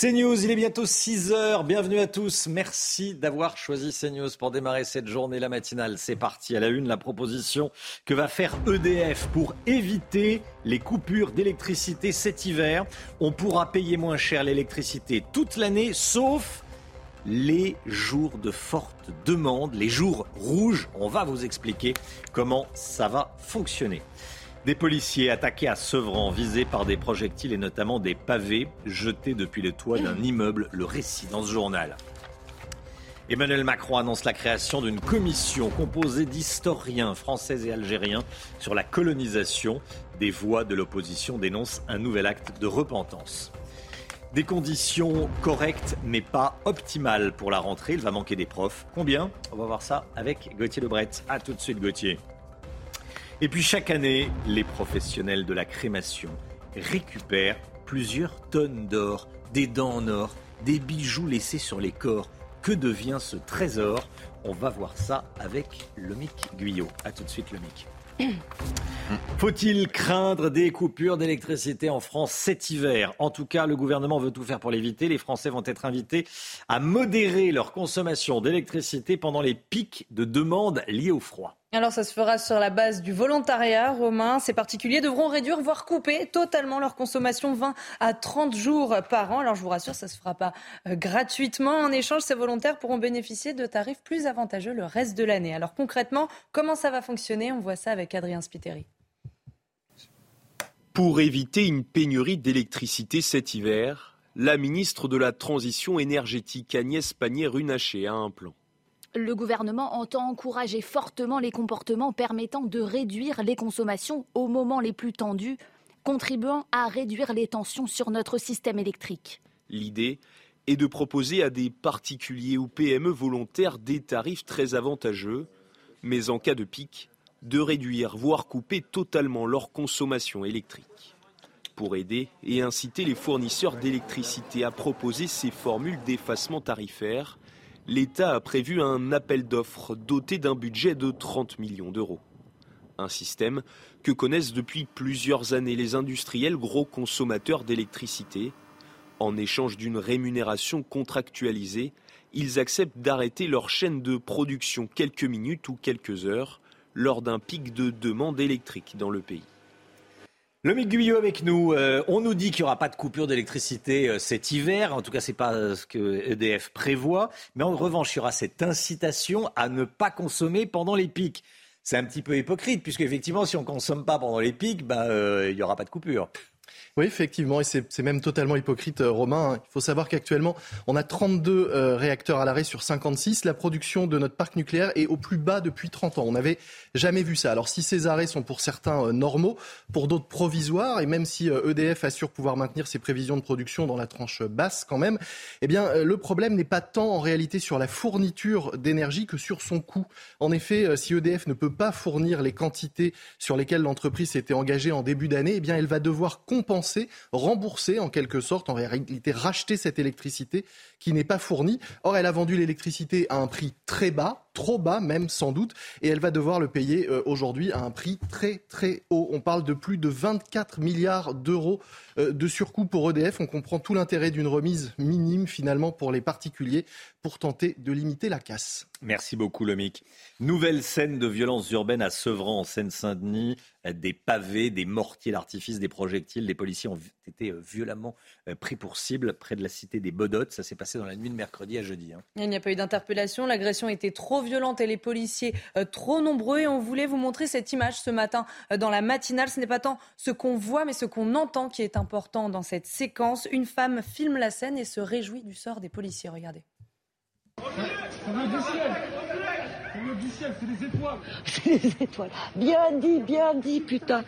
CNews, il est bientôt 6 heures. Bienvenue à tous. Merci d'avoir choisi CNews pour démarrer cette journée, la matinale. C'est parti à la une, la proposition que va faire EDF pour éviter les coupures d'électricité cet hiver. On pourra payer moins cher l'électricité toute l'année, sauf les jours de forte demande, les jours rouges. On va vous expliquer comment ça va fonctionner. Des policiers attaqués à Sevran, visés par des projectiles et notamment des pavés jetés depuis le toit d'un immeuble. Le récit dans ce journal. Emmanuel Macron annonce la création d'une commission composée d'historiens français et algériens sur la colonisation. Des voix de l'opposition dénoncent un nouvel acte de repentance. Des conditions correctes mais pas optimales pour la rentrée. Il va manquer des profs. Combien? On va voir ça avec Gauthier Lebret. A tout de suite Gauthier. Et puis chaque année, les professionnels de la crémation récupèrent plusieurs tonnes d'or, des dents en or, des bijoux laissés sur les corps. Que devient ce trésor? On va voir ça avec Lomic Guyot. A tout de suite Lomic. Faut-il craindre des coupures d'électricité en France cet hiver? En tout cas, le gouvernement veut tout faire pour l'éviter. Les Français vont être invités à modérer leur consommation d'électricité pendant les pics de demande liés au froid. Alors ça se fera sur la base du volontariat, Romain. Ces particuliers devront réduire, voire couper totalement leur consommation 20 à 30 jours par an. Alors je vous rassure, ça ne se fera pas euh, gratuitement. En échange, ces volontaires pourront bénéficier de tarifs plus avantageux le reste de l'année. Alors concrètement, comment ça va fonctionner? On voit ça avec Adrien Spiteri. Pour éviter une pénurie d'électricité cet hiver, la ministre de la Transition énergétique Agnès Pannier-Runacher a un plan. Le gouvernement entend encourager fortement les comportements permettant de réduire les consommations au moment les plus tendus, contribuant à réduire les tensions sur notre système électrique. L'idée est de proposer à des particuliers ou PME volontaires des tarifs très avantageux, mais en cas de pic, de réduire, voire couper totalement leur consommation électrique. Pour aider et inciter les fournisseurs d'électricité à proposer ces formules d'effacement tarifaire, l'État a prévu un appel d'offres doté d'un budget de 30 millions d'euros. Un système que connaissent depuis plusieurs années les industriels gros consommateurs d'électricité. En échange d'une rémunération contractualisée, ils acceptent d'arrêter leur chaîne de production quelques minutes ou quelques heures lors d'un pic de demande électrique dans le pays. Le Guyot avec nous. Euh, on nous dit qu'il n'y aura pas de coupure d'électricité euh, cet hiver. En tout cas, ce n'est pas euh, ce que EDF prévoit. Mais en revanche, il y aura cette incitation à ne pas consommer pendant les pics. C'est un petit peu hypocrite, puisque effectivement, si on ne consomme pas pendant les pics, ben, il n'y aura pas de coupure. Oui, effectivement, et c'est même totalement hypocrite, euh, Romain. Il faut savoir qu'actuellement, on a 32 euh, réacteurs à l'arrêt sur 56. La production de notre parc nucléaire est au plus bas depuis 30 ans. On n'avait jamais vu ça. Alors si ces arrêts sont pour certains euh, normaux, pour d'autres provisoires, et même si EDF e assure pouvoir maintenir ses prévisions de production dans la tranche basse quand même, eh bien le problème n'est pas tant en réalité sur la fourniture d'énergie que sur son coût. En effet, si EDF ne peut pas fournir les quantités sur lesquelles l'entreprise s'était engagée en début d'année, eh bien elle va devoir compenser rembourser en quelque sorte, en réalité racheter cette électricité qui n'est pas fournie. Or, elle a vendu l'électricité à un prix très bas, trop bas même sans doute, et elle va devoir le payer euh, aujourd'hui à un prix très très haut. On parle de plus de 24 milliards d'euros euh, de surcoût pour EDF. On comprend tout l'intérêt d'une remise minime finalement pour les particuliers pour tenter de limiter la casse. Merci beaucoup, Lomic. Nouvelle scène de violence urbaine à Sevran, en Seine-Saint-Denis. Des pavés, des mortiers d'artifice, des projectiles. Les policiers ont été euh, violemment euh, pris pour cible près de la cité des Bodottes. Ça s'est passé dans la nuit de mercredi à jeudi. Hein. Il n'y a pas eu d'interpellation. L'agression était trop violente et les policiers euh, trop nombreux. Et on voulait vous montrer cette image ce matin dans la matinale. Ce n'est pas tant ce qu'on voit, mais ce qu'on entend qui est important dans cette séquence. Une femme filme la scène et se réjouit du sort des policiers. Regardez. Le du ciel, c'est des étoiles. C'est des étoiles. Bien dit, bien dit, putain.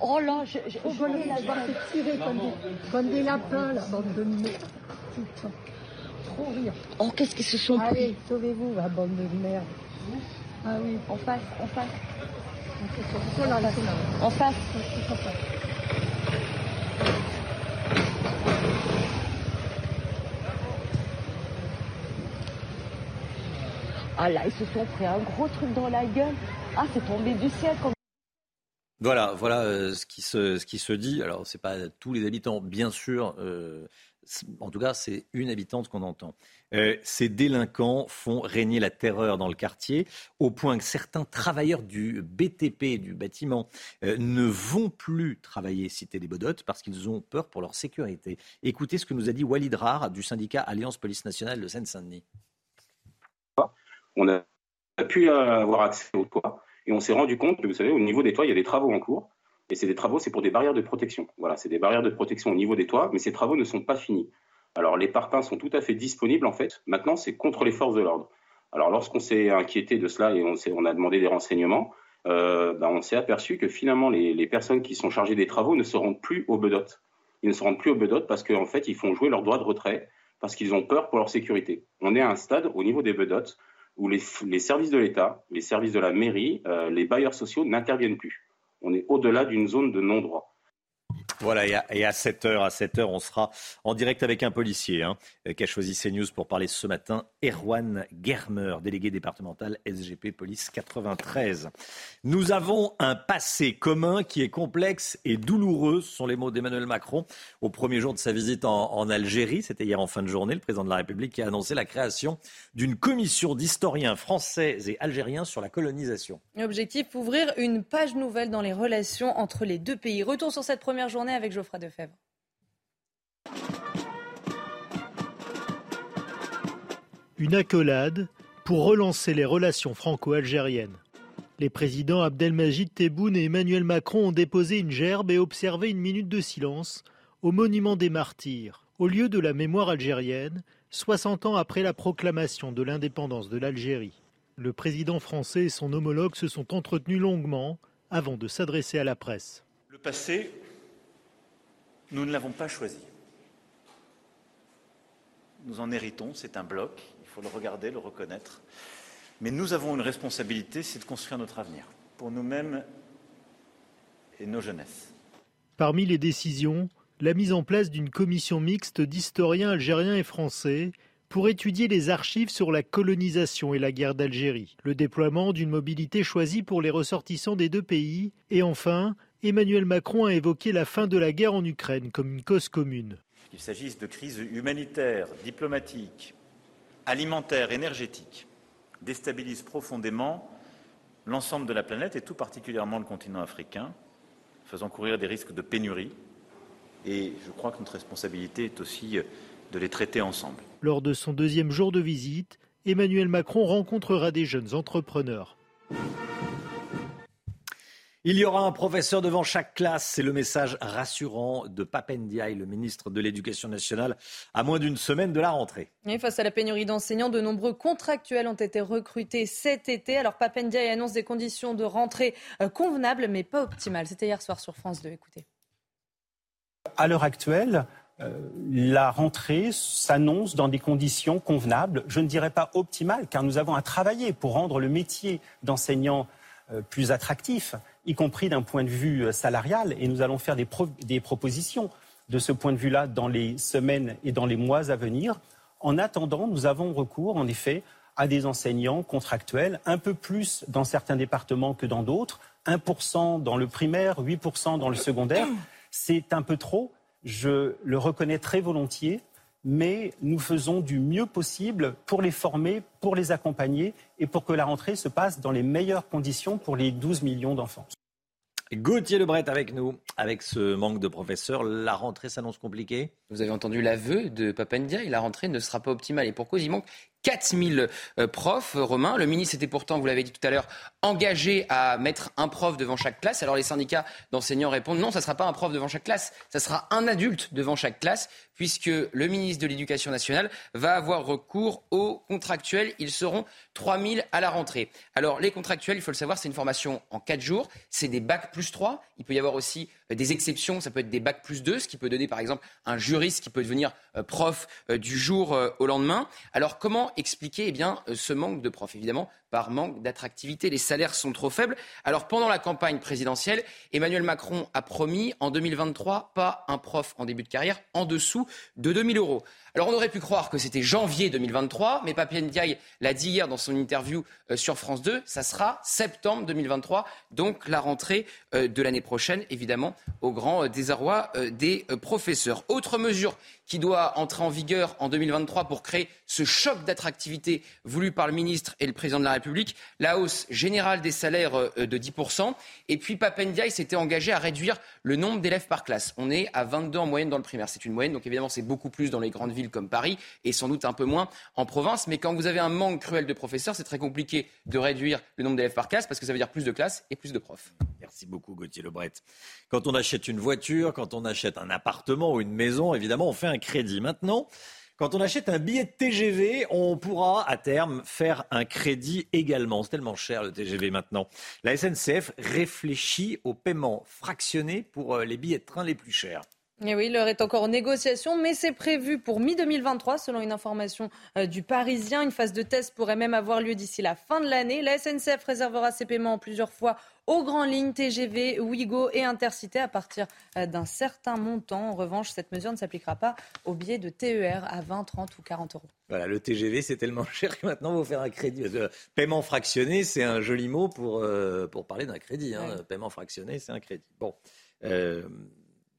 Oh là, je, je, Vous voulez la voir se tirer comme des, comme des lapins, la bande de merde. Putain. Trop rire. Oh, qu'est-ce qu'ils se sont Allez, pris sauvez-vous, la bande de merde. Ah oui, en face, en face. C'est là. En face. Ah là, ils se sont pris un gros truc dans la gueule. Ah, c'est tombé du ciel Voilà, voilà euh, ce, qui se, ce dit. Alors, c'est pas tous les habitants, bien sûr. euh, en tout cas, c'est une habitante qu'on entend. Euh, ces délinquants font régner la terreur dans le quartier, au point que certains travailleurs du BTP, du bâtiment, ne vont plus travailler cité des Bodottes parce qu'ils ont peur pour leur sécurité. Écoutez ce que nous a dit Walid Rar du syndicat Alliance Police Nationale de Seine-Saint-Denis. On a pu avoir accès aux toits et on s'est rendu compte que, vous savez, au niveau des toits, il y a des travaux en cours. Et c'est des travaux, c'est pour des barrières de protection. Voilà, c'est des barrières de protection au niveau des toits, mais ces travaux ne sont pas finis. Alors, les parpaings sont tout à fait disponibles, en fait. Maintenant, c'est contre les forces de l'ordre. Alors, lorsqu'on s'est inquiété de cela et on, a demandé des renseignements, euh, ben, on s'est aperçu que finalement, les, personnes qui sont chargées des travaux ne se rendent plus au bedot. Ils ne se rendent plus au bedot parce qu'en fait, ils font jouer leur droit de retrait parce qu'ils ont peur pour leur sécurité. On est à un stade au niveau des bedots où les, les services de l'État, les services de la mairie, euh, les bailleurs sociaux n'interviennent plus. On est au-delà d'une zone de non-droit. Voilà, et à, et à 7h, à 7h, on sera en direct avec un policier hein, euh, qui a choisi CNews pour parler ce matin, Erwan Germer, délégué départemental SGP Police 93. Nous avons un passé commun qui est complexe et douloureux, ce sont les mots d'Emmanuel Macron au premier jour de sa visite en, Algérie. C'était hier en fin de journée, le président de la République qui a annoncé la création d'une commission d'historiens français et algériens sur la colonisation. Objectif, ouvrir une page nouvelle dans les relations entre les deux pays. Retour sur cette première journée avec Geoffroy Defebvre. Une accolade pour relancer les relations franco-algériennes. Les présidents Abdelmajid Tebboune et Emmanuel Macron ont déposé une gerbe et observé une minute de silence au monument des martyrs, au lieu de la mémoire algérienne, 60 ans après la proclamation de l'indépendance de l'Algérie. Le président français et son homologue se sont entretenus longuement avant de s'adresser à la presse. Le passé, nous ne l'avons pas choisi. Nous en héritons, c'est un bloc, il faut le regarder, le reconnaître. Mais nous avons une responsabilité, c'est de construire notre avenir, pour nous-mêmes et nos jeunesses. Parmi les décisions, la mise en place d'une commission mixte d'historiens algériens et français pour étudier les archives sur la colonisation et la guerre d'Algérie, le déploiement d'une mobilité choisie pour les ressortissants des deux pays, et enfin, Emmanuel Macron a évoqué la fin de la guerre en Ukraine comme une cause commune. Qu'il s'agisse de crises humanitaires, diplomatiques, alimentaires, énergétiques, déstabilisent profondément l'ensemble de la planète et tout particulièrement le continent africain, faisant courir des risques de pénurie. Et je crois que notre responsabilité est aussi de les traiter ensemble. Lors de son deuxième jour de visite, Emmanuel Macron rencontrera des jeunes entrepreneurs. Il y aura un professeur devant chaque classe, c'est le message rassurant de Papendiaï, le ministre de l'Éducation nationale, à moins d'une semaine de la rentrée. Et face à la pénurie d'enseignants, de nombreux contractuels ont été recrutés cet été. Alors Papendiaï annonce des conditions de rentrée euh, convenables, mais pas optimales. C'était hier soir sur France 2. Écoutez. À l'heure actuelle, euh, la rentrée s'annonce dans des conditions convenables, je ne dirais pas optimales, car nous avons à travailler pour rendre le métier d'enseignant euh, plus attractif, y compris d'un point de vue salarial, et nous allons faire des, des propositions de ce point de vue-là dans les semaines et dans les mois à venir. En attendant, nous avons recours, en effet, à des enseignants contractuels, un peu plus dans certains départements que dans d'autres, 1% dans le primaire, 8% dans le secondaire. C'est un peu trop, je le reconnais très volontiers, mais nous faisons du mieux possible pour les former, pour les accompagner et pour que la rentrée se passe dans les meilleures conditions pour les 12 millions d'enfants. Gauthier Lebret avec nous. Avec ce manque de professeurs, la rentrée s'annonce compliquée Vous avez entendu l'aveu de Papendia et la rentrée ne sera pas optimale. Et pour cause, il manque 4000 profs, Romain. Le ministre était pourtant, vous l'avez dit tout à l'heure, engagé à mettre un prof devant chaque classe. Alors les syndicats d'enseignants répondent non, ça ne sera pas un prof devant chaque classe, ça sera un adulte devant chaque classe, puisque le ministre de l'Éducation nationale va avoir recours aux contractuels. Ils seront 3000 à la rentrée. Alors les contractuels, il faut le savoir, c'est une formation en 4 jours, c'est des bacs plus 3. Il peut y avoir aussi euh, des exceptions, ça peut être des bacs plus 2, ce qui peut donner par exemple un juriste qui peut devenir euh, prof euh, du jour au lendemain. Alors comment expliquer eh bien, ce manque de profs. Évidemment, par manque d'attractivité. Les salaires sont trop faibles. Alors pendant la campagne présidentielle, Emmanuel Macron a promis en 2023 pas un prof en début de carrière en dessous de 2000 euros. Alors on aurait pu croire que c'était janvier 2023, mais Papien Ndiaye l'a dit hier dans son interview euh, sur France 2, ça sera septembre 2023, donc la rentrée euh, de l'année prochaine, évidemment, au grand euh, désarroi des professeurs. Autre mesure qui doit entrer en vigueur en 2023 pour créer ce choc d'attractivité voulu par le ministre et le président de la République, la hausse générale des salaires de 10%. Et puis Papendiaï s'était engagé à réduire le nombre d'élèves par classe. On est à 22 en moyenne dans le primaire. C'est une moyenne, donc évidemment c'est beaucoup plus dans les grandes villes comme Paris et sans doute un peu moins en province. Mais quand vous avez un manque cruel de professeurs, c'est très compliqué de réduire le nombre d'élèves par classe parce que ça veut dire plus de classes et plus de profs. Merci beaucoup Gauthier Lebret. Quand on achète une voiture, quand on achète un appartement ou une maison, évidemment, on fait un crédit. Maintenant, quand on achète un billet de TGV, on pourra à terme faire un crédit également. C'est tellement cher le TGV maintenant. La SNCF réfléchit au paiement fractionné pour euh, les billets de train les plus chers. Et oui, l'heure est encore en négociation, mais c'est prévu pour mi-2023, selon une information euh, du Parisien. Une phase de test pourrait même avoir lieu d'ici la fin de l'année. La SNCF réservera ses paiements plusieurs fois aux grandes lignes TGV, Ouigo et Intercité à partir euh, d'un certain montant. En revanche, cette mesure ne s'appliquera pas aux billets de TER à 20, 30 ou 40 euros. Voilà, le TGV, c'est tellement cher que maintenant, il faut faire un crédit. Paiement fractionné, c'est un joli mot pour, euh, pour parler d'un crédit. Hein. Paiement fractionné, c'est un crédit. Bon.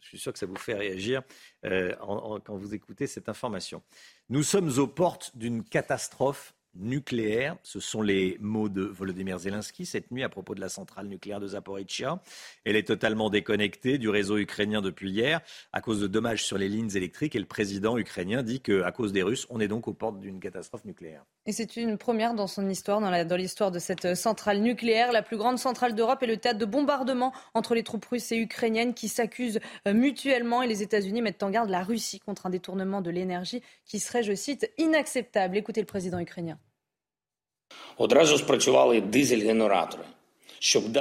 Je suis sûr que ça vous fait réagir euh, quand vous écoutez cette information. Nous sommes aux portes d'une catastrophe nucléaire. Ce sont les mots de Volodymyr Zelensky cette nuit à propos de la centrale nucléaire de Zaporizhia. Elle est totalement déconnectée du réseau ukrainien depuis hier à cause de dommages sur les lignes électriques et le président ukrainien dit qu'à cause des Russes, on est donc aux portes d'une catastrophe nucléaire. Et c'est une première dans son histoire, dans l'histoire de cette centrale nucléaire, la plus grande centrale d'Europe et le théâtre de bombardement entre les troupes russes et ukrainiennes qui s'accusent euh, mutuellement et les États-Unis mettent en garde la Russie contre un détournement de l'énergie qui serait, je cite, inacceptable. Écoutez le président ukrainien.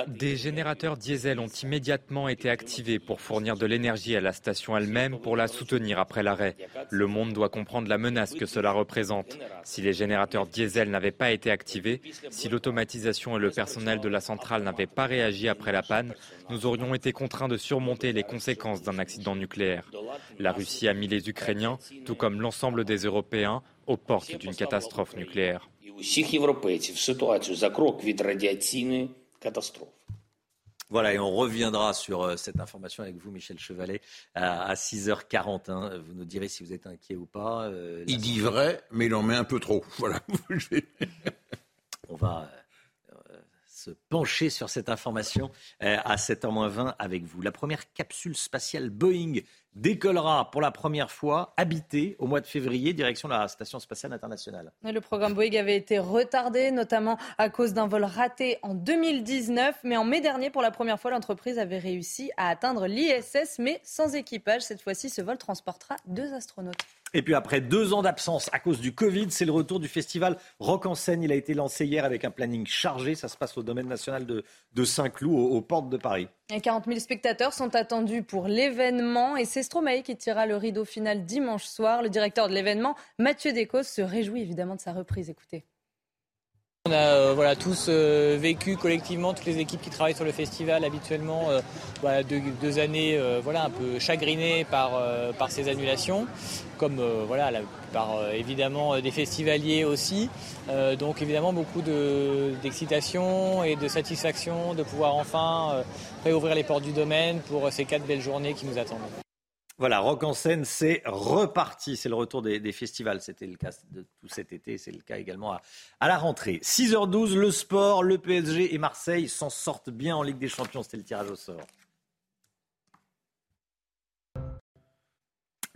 Des générateurs diesel ont immédiatement été activés pour fournir de l'énergie à la station elle-même pour la soutenir après l'arrêt. Le monde doit comprendre la menace que cela représente. Si les générateurs diesel n'avaient pas été activés, si l'automatisation et le personnel de la centrale n'avaient pas réagi après la panne, nous aurions été contraints de surmonter les conséquences d'un accident nucléaire. La Russie a mis les Ukrainiens, tout comme l'ensemble des Européens, aux portes d'une catastrophe nucléaire. Voilà, et on reviendra sur euh, cette information avec vous, Michel Chevalet, à, 6h40. Hein. Vous nous direz si vous êtes inquiet ou pas. Euh, il dit vrai, mais il en met un peu trop. Voilà. on va euh, se pencher sur cette information à 7h20 avec vous. La première capsule spatiale Boeing décollera pour la première fois habité au mois de février, direction la Station spatiale internationale. Le programme Boeing avait été retardé, notamment à cause d'un vol raté en 2019. Mais en mai dernier, pour la première fois, l'entreprise avait réussi à atteindre l'ISS, mais sans équipage. Cette fois-ci, ce vol transportera deux astronautes. Et puis après deux ans d'absence à cause du Covid, c'est le retour du festival Rock en scène. Il a été lancé hier avec un planning chargé. Ça se passe au domaine national de, Saint-Cloud, aux, portes de Paris. Et 40 000 spectateurs sont attendus pour l'événement et c'est Stromae qui tirera le rideau final dimanche soir. Le directeur de l'événement, Mathieu Descos, se réjouit évidemment de sa reprise. Écoutez. On a euh, voilà, tous euh, vécu collectivement, toutes les équipes qui travaillent sur le festival habituellement, euh, deux, années voilà, un peu chagrinées par, par ces annulations, comme voilà, par évidemment des festivaliers aussi. donc évidemment beaucoup d'excitation et de satisfaction de pouvoir enfin réouvrir les portes du domaine pour ces quatre belles journées qui nous attendent. Voilà, Rock en scène, c'est reparti. C'est le retour des, festivals. C'était le cas de tout cet été. C'est le cas également à, à, la rentrée. 6h12, le sport, le PSG et Marseille s'en sortent bien en Ligue des Champions. C'était le tirage au sort.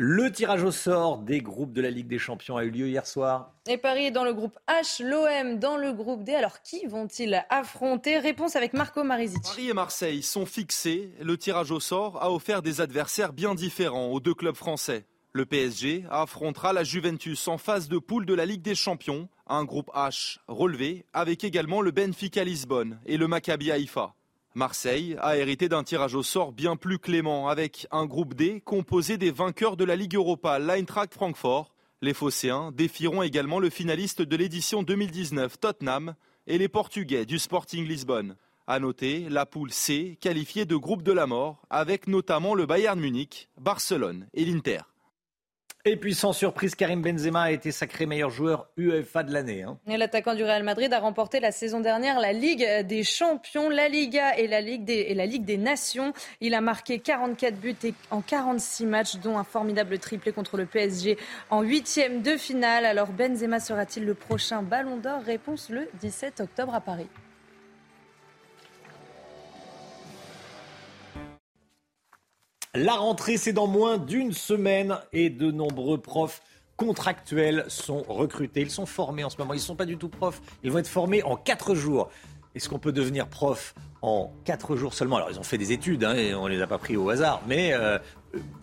Le tirage au sort des groupes de la Ligue des Champions a eu lieu hier soir. Et Paris est dans le groupe H, l'OM dans le groupe D. Alors qui vont-ils affronter? Réponse avec Marco Marizic. Paris et Marseille sont fixés. Le tirage au sort a offert des adversaires bien différents aux deux clubs français. Le PSG affrontera la Juventus en phase de poule de la Ligue des Champions, un groupe H relevé avec également le Benfica Lisbonne et le Maccabi Haïfa. Marseille a hérité d'un tirage au sort bien plus clément avec un groupe D composé des vainqueurs de la Ligue Europa, l'Eintracht Francfort. Les Phocéens défieront également le finaliste de l'édition 2019, Tottenham, et les Portugais du Sporting Lisbonne. À noter la poule C qualifiée de groupe de la mort avec notamment le Bayern Munich, Barcelone et l'Inter. Et puis sans surprise, Karim Benzema a été sacré meilleur joueur UEFA de l'année. Hein. L'attaquant du Real Madrid a remporté la saison dernière la Ligue des Champions, la Liga et la Ligue des, et la Ligue des Nations. Il a marqué 44 buts en 46 matchs, dont un formidable triplé contre le PSG en huitième de finale. Alors Benzema sera-t-il le prochain Ballon d'Or? Réponse le 17 octobre à Paris. La rentrée, c'est dans moins d'une semaine et de nombreux profs contractuels sont recrutés. Ils sont formés en ce moment. Ils ne sont pas du tout profs. Ils vont être formés en quatre jours. Est-ce qu'on peut devenir prof en quatre jours seulement? Alors, ils ont fait des études hein, et on ne les a pas pris au hasard, mais euh,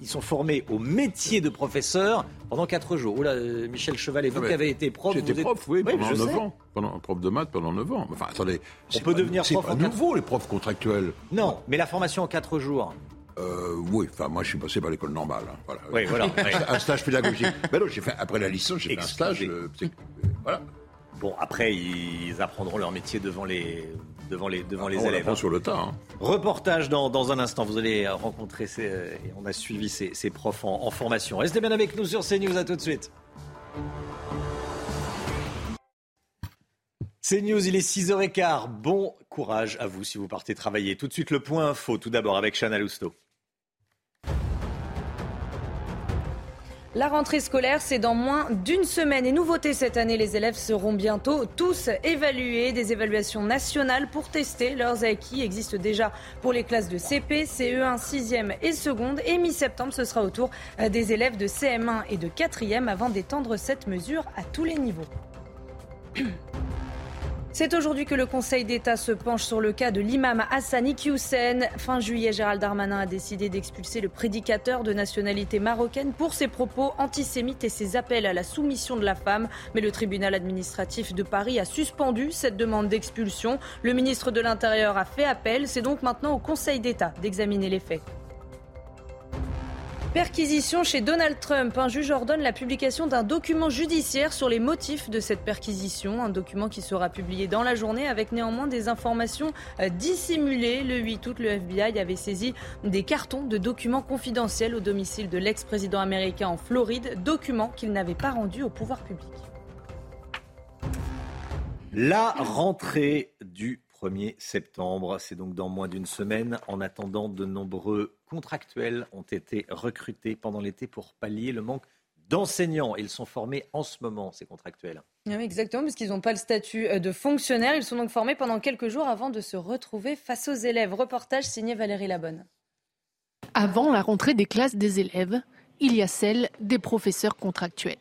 ils sont formés au métier de professeur pendant quatre jours. Oula, euh, Michel Chevalet, vous qui avez été prof. J'étais êtes- prof, oui, pendant je 9 sais. ans. Pendant, prof de maths pendant 9 ans. Enfin, attendez. c'est peut pas- devenir prof pas en quatre- nouveau, les profs contractuels. Non, mais la formation en quatre jours. Euh, oui, enfin, moi, je suis passé par l'école normale. hein, voilà. Oui, voilà. un stage pédagogique. Ben non, j'ai fait, après la licence, j'ai fait un stage. euh, c'est- voilà. Bon, après, ils apprendront leur métier devant les, devant les, devant les on élèves. hein. sur le tas. hein. Reportage dans, dans un instant. Vous allez rencontrer ces, et on a suivi ces, ces profs en, en formation. Restez bien avec nous sur CNews. À tout de suite. CNews, il est 6h15. Bon courage à vous si vous partez travailler. Tout de suite, le point info. Tout d'abord avec Chana Lousteau. La rentrée scolaire, c'est dans moins d'une semaine. Et nouveauté cette année, les élèves seront bientôt tous évalués. Des évaluations nationales pour tester leurs acquis existent déjà pour les classes de CP, CE1, 6e et seconde. Et mi-septembre, ce sera au tour des élèves de CM1 et de 4e avant d'étendre cette mesure à tous les niveaux. C'est aujourd'hui que le Conseil d'État se penche sur le cas de l'imam Hassani Hussein. Fin juillet, Gérald Darmanin a décidé d'expulser le prédicateur de nationalité marocaine pour ses propos antisémites et ses appels à la soumission de la femme. Mais le tribunal administratif de Paris a suspendu cette demande d'expulsion. Le ministre de l'Intérieur a fait appel. C'est donc maintenant au Conseil d'État d'examiner les faits. Perquisition chez Donald Trump. Un juge ordonne la publication d'un document judiciaire sur les motifs de cette perquisition. Un document qui sera publié dans la journée avec néanmoins des informations euh, dissimulées. Le 8 août, le FBI avait saisi des cartons de documents confidentiels au domicile de l'ex-président américain en Floride, documents qu'il n'avait pas rendus au pouvoir public. La rentrée du 1er septembre, c'est donc dans moins d'une semaine. En attendant, de nombreux contractuels ont été recrutés pendant l'été pour pallier le manque d'enseignants. Ils sont formés en ce moment, ces contractuels. Oui, exactement, puisqu'ils n'ont pas le statut euh, de fonctionnaire. Ils sont donc formés pendant quelques jours avant de se retrouver face aux élèves. Reportage signé Valérie Labonne. Avant la rentrée des classes des élèves, il y a celle des professeurs contractuels.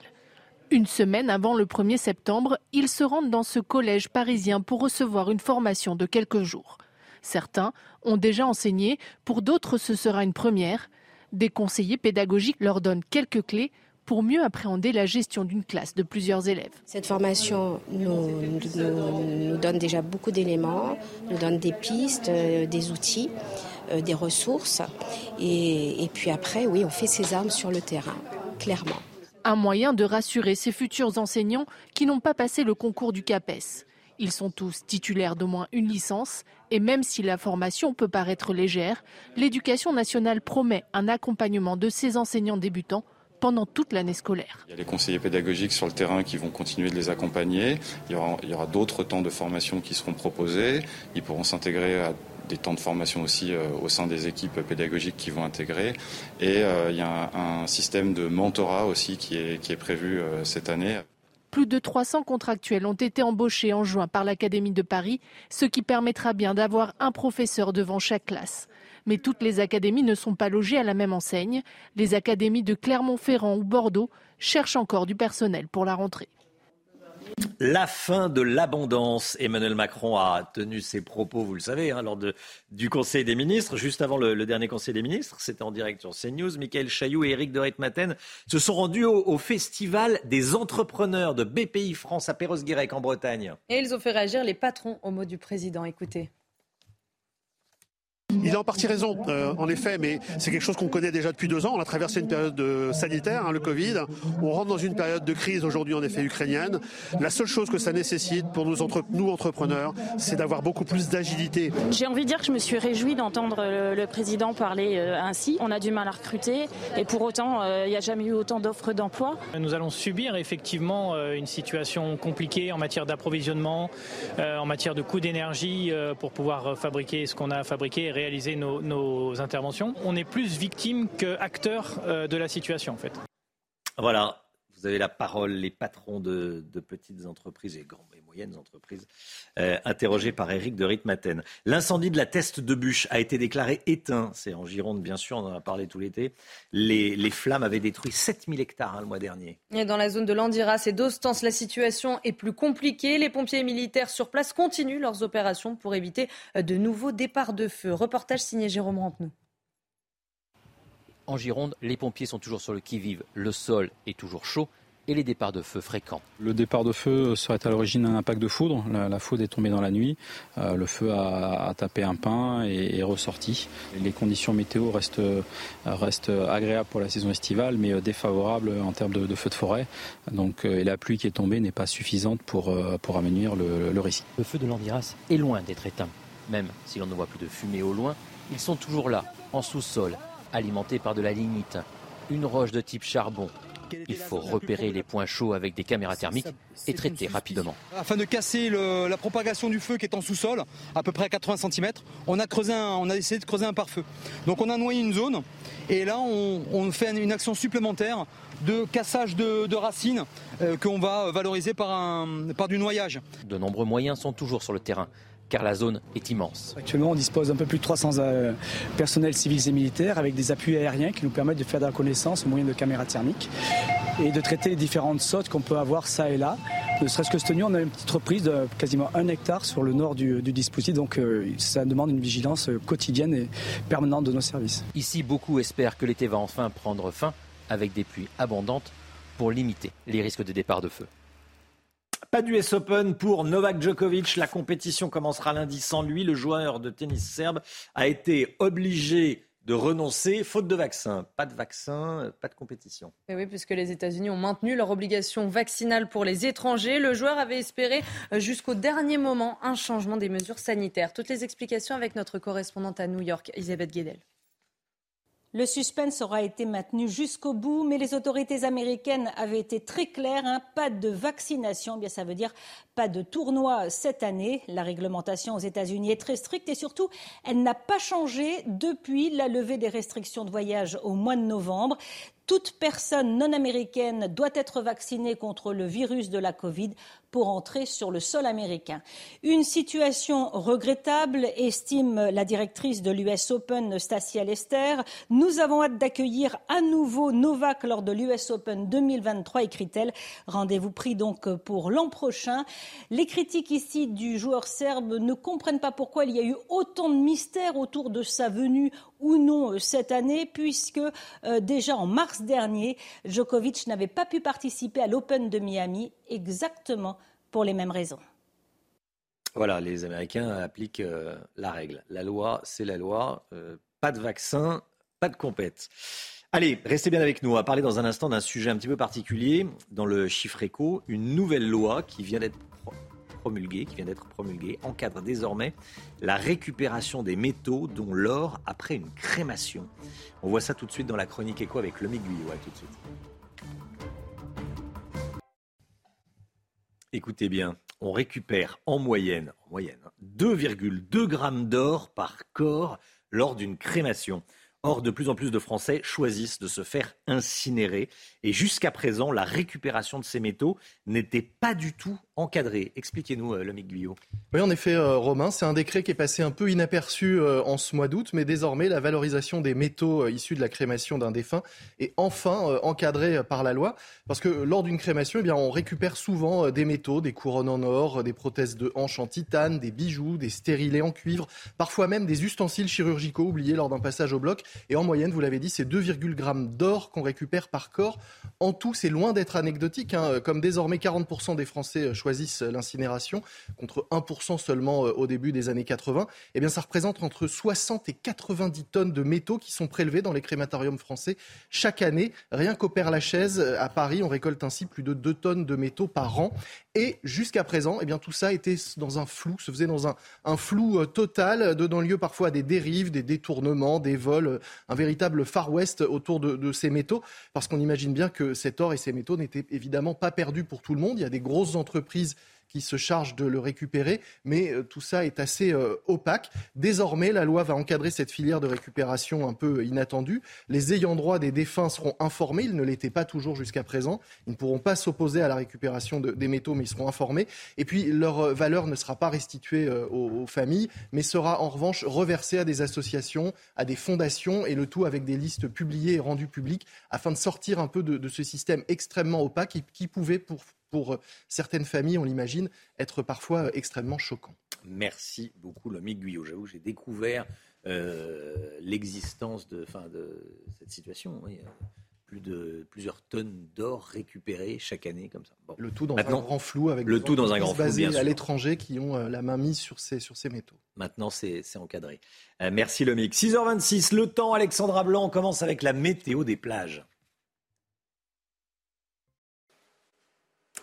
Une semaine avant le 1er septembre, ils se rendent dans ce collège parisien pour recevoir une formation de quelques jours. Certains ont déjà enseigné, pour d'autres ce sera une première. Des conseillers pédagogiques leur donnent quelques clés pour mieux appréhender la gestion d'une classe de plusieurs élèves. Cette formation nous, nous- nous donne déjà beaucoup d'éléments, nous donne des pistes, euh, des outils, euh, des ressources. Et, et puis après, oui, on fait ses armes sur le terrain, clairement. Un moyen de rassurer ces futurs enseignants qui n'ont pas passé le concours du CAPES. Ils sont tous titulaires d'au moins une licence et même si la formation peut paraître légère, l'éducation nationale promet un accompagnement de ces enseignants débutants pendant toute l'année scolaire. Il y a les conseillers pédagogiques sur le terrain qui vont continuer de les accompagner. Il y aura, d'autres temps de formation qui seront proposés. Ils pourront s'intégrer à des temps de formation aussi euh, au sein des équipes pédagogiques qui vont intégrer. Et euh, il y a un, un système de mentorat aussi qui est, qui est prévu euh, cette année. Plus de 300 contractuels ont été embauchés en juin par l'Académie de Paris, ce qui permettra bien d'avoir un professeur devant chaque classe. Mais toutes les académies ne sont pas logées à la même enseigne. Les académies de Clermont-Ferrand ou Bordeaux cherchent encore du personnel pour la rentrée. La fin de l'abondance. Emmanuel Macron a tenu ses propos, vous le savez, hein, lors du Conseil des ministres, juste avant le, dernier Conseil des ministres. C'était en direct sur CNews. Michael Chailloux et Éric de Ritmaten se sont rendus au, Festival des entrepreneurs de BPI France à Perros-Guirec en Bretagne. Et ils ont fait réagir les patrons au mot du président. Écoutez. Il a en partie raison, euh, en effet, mais c'est quelque chose qu'on connaît déjà depuis deux ans. On a traversé une période sanitaire, hein, le Covid. On rentre dans une période de crise aujourd'hui, en effet, ukrainienne. La seule chose que ça nécessite pour nous, nous entrepreneurs, c'est d'avoir beaucoup plus d'agilité. J'ai envie de dire que je me suis réjoui d'entendre le, président parler euh, ainsi. On a du mal à recruter et pour autant, euh, il n'y a jamais eu autant d'offres d'emploi. Nous allons subir effectivement une situation compliquée en matière d'approvisionnement, en matière de coût d'énergie pour pouvoir fabriquer ce qu'on a fabriqué réaliser nos, interventions. On est plus victime qu'acteur euh, de la situation en fait. Voilà, vous avez la parole, les patrons de, petites entreprises et grandes moyennes entreprises, euh, interrogés par Eric de Ritmaten. L'incendie de la Teste de Bûche a été déclaré éteint. C'est en Gironde, bien sûr, on en a parlé tout l'été. Les, flammes avaient détruit 7000 hectares hein, le mois dernier. Et dans la zone de Landiras et d'Ostens, la situation est plus compliquée. Les pompiers militaires sur place continuent leurs opérations pour éviter de nouveaux départs de feu. Reportage signé Jérôme Rampenou. En Gironde, les pompiers sont toujours sur le qui-vive. Le sol est toujours chaud et les départs de feu fréquents. Le départ de feu serait à l'origine d'un impact de foudre. La, foudre est tombée dans la nuit. Euh, le feu a, tapé un pin et est ressorti. Les conditions météo restent, agréables pour la saison estivale, mais défavorables en termes de, feu de forêt. Donc, euh, et la pluie qui est tombée n'est pas suffisante pour, euh, pour amenuire le, le récit. Le feu de l'Andiras est loin d'être éteint. Même si l'on ne voit plus de fumée au loin, ils sont toujours là, en sous-sol, alimentés par de la lignite, une roche de type charbon. Il faut repérer les points chauds avec des caméras thermiques et traiter rapidement. Afin de casser la propagation du feu qui est en sous-sol, à peu près à 80 cm, on a, creusé on a essayé de creuser un pare-feu. Donc on a noyé une zone et là on, fait une action supplémentaire de cassage de, racines euh, qu'on va valoriser par, par du noyage. De nombreux moyens sont toujours sur le terrain car la zone est immense. Actuellement, on dispose d'un peu plus de 300 euh, personnels civils et militaires avec des appuis aériens qui nous permettent de faire de la connaissance au moyen de caméras thermiques et de traiter les différentes sautes qu'on peut avoir ça et là. Ne serait-ce que cette nuit, on a une petite reprise de quasiment un hectare sur le nord du, dispositif, donc euh, ça demande une vigilance euh, quotidienne et permanente de nos services. Ici, beaucoup espèrent que l'été va enfin prendre fin avec des pluies abondantes pour limiter les risques de départ de feu. Pas d'US Open pour Novak Djokovic. La compétition commencera lundi sans lui. Le joueur de tennis serbe a été obligé de renoncer faute de vaccin. Pas de vaccin, pas de compétition. Et oui, puisque les États-Unis ont maintenu leur obligation vaccinale pour les étrangers. Le joueur avait espéré euh, jusqu'au dernier moment un changement des mesures sanitaires. Toutes les explications avec notre correspondante à New York, Elisabeth Guedel. Le suspense aura été maintenu jusqu'au bout, mais les autorités américaines avaient été très claires. Hein, pas de vaccination, eh bien ça veut dire pas de tournoi cette année. La réglementation aux États-Unis est très stricte et surtout, elle n'a pas changé depuis la levée des restrictions de voyage au mois de novembre. Toute personne non américaine doit être vaccinée contre le virus de la Covid pour entrer sur le sol américain. Une situation regrettable, estime la directrice de l'US Open, Stacia Lester. Nous avons hâte d'accueillir à nouveau Novak lors de l'US Open 2023, écrit-elle. Rendez-vous pris donc pour l'an prochain. Les critiques ici du joueur serbe ne comprennent pas pourquoi il y a eu autant de mystères autour de sa venue ou non euh, cette année, puisque euh, déjà en mars dernier, Djokovic n'avait pas pu participer à l'Open de Miami exactement pour les mêmes raisons. Voilà, les Américains appliquent euh, la règle. La loi, c'est la loi. pas de vaccin, pas de compète. Allez, restez bien avec nous. On va parler dans un instant d'un sujet un petit peu particulier. Dans le chiffre éco, une nouvelle loi qui vient d'être qui vient d'être promulgué, encadre désormais la récupération des métaux, dont l'or, après une crémation. On voit ça tout de suite dans la chronique éco avec le Guyot. tout de suite. Écoutez bien, on récupère en moyenne, en moyenne 2,2 grammes d'or par corps lors d'une crémation. Or, de plus en plus de Français choisissent de se faire incinérer. Et jusqu'à présent, la récupération de ces métaux n'était pas du tout encadré. Expliquez-nous, euh, Lomique Guyot. Oui, en effet, euh, Romain, c'est un décret qui est passé un peu inaperçu euh, en ce mois d'août, mais désormais, la valorisation des métaux issus de la crémation d'un défunt est enfin encadrée par la loi. Parce que lors d'une crémation, eh bien, on récupère souvent des métaux, des couronnes en or, des prothèses de hanches en titane, des bijoux, des stérilés en cuivre, parfois même des ustensiles chirurgicaux oubliés lors d'un passage au bloc. Et en moyenne, vous l'avez dit, c'est 2,1 grammes d'or qu'on récupère par corps. En tout, c'est loin d'être anecdotique, hein, comme désormais 40% des Français l'incinération, contre 1% seulement euh, au début des années 80, eh bien ça représente entre 60 et 90 tonnes de métaux qui sont prélevés dans les crématoriums français chaque année. Rien qu'au Père-Lachaise, euh, à Paris, on récolte ainsi plus de 2 tonnes de métaux par an. Et jusqu'à présent, eh bien, tout ça était dans un flou, se faisait dans un, flou euh, total, donnant lieu parfois à des dérives, des détournements, des vols, un véritable Far West autour de, de ces métaux, parce qu'on imagine bien que cet or et ces métaux n'étaient évidemment pas perdus pour tout le monde. Il y a des grosses entreprises qui se charge de le récupérer, mais euh, tout ça est assez euh, opaque. Désormais, la loi va encadrer cette filière de récupération un peu inattendue. Les ayants droit des défunts seront informés, ils ne l'étaient pas toujours jusqu'à présent. Ils ne pourront pas s'opposer à la récupération des métaux, mais ils seront informés. Et puis, leur euh, valeur ne sera pas restituée aux, familles, mais sera en revanche reversée à des associations, à des fondations, et le tout avec des listes publiées et rendues publiques, afin de sortir un peu de, ce système extrêmement opaque qui, qui pouvait, pour pour euh, certaines familles, on l'imagine, être parfois euh, extrêmement choquant. Merci beaucoup, l'homme Guyot. J'avoue, j'ai découvert euh, l'existence de, de cette situation. plus de plusieurs tonnes d'or récupérées chaque année comme ça. Le tout dans un grand flou avec le tout dans un grand flou, basés à l'étranger qui ont la main mise sur ces, sur ces métaux. Maintenant, c'est encadré. merci Lomic. 6h26, le temps, Alexandra Blanc, commence avec la météo des plages.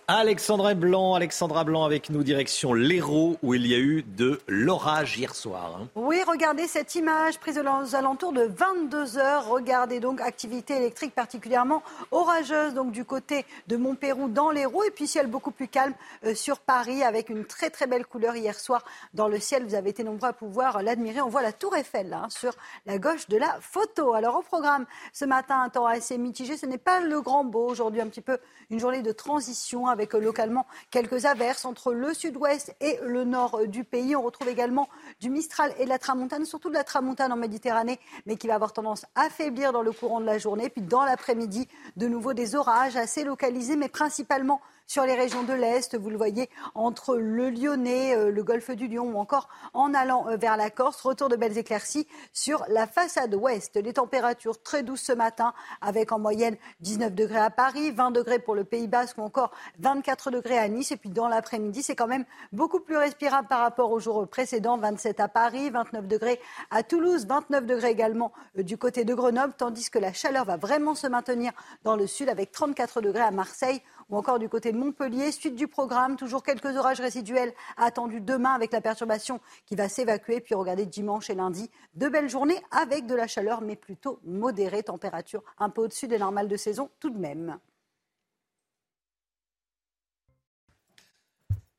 Alexandra Blanc, Alexandra Blanc avec nous, direction l'Hérault, où il y a eu de l'orage hier soir. Hein. Oui, regardez cette image prise aux alentours de 22 heures. Regardez donc activité électrique particulièrement orageuse donc du côté de Montpérou dans l'Hérault et puis ciel beaucoup plus calme euh, sur Paris avec une très très belle couleur hier soir dans le ciel. Vous avez été nombreux à pouvoir l'admirer. On voit la tour Eiffel hein, sur la gauche de la photo. Alors au programme ce matin, un temps assez mitigé. Ce n'est pas le grand beau aujourd'hui, un petit peu une journée de transition avec euh, localement quelques averses entre le sud-ouest et le nord euh, du pays. On retrouve également du Mistral et de la Tramontane, surtout de la Tramontane en Méditerranée, mais qui va avoir tendance à faiblir dans le courant de la journée. Puis dans l'après-midi, de nouveau des orages assez localisés, mais principalement sur les régions de l'Est. Vous le voyez entre le Lyonnais, euh, le golfe du Lion ou encore en allant euh, vers la Corse. Retour de belles éclaircies sur la façade ouest. Les températures très douces ce matin avec en moyenne 19 degrés à Paris, 20 degrés pour le Pays Basque ou encore 24 degrés à Nice. Et puis dans l'après-midi, c'est quand même beaucoup plus respirable par rapport aux jours précédents. 27 à Paris, 29 degrés à Toulouse, 29 degrés également euh, du côté de Grenoble, tandis que la chaleur va vraiment se maintenir dans le sud avec 34 degrés à Marseille ou encore du côté de Montpellier. Suite du programme, toujours quelques orages résiduels attendus demain avec la perturbation qui va s'évacuer. Puis regardez dimanche et lundi, de belles journées avec de la chaleur, mais plutôt modérée, température un peu au-dessus des normales de saison tout de même.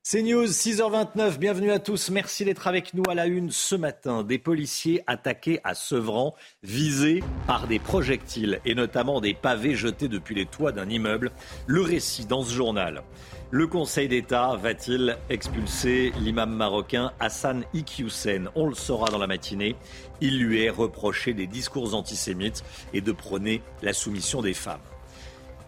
C'est News, 6h29, bienvenue à tous. Merci d'être avec nous à la une ce matin. Des policiers attaqués à Sevran, visés par des projectiles et notamment des pavés jetés depuis les toits d'un immeuble. Le récit dans ce journal. Le Conseil d'État va-t-il expulser l'imam marocain Hassan Iqiyoussen? On le saura dans la matinée. Il lui est reproché des discours antisémites et de prôner la soumission des femmes.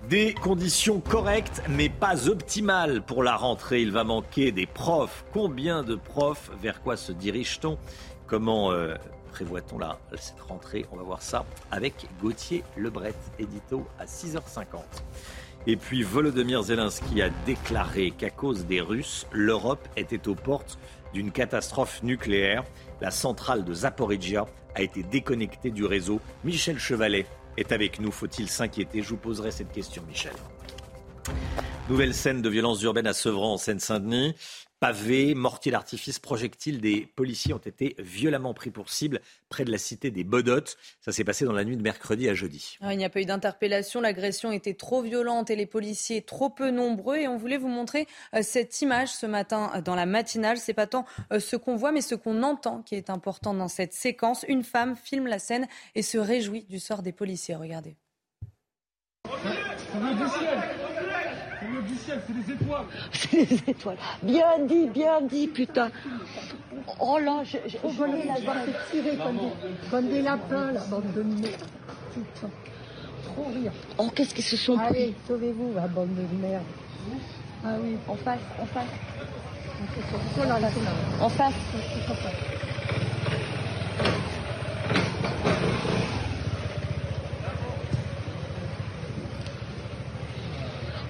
Des conditions correctes mais pas optimales pour la rentrée. Il va manquer des profs. Combien de profs? Vers quoi se dirige-t-on? Comment euh, prévoit-on là cette rentrée? On va voir ça avec Gauthier Lebret, édito à 6h50. Et puis Volodymyr Zelensky a déclaré qu'à cause des Russes, l'Europe était aux portes d'une catastrophe nucléaire. La centrale de Zaporizhia a été déconnectée du réseau. Michel Chevalet est avec nous. Faut-il s'inquiéter? Je vous poserai cette question, Michel. Nouvelle scène de violence urbaine à Sevran, en Seine-Saint-Denis. Pavés, mortiers d'artifice, projectiles, des policiers ont été violemment pris pour cible près de la cité des Bodottes. Ça s'est passé dans la nuit de mercredi à jeudi. Ah, il n'y a pas eu d'interpellation, l'agression était trop violente et les policiers trop peu nombreux. Et on voulait vous montrer euh, cette image ce matin euh, dans la matinale. C'est pas tant euh, ce qu'on voit, mais ce qu'on entend qui est important dans cette séquence. Une femme filme la scène et se réjouit du sort des policiers. Regardez. Du ciel, c'est des étoiles. C'est des étoiles. Bien dit, bien dit, putain. Oh là, je, je, Oh, je voilà, la voir se tirer comme des, comme des lapins, la bande de merde. Putain. Trop rire. Oh, qu'est-ce qu'ils se sont pris Allez, sauvez-vous, la bande de merde. Ah oui, en face, en face. En face.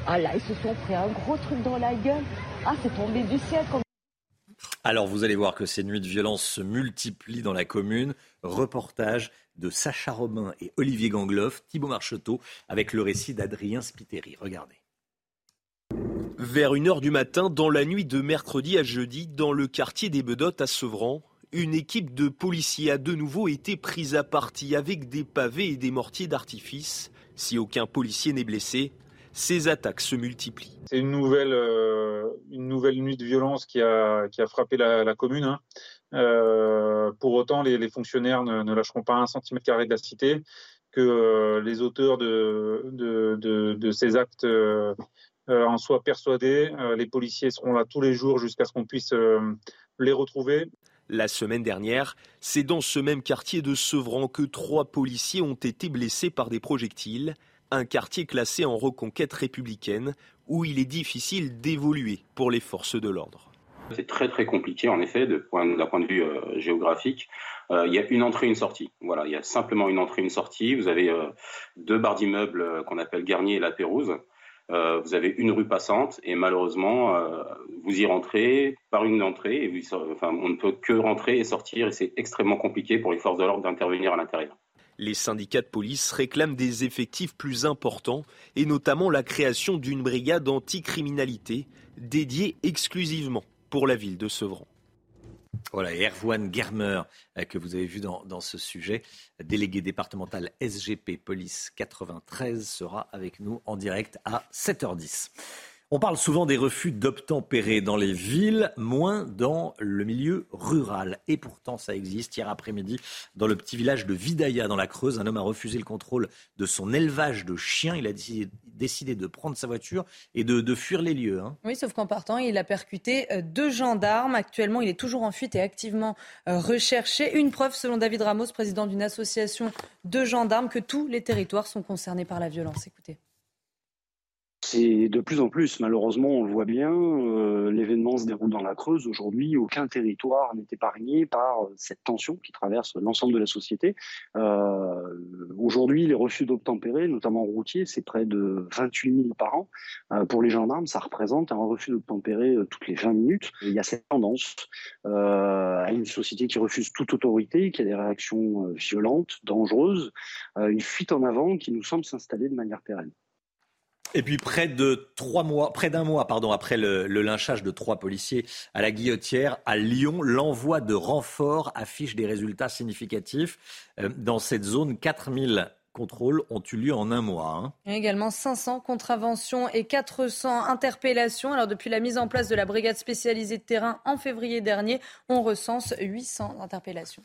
Ah là, ils se sont pris un gros truc dans la gueule. Ah, c'est tombé du ciel comme Alors vous allez voir que ces nuits de violence se multiplient dans la commune. Reportage de Sacha Robin et Olivier Gangloff, Thibaut Marcheteau, avec le récit d'Adrien Spiteri. Regardez. Vers 1h du matin, dans la nuit de mercredi à jeudi, dans le quartier des Bedottes à Sevran, une équipe de policiers a de nouveau été prise à partie avec des pavés et des mortiers d'artifice. Si aucun policier n'est blessé, ces attaques se multiplient. C'est une nouvelle, euh, une nouvelle nuit de violence qui a, qui a frappé la, la commune. hein. Euh, pour autant, les, les fonctionnaires ne, ne lâcheront pas un centimètre carré de la cité, que euh, les auteurs de, de, de, de ces actes en soient persuadés. Les policiers seront là tous les jours jusqu'à ce qu'on puisse les retrouver. La semaine dernière, c'est dans ce même quartier de Sevran que trois policiers ont été blessés par des projectiles, un quartier classé en reconquête républicaine où il est difficile d'évoluer pour les forces de l'ordre. C'est très très compliqué en effet d'un point de vue euh, géographique. Euh, il y a une entrée, une sortie. Voilà, il y a simplement une entrée, une sortie. Vous avez euh, deux barres d'immeubles qu'on appelle Garnier et La Pérouse. Vous avez une rue passante et malheureusement vous y rentrez par une entrée et on ne peut que rentrer et sortir et c'est extrêmement compliqué pour les forces de l'ordre d'intervenir à l'intérieur. Les syndicats de police réclament des effectifs plus importants et notamment la création d'une brigade anticriminalité dédiée exclusivement pour la ville de Sevran. Voilà, Erwan Germer, euh, que vous avez vu dans, dans ce sujet, délégué départemental SGP Police 93, sera avec nous en direct à 7h10. On parle souvent des refus d'obtempérer dans les villes, moins dans le milieu rural. Et pourtant, ça existe. Hier après-midi, dans le petit village de Vidaya, dans la Creuse, un homme a refusé le contrôle de son élevage de chiens. Il a décidé, de prendre sa voiture et de, de fuir les lieux. hein. Oui, sauf qu'en partant, il a percuté euh, deux gendarmes. Actuellement, il est toujours en fuite et activement euh, recherché. Une preuve, selon David Ramos, président d'une association de gendarmes, que tous les territoires sont concernés par la violence. Écoutez. C'est de plus en plus, malheureusement, on le voit bien, euh, l'événement se déroule dans la Creuse. Aujourd'hui, aucun territoire n'est épargné par euh, cette tension qui traverse l'ensemble de la société. Euh, Aujourd'hui, les refus d'obtempérer, notamment routiers, c'est près de 28 000 par an. Euh, pour les gendarmes, ça représente un refus d'obtempérer euh, toutes les 20 minutes. Il y a cette tendance euh, à une société qui refuse toute autorité, qui a des réactions violentes, dangereuses, une fuite en avant qui nous semble s'installer de manière pérenne. Et puis près de trois mois, près d'un mois, pardon, après le, lynchage de trois policiers à la Guillotière à Lyon, l'envoi de renforts affiche des résultats significatifs. Euh, Dans cette zone, 4000 contrôles ont eu lieu en un mois. hein. Il y également 500 contraventions et 400 interpellations. Alors, depuis la mise en place de la brigade spécialisée de terrain en février dernier, on recense 800 interpellations.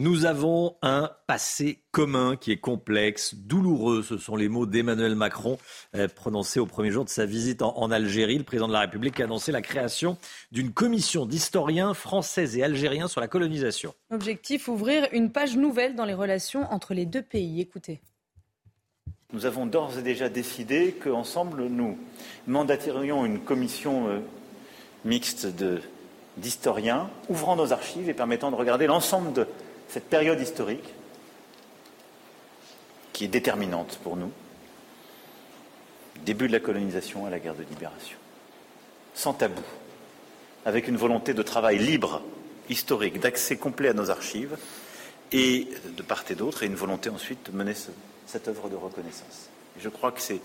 Nous avons un passé commun qui est complexe, douloureux. Ce sont les mots d'Emmanuel Macron euh, prononcés au premier jour de sa visite en, en Algérie. Le président de la République a annoncé la création d'une commission d'historiens français et algériens sur la colonisation. Objectif, ouvrir une page nouvelle dans les relations entre les deux pays. Écoutez. Nous avons d'ores et déjà décidé qu'ensemble, nous mandaterions une commission euh, mixte de- d'historiens ouvrant nos archives et permettant de regarder l'ensemble de cette période historique qui est déterminante pour nous, début de la colonisation à la guerre de libération, sans tabou, avec une volonté de travail libre, historique, d'accès complet à nos archives, et de part et d'autre, et une volonté ensuite de mener ce- cette œuvre de reconnaissance. Je crois que c'est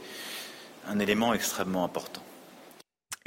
un élément extrêmement important.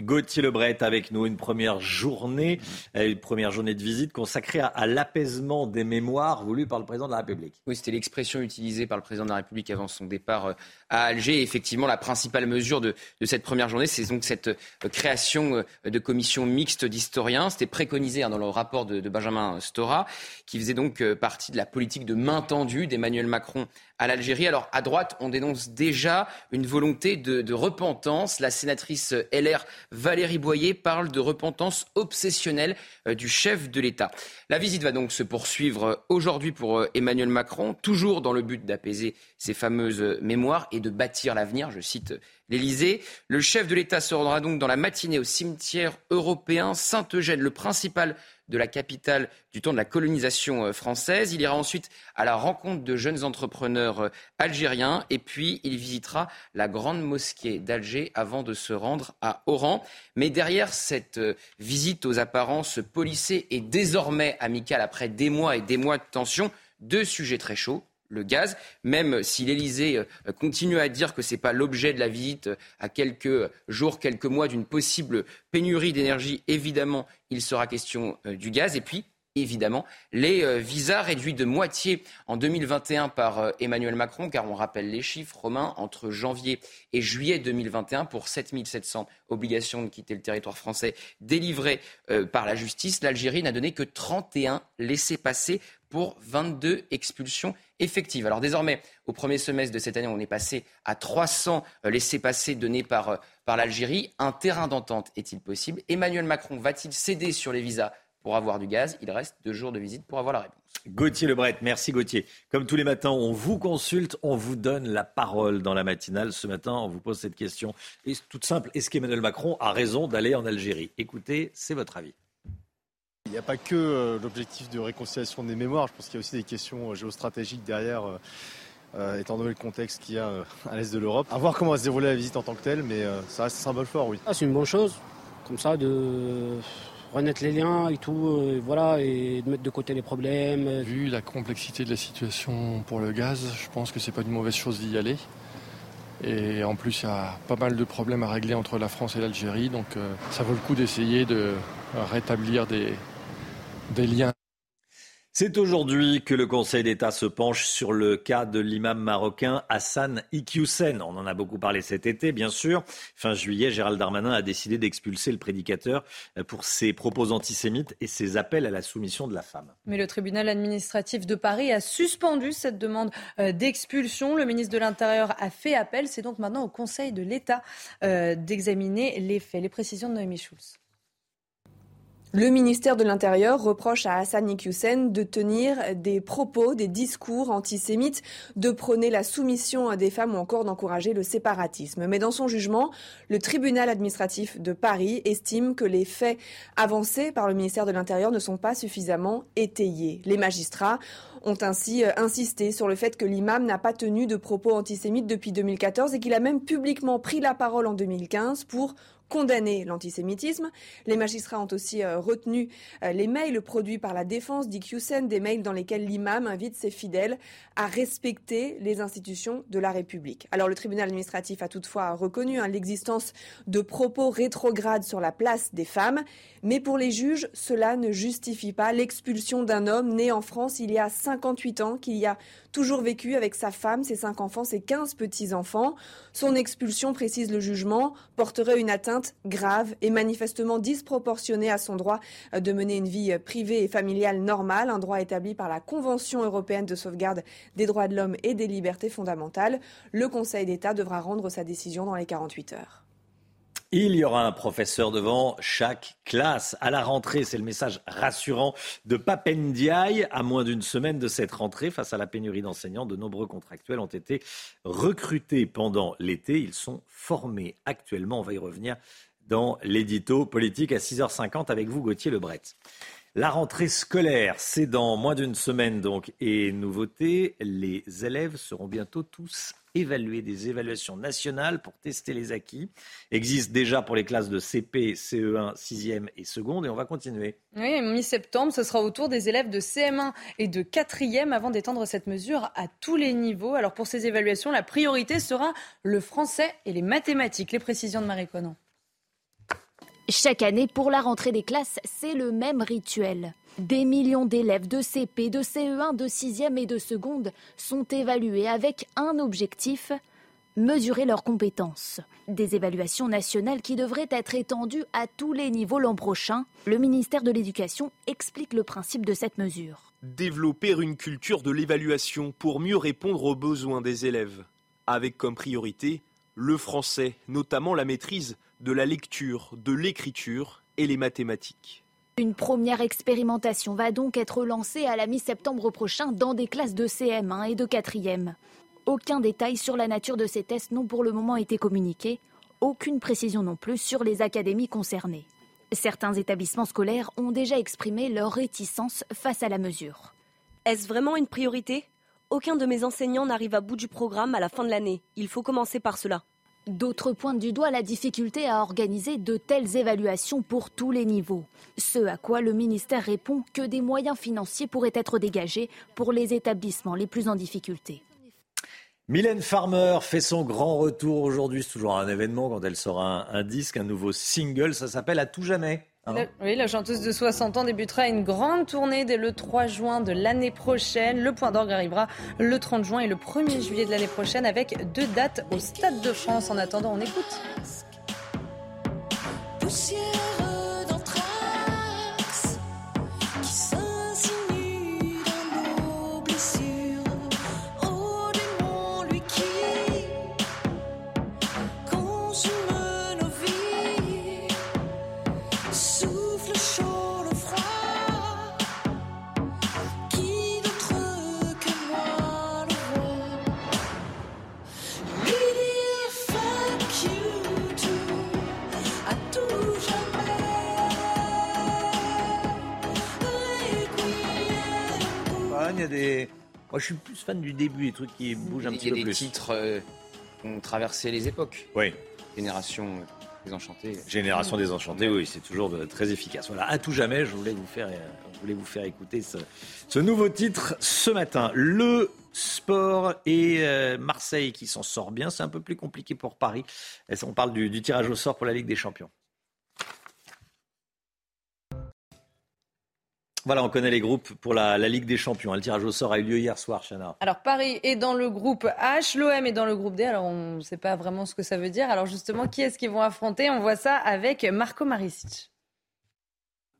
Gauthier Lebret avec nous, une première journée, euh, une première journée de visite consacrée à, l'apaisement des mémoires voulues par le président de la République. Oui, c'était l'expression utilisée par le président de la République avant son départ euh, à Alger. effectivement, la principale mesure de, cette première journée, c'est donc cette euh, création de commission mixte d'historiens. C'était préconisé hein, dans le rapport de, de, Benjamin Stora, qui faisait donc partie de la politique de main tendue d'Emmanuel Macron à l'Algérie. Alors, à droite, on dénonce déjà une volonté de, de repentance. La sénatrice LR Valérie Boyer parle de repentance obsessionnelle euh, du chef de l'État. La visite va donc se poursuivre aujourd'hui pour euh, Emmanuel Macron, toujours dans le but d'apaiser ses fameuses mémoires et de bâtir l'avenir. Je cite l'Élysée. Le chef de l'État se rendra donc dans la matinée au cimetière européen Saint-Eugène, le principal de la capitale du temps de la colonisation euh, française. Il ira ensuite à la rencontre de jeunes entrepreneurs euh, algériens et puis il visitera la grande mosquée d'Alger avant de se rendre à Oran. Mais derrière cette euh, visite aux apparences polissées et désormais amicales après des mois et des mois de tension, deux sujets très chauds le gaz, même si l'Elysée euh, continue à dire que ce n'est pas l'objet de la visite euh, à quelques jours, quelques mois d'une possible pénurie d'énergie, évidemment, il sera question euh, du gaz. Et puis, évidemment, les visas réduits de moitié en 2021 par Emmanuel Macron, car on rappelle les chiffres romains, entre janvier et juillet 2021, pour 7700 obligations de quitter le territoire français délivrées par la justice, l'Algérie n'a donné que 31 laissés-passer pour 22 expulsions effectives. Alors désormais, au premier semestre de cette année, on est passé à 300 euh, laissés-passer donnés par, euh, par l'Algérie. Un terrain d'entente est-il possible? Emmanuel Macron va-t-il céder sur les visas pour avoir du gaz Il reste deux jours de visite pour avoir la réponse. Gauthier Lebret, merci Gauthier. Comme tous les matins, on vous consulte, on vous donne la parole dans la matinale. Ce matin, on vous pose cette question. Et toute simple, est-ce qu'Emmanuel Macron a raison d'aller en Algérie? Écoutez, c'est votre avis. Il n'y a pas que euh, l'objectif de réconciliation des mémoires, je pense qu'il y a aussi des questions euh, géostratégiques derrière, euh, étant donné le contexte qu'il y a à l'est de l'Europe. À voir comment va se dérouler la visite en tant que telle, mais ça reste un symbole fort, oui. Ah, c'est une bonne chose, comme ça, de renaître les liens et tout, voilà, et de mettre de côté les problèmes. Vu la complexité de la situation pour le gaz, je pense que c'est pas une mauvaise chose d'y aller. Et en plus, il y a pas mal de problèmes à régler entre la France et l'Algérie, donc ça vaut le coup d'essayer de rétablir des, des liens. C'est aujourd'hui que le Conseil d'État se penche sur le cas de l'imam marocain Hassan Iqiyoussen. On en a beaucoup parlé cet été, bien sûr. Fin juillet, Gérald Darmanin a décidé d'expulser le prédicateur pour ses propos antisémites et ses appels à la soumission de la femme. Mais le tribunal administratif de Paris a suspendu cette demande euh, d'expulsion. Le ministre de l'Intérieur a fait appel. C'est donc maintenant au Conseil de l'État euh, d'examiner les faits. Les précisions de Noémie Schulz. Le ministère de l'Intérieur reproche à Hassan Iqiyoussen de tenir des propos, des discours antisémites, de prôner la soumission des femmes ou encore d'encourager le séparatisme. Mais dans son jugement, le tribunal administratif de Paris estime que les faits avancés par le ministère de l'Intérieur ne sont pas suffisamment étayés. Les magistrats ont ainsi euh, insisté sur le fait que l'imam n'a pas tenu de propos antisémites depuis 2014 et qu'il a même publiquement pris la parole en 2015 pour condamner l'antisémitisme. Les magistrats ont aussi euh, retenu euh, les mails produits par la défense d'Iqiyoussen, des mails dans lesquels l'imam invite ses fidèles à respecter les institutions de la République. Alors le tribunal administratif a toutefois reconnu hein, l'existence de propos rétrogrades sur la place des femmes, mais pour les juges, cela ne justifie pas l'expulsion d'un homme né en France il y a 58 ans, qui y a toujours vécu avec sa femme, ses cinq enfants, ses 15 petits-enfants. Son expulsion, précise le jugement, porterait une atteinte grave et manifestement disproportionnée à son droit de mener une vie privée et familiale normale, un droit établi par la Convention européenne de sauvegarde des droits de l'homme et des libertés fondamentales. Le Conseil d'État devra rendre sa décision dans les 48 heures. Il y aura un professeur devant chaque classe. À la rentrée, c'est le message rassurant de Papendiaï. À moins d'une semaine de cette rentrée, face à la pénurie d'enseignants, de nombreux contractuels ont été recrutés pendant l'été. Ils sont formés actuellement. On va y revenir dans l'édito politique à 6h50 avec vous, Gauthier Lebret. La rentrée scolaire, c'est dans moins d'une semaine donc. Et nouveauté, les élèves seront bientôt tous évaluer des évaluations nationales pour tester les acquis. Existe déjà pour les classes de CP, CE1, 6e et seconde et on va continuer. Oui, mi-septembre, ce sera au tour des élèves de CM1 et de 4e avant d'étendre cette mesure à tous les niveaux. Alors pour ces évaluations, la priorité sera le français et les mathématiques. Les précisions de Marie Conan. Chaque année, pour la rentrée des classes, c'est le même rituel. Des millions d'élèves de CP, de CE1, de 6e et de seconde sont évalués avec un objectif mesurer leurs compétences. Des évaluations nationales qui devraient être étendues à tous les niveaux l'an prochain. Le ministère de l'Éducation explique le principe de cette mesure. Développer une culture de l'évaluation pour mieux répondre aux besoins des élèves, avec comme priorité le français, notamment la maîtrise de la lecture, de l'écriture et les mathématiques. Une première expérimentation va donc être lancée à la mi-septembre prochain dans des classes de CM1 et de 4e. Aucun détail sur la nature de ces tests n'ont pour le moment été communiqués, aucune précision non plus sur les académies concernées. Certains établissements scolaires ont déjà exprimé leur réticence face à la mesure. Est-ce vraiment une priorité? Aucun de mes enseignants n'arrive à bout du programme à la fin de l'année. Il faut commencer par cela. D'autres pointent du doigt la difficulté à organiser de telles évaluations pour tous les niveaux. Ce à quoi le ministère répond que des moyens financiers pourraient être dégagés pour les établissements les plus en difficulté. Mylène Farmer fait son grand retour aujourd'hui. C'est toujours un événement quand elle sort un, un disque, un nouveau single. Ça s'appelle À tout jamais. Hein oui, la chanteuse de 60 ans débutera une grande tournée dès le 3 juin de l'année prochaine. Le point d'orgue arrivera le 30 juin et le 1er juillet de l'année prochaine avec deux dates au Stade de France. En attendant, on écoute. Moi, je suis plus fan du début, des trucs qui bougent un petit peu plus. Il y a des titres euh, qui ont traversé les époques. Oui. Génération euh, désenchantée. Génération désenchantée, oui, c'est toujours très efficace. Voilà, à tout jamais, je voulais vous faire, euh, je voulais vous faire écouter ce, nouveau titre ce matin. Le sport et Marseille qui s'en sort bien. C'est un peu plus compliqué pour Paris. On parle du tirage au sort pour la Ligue des Champions? Voilà, on connaît les groupes pour la, Ligue des Champions. Le tirage au sort a eu lieu hier soir, Chana. Alors Paris est dans le groupe H, l'OM est dans le groupe D. Alors on ne sait pas vraiment ce que ça veut dire. Alors justement, qui est-ce qu'ils vont affronter? On voit ça avec Marco Maricic.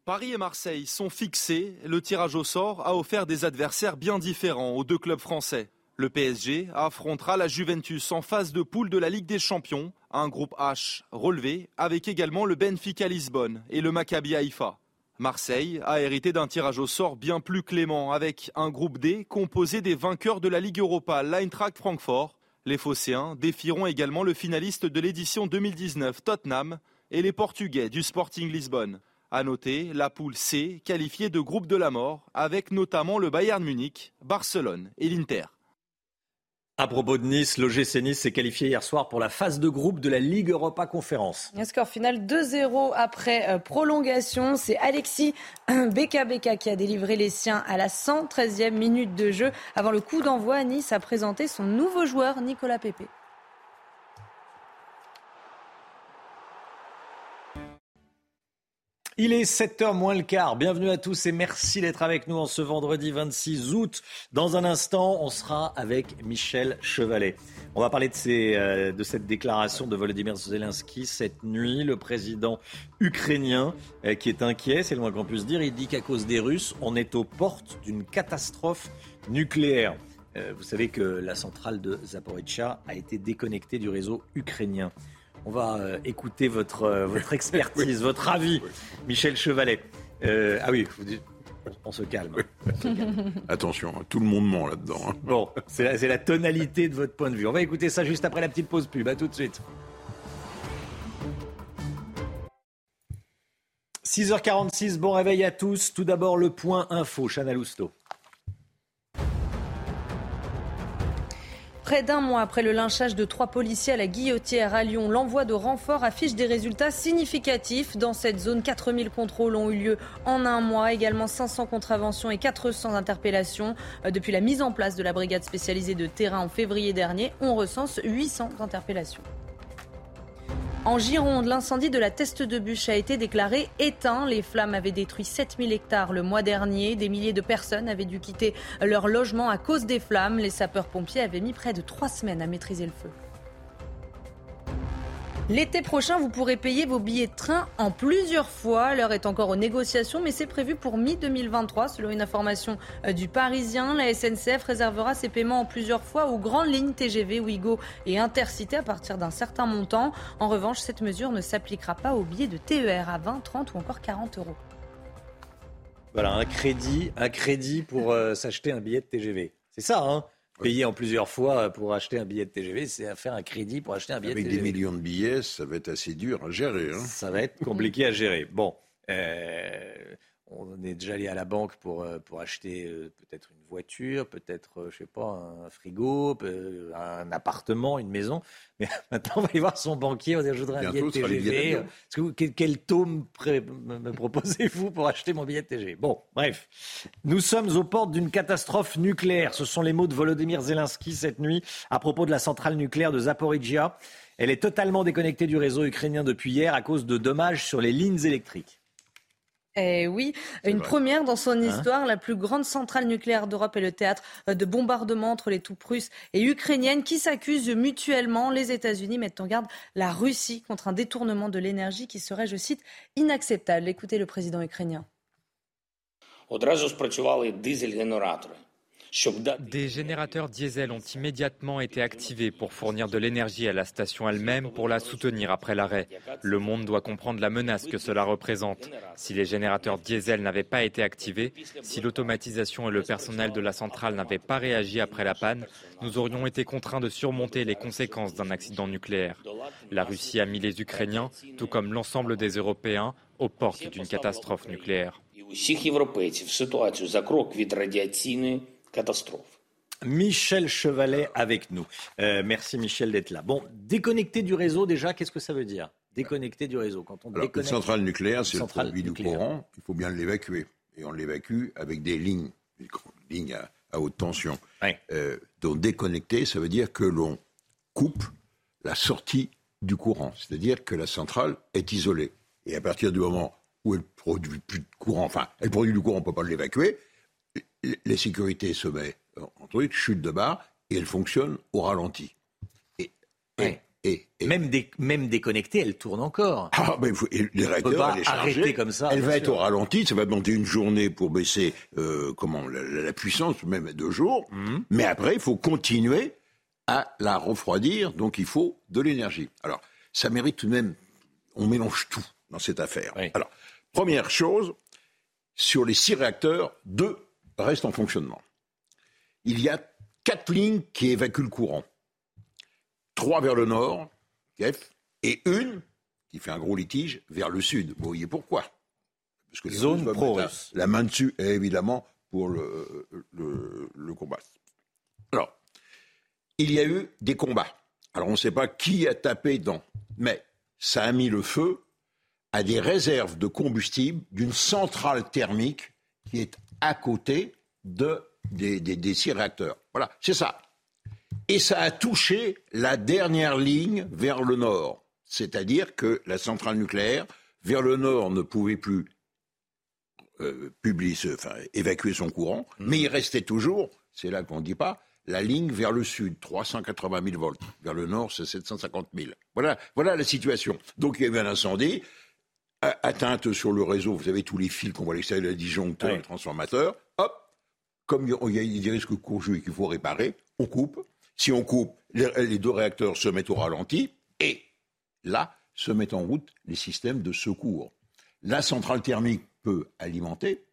Paris et Marseille sont fixés. Le tirage au sort a offert des adversaires bien différents aux deux clubs français. Le PSG affrontera la Juventus en phase de poule de la Ligue des Champions, un groupe H relevé avec également le Benfica Lisbonne et le Maccabi Haïfa. Marseille a hérité d'un tirage au sort bien plus clément avec un groupe D composé des vainqueurs de la Ligue Europa, l'Eintracht Francfort. Les Phocéens défieront également le finaliste de l'édition 2019, Tottenham, et les Portugais du Sporting Lisbonne. À noter la poule C qualifiée de groupe de la mort avec notamment le Bayern Munich, Barcelone et l'Inter. À propos de Nice, l'OGC Nice s'est qualifié hier soir pour la phase de groupe de la Ligue Europa Conférence. Un score final 2-0 après euh, prolongation. C'est Alexis Beka qui a délivré les siens à la 113e minute de jeu. Avant le coup d'envoi, Nice a présenté son nouveau joueur, Nicolas Pepe. Il est 7h moins le quart. Bienvenue à tous et merci d'être avec nous en ce vendredi 26 août. Dans un instant, on sera avec Michel Chevalet. On va parler de, euh, de cette déclaration de Volodymyr Zelensky cette nuit. Le président ukrainien euh, qui est inquiet, c'est le moins qu'on puisse dire. Il dit qu'à cause des Russes, on est aux portes d'une catastrophe nucléaire. Euh, vous savez que la centrale de Zaporizhia a été déconnectée du réseau ukrainien. On va euh, écouter votre, euh, votre expertise, votre avis, Michel Chevalet. Euh, ah oui, on se calme. Attention, hein, tout le monde ment là-dedans. Hein. Bon, c'est la, tonalité de votre point de vue. On va écouter ça juste après la petite pause pub. À tout de suite. 6h46, bon réveil à tous. Tout d'abord, le point info, Chana Lousteau. Près d'un mois après le lynchage de trois policiers à la guillotière à Lyon, l'envoi de renforts affiche des résultats significatifs. Dans cette zone, 4000 contrôles ont eu lieu en un mois, également 500 contraventions et 400 interpellations. Euh, depuis la mise en place de la brigade spécialisée de terrain en février dernier, on recense 800 interpellations. En Gironde, l'incendie de la Teste de Bûche a été déclaré éteint. Les flammes avaient détruit 7000 hectares le mois dernier. Des milliers de personnes avaient dû quitter leur logement à cause des flammes. Les sapeurs-pompiers avaient mis près de trois semaines à maîtriser le feu. L'été prochain, vous pourrez payer vos billets de train en plusieurs fois. L'heure est encore aux négociations, mais c'est prévu pour mi-2023. Selon une information euh, du Parisien, la SNCF réservera ses paiements en plusieurs fois aux grandes lignes TGV, Ouigo et Intercité à partir d'un certain montant. En revanche, cette mesure ne s'appliquera pas aux billets de TER à 20, 30 ou encore 40 euros. Voilà, un crédit, un crédit pour euh, s'acheter un billet de TGV. C'est ça, hein? Payer en plusieurs fois pour acheter un billet de TGV, c'est à faire un crédit pour acheter un billet Avec de des TGV. millions de billets, ça va être assez dur à gérer. hein. Ça va être compliqué à gérer. Bon, euh, on est déjà allé à la banque pour, euh, pour acheter euh, peut-être une voiture, peut-être, euh, je sais pas, un frigo, un appartement, une maison. Mais maintenant, on va aller voir son banquier, on va dire, je voudrais un billet de TGV. que vous- quel, quel taux me, pré- me- me proposez-vous pour acheter mon billet de TGV Bon, bref. Nous sommes aux portes d'une catastrophe nucléaire. Ce sont les mots de Volodymyr Zelensky cette nuit à propos de la centrale nucléaire de Zaporizhia. Elle est totalement déconnectée du réseau ukrainien depuis hier à cause de dommages sur les lignes électriques. Eh oui, une vrai. première dans son Hein histoire. La plus grande centrale nucléaire d'Europe est le théâtre euh, de bombardements entre les troupes russes et ukrainiennes qui s'accusent mutuellement. Les États-Unis mettent en garde la Russie contre un détournement de l'énergie qui serait, je cite, inacceptable. Écoutez le président ukrainien. Одразу спрацювали дизель-генератори. Des générateurs diesel ont immédiatement été activés pour fournir de l'énergie à la station elle-même pour la soutenir après l'arrêt. Le monde doit comprendre la menace que cela représente. Si les générateurs diesel n'avaient pas été activés, si l'automatisation et le personnel de la centrale n'avaient pas réagi après la panne, nous aurions été contraints de surmonter les conséquences d'un accident nucléaire. La Russie a mis les Ukrainiens, tout comme l'ensemble des Européens, aux portes d'une catastrophe nucléaire catastrophe. Michel Chevalet avec nous. Euh, merci Michel d'être là. Bon, déconnecter du réseau déjà, qu'est-ce que ça veut dire? Déconnecter du réseau. Quand on Alors. Une centrale nucléaire, c'est le produit du courant, il faut bien l'évacuer. Et on l'évacue avec des lignes, des lignes à, haute tension. Euh, donc déconnecter, ça veut dire que l'on coupe la sortie du courant, c'est-à-dire que la centrale est isolée. Et à partir du moment où elle produit plus de courant, enfin, elle produit du courant, on ne peut pas l'évacuer, les- sécurités se mettent en truc, chute de barre, et elle fonctionne au ralenti. Et, et, et- et- Même, dé- même déconnectée, elle tourne encore. ah, faut- et les réacteurs, elle est chargée. comme ça, Elle va être au ralenti, ça va demander une journée pour baisser euh, comment, la, la- la puissance, même deux jours. Mhm. Mais après, il faut continuer à la refroidir, donc il faut de l'énergie. Alors, ça mérite tout de même, on mélange tout dans cette affaire. Alors, première chose, sur les six réacteurs, deux restent en fonctionnement. Il y a quatre lignes qui évacuent le courant. Trois vers le nord, Kiev, et une qui fait un gros litige vers le sud. Vous voyez pourquoi Parce que les Zone pro-russe. mettre La, la main dessus, évidemment, pour le, le, le combat. Alors, il y a eu des combats. Alors, on ne sait pas qui a tapé dans, mais ça a mis le feu à des réserves de combustible d'une centrale thermique qui est à côté de, des, des- des six réacteurs. Voilà, c'est ça. Et ça a touché la dernière ligne vers le nord. C'est-à-dire que la centrale nucléaire, vers le nord, ne pouvait plus euh, publier ce- enfin, évacuer son courant, mais il restait toujours, c'est là qu'on ne dit pas, la ligne vers le sud, 380 000 volts. Vers le nord, c'est 750 000. Voilà, voilà la situation. Donc il y a eu un incendie, atteinte sur le réseau, vous avez tous les fils qu'on voit à l'extérieur, les disjoncteurs, les transformateurs, hop, comme il y a- des risques courgeux et qu'il faut réparer, on coupe. Si on coupe, les, les deux réacteurs se mettent au ralenti et là se mettent en route les systèmes de secours. La centrale thermique peut alimenter,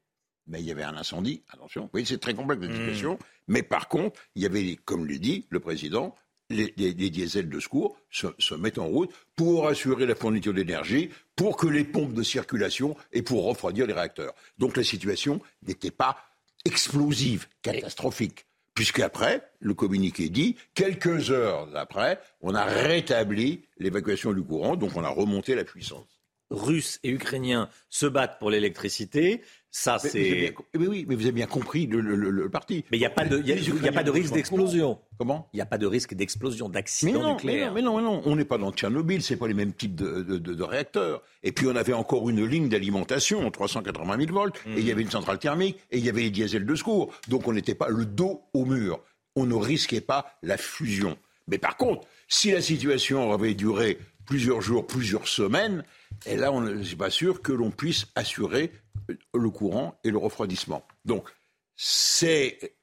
mais il y avait un incendie. Attention, vous voyez, c'est très complexe la situation. Mais par contre, il y avait, comme le dit le président, les, diesels de secours se, mettent en route pour assurer la fourniture d'énergie, pour que les pompes de circulation et pour refroidir les réacteurs. Donc la situation n'était pas explosive, catastrophique. Puisqu'après, le communiqué dit, quelques heures après, on a rétabli l'évacuation du courant, donc on a remonté la puissance. Russes et Ukrainiens se battent pour l'électricité. Ça, c'est. mais oui, mais vous avez bien compris le, le- le- le parti. Mais il n'y a pas de, y a- y a pas de risque d'explosion. Comment? Il n'y a pas de risque d'explosion, d'accident mais nucléaire. non, mais non, mais non, on n'est pas dans Tchernobyl, c'est pas les mêmes types de, de- de- de réacteurs. Et puis on avait encore une ligne d'alimentation, 380 000 volts, et il y avait une centrale thermique, et il y avait les diesels de secours. Donc on n'était pas le dos au mur. On ne risquait pas la fusion. Mais par contre, si la situation avait duré plusieurs jours, plusieurs semaines, et là, on n'est pas sûr que l'on puisse assurer euh, le courant et le refroidissement. Donc, c'est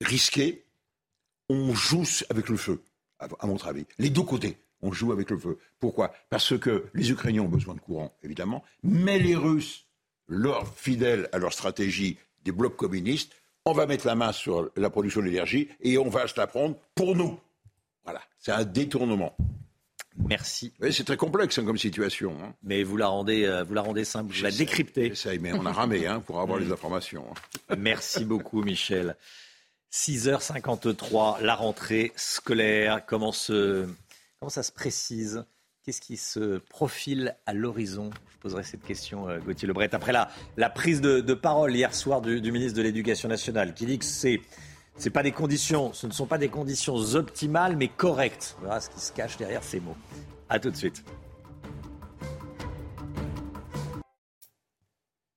risqué, on joue avec le feu, à mon avis. Les deux côtés, on joue avec le feu. Pourquoi? Parce que les Ukrainiens ont besoin de courant, évidemment, mais les Russes, fidèles à leur stratégie des blocs communistes, on va mettre la main sur la production d'énergie et on va se la prendre pour nous. Voilà, c'est un détournement. Merci. Oui, c'est très complexe hein, comme situation. hein. Mais vous la rendez, euh, vous la rendez simple, vous la décryptez. j'essaie, mais on a ramé hein, pour avoir les informations. Merci beaucoup, Michel. 6h53, la rentrée scolaire. Comment, se, comment ça se précise? Qu'est-ce qui se profile à l'horizon? Je poserai cette question, euh, Gauthier Lebret. Après la, la prise de, de parole hier soir du, du ministre de l'Éducation nationale, qui dit que c'est c'est pas des conditions, ce ne sont pas des conditions optimales, mais correctes. Voilà ce qui se cache derrière ces mots. À tout de suite.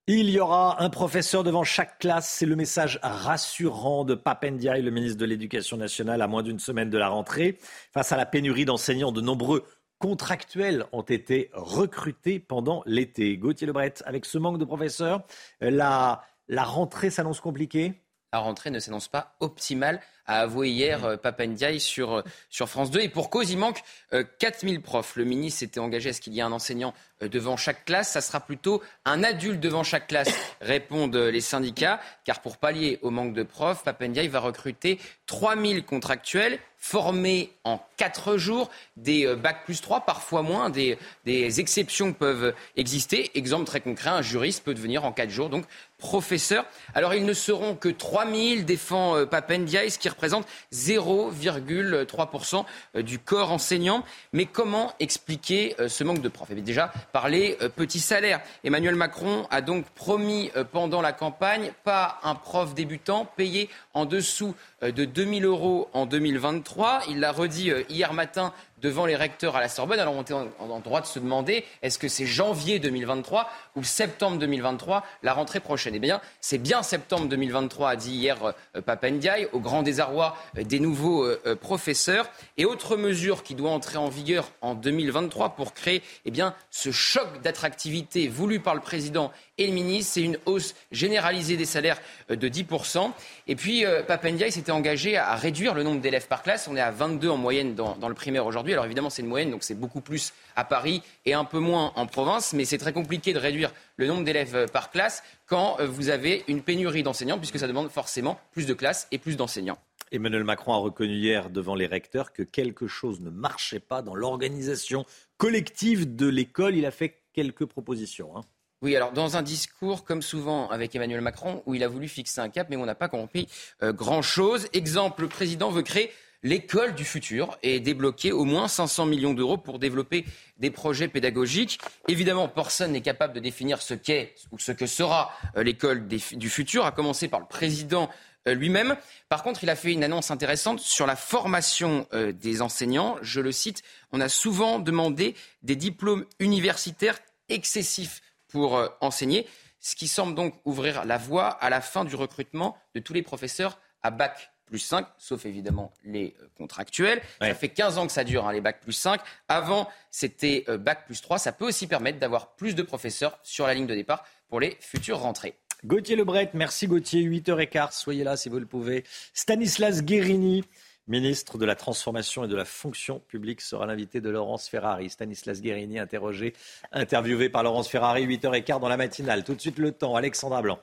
Il y aura un professeur devant chaque classe. C'est le message rassurant de Papendiaï, le ministre de l'Éducation nationale, à moins d'une semaine de la rentrée. Face à la pénurie d'enseignants, de nombreux contractuels ont été recrutés pendant l'été. Gauthier Lebret, avec ce manque de professeurs, la, la rentrée s'annonce compliquée? La rentrée ne s'annonce pas optimale, a avoué hier euh, Papendiaï sur, euh, sur France 2. Et pour cause, il manque euh, 4000 profs. Le ministre s'était engagé à ce qu'il y ait un enseignant euh, devant chaque classe. Ça sera plutôt un adulte devant chaque classe, répondent euh, les syndicats. Car pour pallier au manque de profs, Papendiaï va recruter 3000 contractuels formés en 4 jours, des euh, bacs plus 3, parfois moins, des, exceptions peuvent exister. Exemple très concret, un juriste peut devenir en 4 jours, donc professeur. Alors ils ne seront que 3000, défend euh, Papendiaï, ce qui représente 0,3% euh, du corps enseignant. Mais comment expliquer ce manque de profs? Eh Déjà, par les petits salaires. Emmanuel Macron a donc promis pendant la campagne pas un prof débutant payé en dessous de 2000 euros en 2023. Il l'a redit euh, hier matin devant les recteurs à la Sorbonne. Alors on est en, droit de se demander est-ce que c'est janvier 2023 ou septembre 2023 la rentrée prochaine? Eh bien, c'est bien septembre 2023, a dit hier euh, Papendiaï, au grand désarroi euh, des nouveaux euh, euh, professeurs. Et autre mesure qui doit entrer en vigueur en 2023 pour créer eh bien, ce choc d'attractivité voulu par le président et le ministre, c'est une hausse généralisée des salaires de 10%. Et puis, Papendiaï s'était engagé à réduire le nombre d'élèves par classe. On est à 22 en moyenne dans le primaire aujourd'hui. Alors évidemment, c'est une moyenne, donc c'est beaucoup plus à Paris et un peu moins en province. Mais c'est très compliqué de réduire le nombre d'élèves euh, par classe quand euh, vous avez une pénurie d'enseignants, puisque ça demande forcément plus de classes et plus d'enseignants. Emmanuel Macron a reconnu hier devant les recteurs que quelque chose ne marchait pas dans l'organisation collective de l'école. Il a fait quelques propositions. hein. Oui, alors dans un discours, comme souvent avec Emmanuel Macron, où il a voulu fixer un cap, mais on n'a pas compris euh, grand-chose. Exemple, le président veut créer l'école du futur et débloquer au moins 500 millions d'euros pour développer des projets pédagogiques. Évidemment, personne n'est capable de définir ce qu'est ou ce que sera euh, l'école du futur, à commencer par le président euh, lui-même. Par contre, il a fait une annonce intéressante sur la formation euh, des enseignants. Je le cite, on a souvent demandé des diplômes universitaires excessifs pour enseigner, ce qui semble donc ouvrir la voie à la fin du recrutement de tous les professeurs à bac plus 5, sauf évidemment les euh, contractuels. Ça fait 15 ans que ça dure, hein, les bac plus 5. Avant, c'était euh, bac plus 3. Ça peut aussi permettre d'avoir plus de professeurs sur la ligne de départ pour les futures rentrées. Gauthier Lebret, merci Gauthier, 8h15, soyez là si vous le pouvez. Stanislas Guérini, ministre de la Transformation et de la Fonction publique, sera l'invité de Laurence Ferrari. Stanislas Guérini, interrogé, interviewé par Laurence Ferrari, 8h15 dans la matinale. Tout de suite le temps, Alexandra Blanc.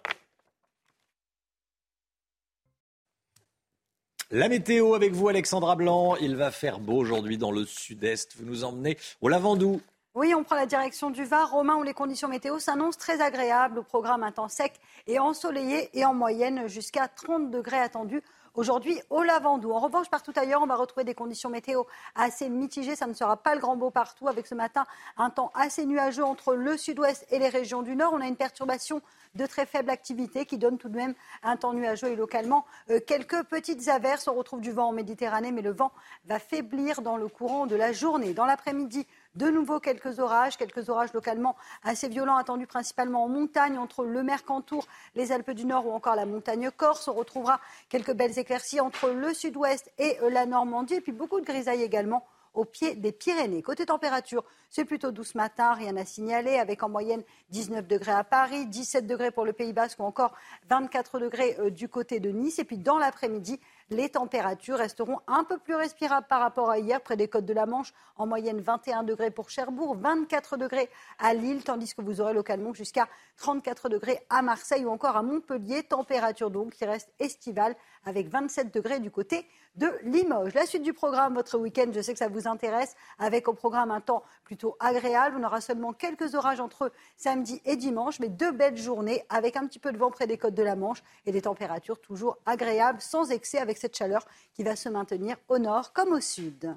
La météo avec vous, Alexandra Blanc. Il va faire beau aujourd'hui dans le sud-est. Vous nous emmenez au Lavandou. Oui, on prend la direction du Var, Romain, où les conditions météo s'annoncent très agréables. Au programme un temps sec et ensoleillé et en moyenne jusqu'à 30 degrés attendus aujourd'hui au Lavandou. En revanche, partout ailleurs, on va retrouver des conditions météo assez mitigées. Ça ne sera pas le grand beau partout avec ce matin un temps assez nuageux entre le sud-ouest et les régions du nord. On a une perturbation de très faible activité qui donne tout de même un temps nuageux et localement euh, quelques petites averses. On retrouve du vent en Méditerranée, mais le vent va faiblir dans le courant de la journée. Dans l'après-midi, de nouveau quelques orages, quelques orages localement assez violents attendus principalement en montagne entre le Mercantour, les Alpes du Nord ou encore la montagne corse. On retrouvera quelques belles éclaircies entre le sud-ouest et euh, la Normandie et puis beaucoup de grisailles également au pied des Pyrénées. Côté température, c'est plutôt doux ce matin, rien à signaler, avec en moyenne 19 degrés à Paris, 17 degrés pour le Pays Basque ou encore 24 degrés euh, du côté de Nice. Et puis dans l'après-midi, les températures resteront un peu plus respirables par rapport à hier, près des côtes de la Manche, en moyenne 21 degrés pour Cherbourg, 24 degrés à Lille, tandis que vous aurez localement jusqu'à 34 degrés à Marseille ou encore à Montpellier. Température donc qui reste estivale avec 27 degrés du côté de Limoges. La suite du programme, votre week-end, je sais que ça vous intéresse, avec au programme un temps plutôt agréable. On aura seulement quelques orages entre samedi et dimanche, mais deux belles journées avec un petit peu de vent près des côtes de la Manche et des températures toujours agréables, sans excès, avec cette chaleur qui va se maintenir au nord comme au sud.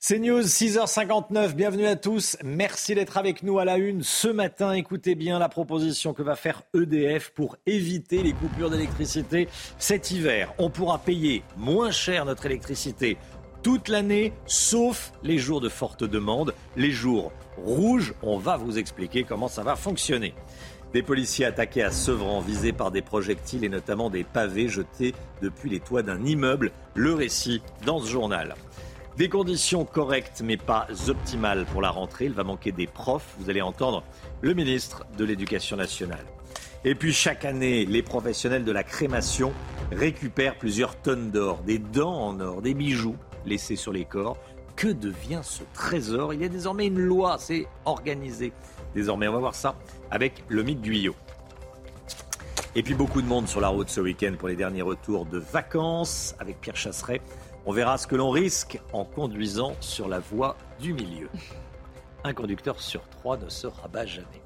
C'est News, 6h59, bienvenue à tous. Merci d'être avec nous à la une. Ce matin, écoutez bien la proposition que va faire EDF pour éviter les coupures d'électricité cet hiver. On pourra payer moins cher notre électricité toute l'année, sauf les jours de forte demande, les jours rouges. On va vous expliquer comment ça va fonctionner. Des policiers attaqués à Sevran, visés par des projectiles et notamment des pavés jetés depuis les toits d'un immeuble. Le récit dans ce journal. Des conditions correctes mais pas optimales pour la rentrée. Il va manquer des profs. Vous allez entendre le ministre de l'Éducation nationale. Et puis chaque année, les professionnels de la crémation récupèrent plusieurs tonnes d'or, des dents en or, des bijoux laissés sur les corps. Que devient ce trésor? Il y a désormais une loi, c'est organisé. Désormais, on va voir ça avec le mythe Guyot. Et puis beaucoup de monde sur la route ce week-end pour les derniers retours de vacances avec Pierre Chasseret. On verra ce que l'on risque en conduisant sur la voie du milieu. Un conducteur sur trois ne se rabat jamais.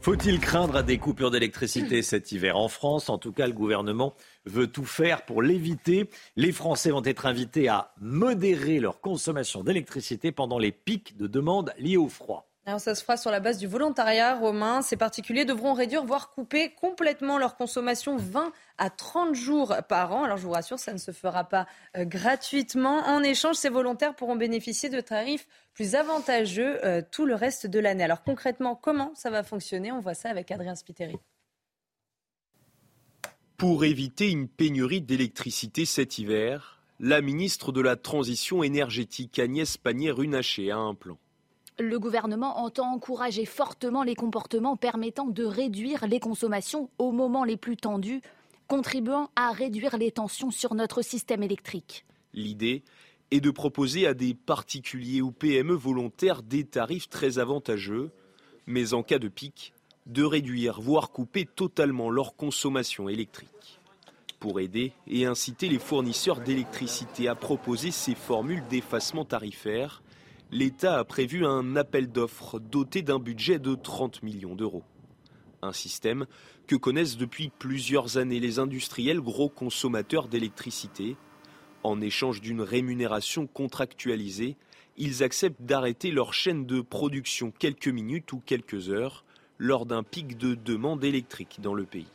Faut-il craindre des coupures d'électricité cet hiver en France? En tout cas, le gouvernement veut tout faire pour l'éviter. Les Français vont être invités à modérer leur consommation d'électricité pendant les pics de demande liés au froid. Alors ça se fera sur la base du volontariat romain. Ces particuliers devront réduire, voire couper complètement leur consommation 20 à 30 jours par an. Alors je vous rassure, ça ne se fera pas euh, gratuitement. En échange, ces volontaires pourront bénéficier de tarifs plus avantageux euh, tout le reste de l'année. Alors concrètement, comment ça va fonctionner? On voit ça avec Adrien Spiteri. Pour éviter une pénurie d'électricité cet hiver, la ministre de la Transition énergétique Agnès Pannier-Runacher a un plan. Le gouvernement entend encourager fortement les comportements permettant de réduire les consommations au moment les plus tendus, contribuant à réduire les tensions sur notre système électrique. L'idée est de proposer à des particuliers ou PME volontaires des tarifs très avantageux, mais en cas de pic, de réduire, voire couper totalement leur consommation électrique. Pour aider et inciter les fournisseurs d'électricité à proposer ces formules d'effacement tarifaire, l'État a prévu un appel d'offres doté d'un budget de 30 millions d'euros. Un système que connaissent depuis plusieurs années les industriels gros consommateurs d'électricité. En échange d'une rémunération contractualisée, ils acceptent d'arrêter leur chaîne de production quelques minutes ou quelques heures lors d'un pic de demande électrique dans le pays.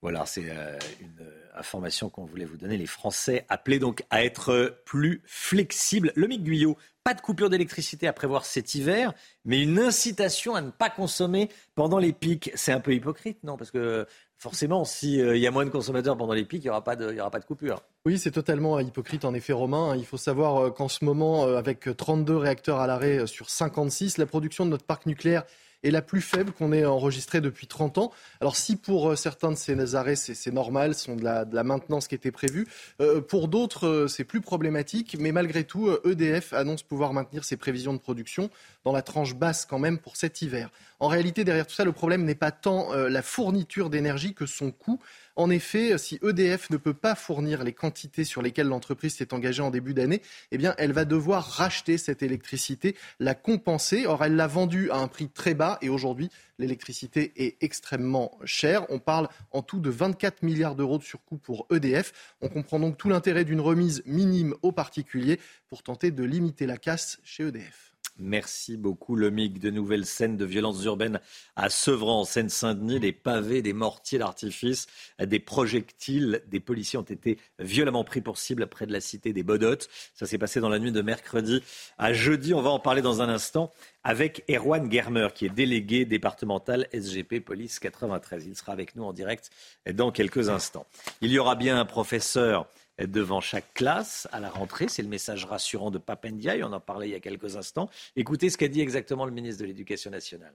Voilà, c'est euh, une information qu'on voulait vous donner. Les Français appelaient donc à être plus flexibles. Le Mick Guyot, pas de coupure d'électricité à prévoir cet hiver, mais une incitation à ne pas consommer pendant les pics. C'est un peu hypocrite, non? Parce que forcément, s'il euh, y a moins de consommateurs pendant les pics, il n'y aura, aura pas de coupure. Oui, c'est totalement hypocrite, en effet, Romain. Il faut savoir euh, qu'en ce moment, avec 32 réacteurs à l'arrêt sur 56, la production de notre parc nucléaire est la plus faible qu'on ait enregistrée depuis 30 ans. Alors si pour euh, certains de ces arrêts c'est normal, ce sont de la, maintenance qui était prévue, euh, pour d'autres euh, c'est plus problématique, mais malgré tout EDF annonce pouvoir maintenir ses prévisions de production dans la tranche basse quand même pour cet hiver. En réalité derrière tout ça le problème n'est pas tant la fourniture d'énergie que son coût. En effet, si EDF ne peut pas fournir les quantités sur lesquelles l'entreprise s'est engagée en début d'année, eh bien, elle va devoir racheter cette électricité, la compenser. Or, elle l'a vendue à un prix très bas et aujourd'hui, l'électricité est extrêmement chère. On parle en tout de 24 milliards d'euros de surcoût pour EDF. On comprend donc tout l'intérêt d'une remise minime aux particuliers pour tenter de limiter la casse chez EDF. Merci beaucoup, Lomic. De nouvelles scènes de violences urbaines à Sevran, en Seine-Saint-Denis. Des pavés, des mortiers d'artifice, des projectiles. Des policiers ont été violemment pris pour cible près de la cité des Bodottes. Ça s'est passé dans la nuit de mercredi à jeudi. On va en parler dans un instant avec Erwan Germer, qui est délégué départemental SGP Police 93. Il sera avec nous en direct dans quelques instants. Il y aura bien un professeur devant chaque classe à la rentrée. C'est le message rassurant de Papendia, on en parlait il y a quelques instants. Écoutez ce qu'a dit exactement le ministre de l'Éducation nationale.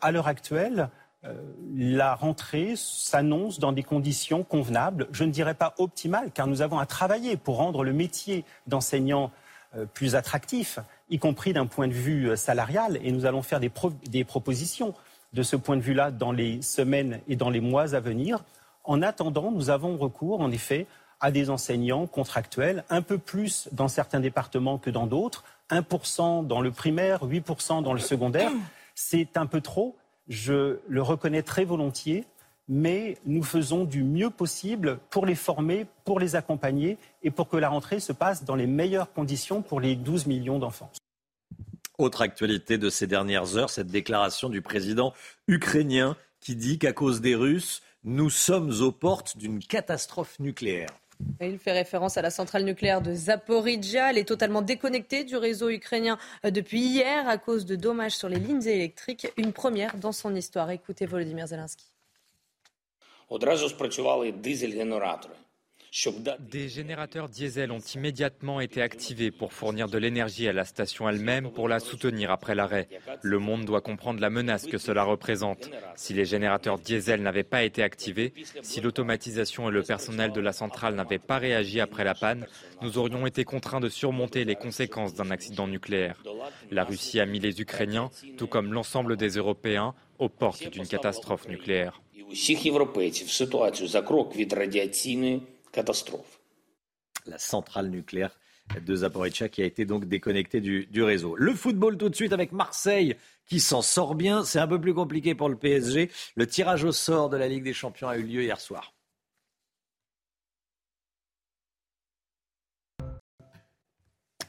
À l'heure actuelle, euh, la rentrée s'annonce dans des conditions convenables, je ne dirais pas optimales, car nous avons à travailler pour rendre le métier d'enseignant euh, plus attractif, y compris d'un point de vue euh, salarial, et nous allons faire des propositions de ce point de vue-là dans les semaines et dans les mois à venir en attendant, nous avons recours, en effet, à des enseignants contractuels, un peu plus dans certains départements que dans d'autres, 1% dans le primaire, 8% dans le secondaire. C'est un peu trop, je le reconnais très volontiers, mais nous faisons du mieux possible pour les former, pour les accompagner et pour que la rentrée se passe dans les meilleures conditions pour les 12 millions d'enfants. Autre actualité de ces dernières heures, cette déclaration du président ukrainien qui dit qu'à cause des Russes, nous sommes aux portes d'une catastrophe nucléaire. Il fait référence à la centrale nucléaire de Zaporizhia. Elle est totalement déconnectée du réseau ukrainien euh, depuis hier à cause de dommages sur les lignes électriques. Une première dans son histoire. Écoutez Volodymyr Zelensky. Des générateurs diesel ont immédiatement été activés pour fournir de l'énergie à la station elle-même pour la soutenir après l'arrêt. Le monde doit comprendre la menace que cela représente. Si les générateurs diesel n'avaient pas été activés, si l'automatisation et le personnel de la centrale n'avaient pas réagi après la panne, nous aurions été contraints de surmonter les conséquences d'un accident nucléaire. La Russie a mis les Ukrainiens, tout comme l'ensemble des Européens, aux portes d'une catastrophe nucléaire catastrophe. La centrale nucléaire de Zaporizhia qui a été donc déconnectée du, du, réseau. Le football tout de suite avec Marseille qui s'en sort bien. C'est un peu plus compliqué pour le PSG. Le tirage au sort de la Ligue des Champions a eu lieu hier soir.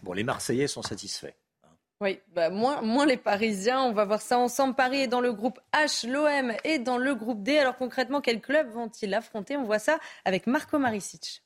Bon, les Marseillais sont satisfaits. Oui, bah moins, moins les Parisiens. On va voir ça ensemble. Paris est dans le groupe H, l'OM est dans le groupe D. Alors concrètement, quels clubs vont-ils affronter? On voit ça avec Marco Maricic.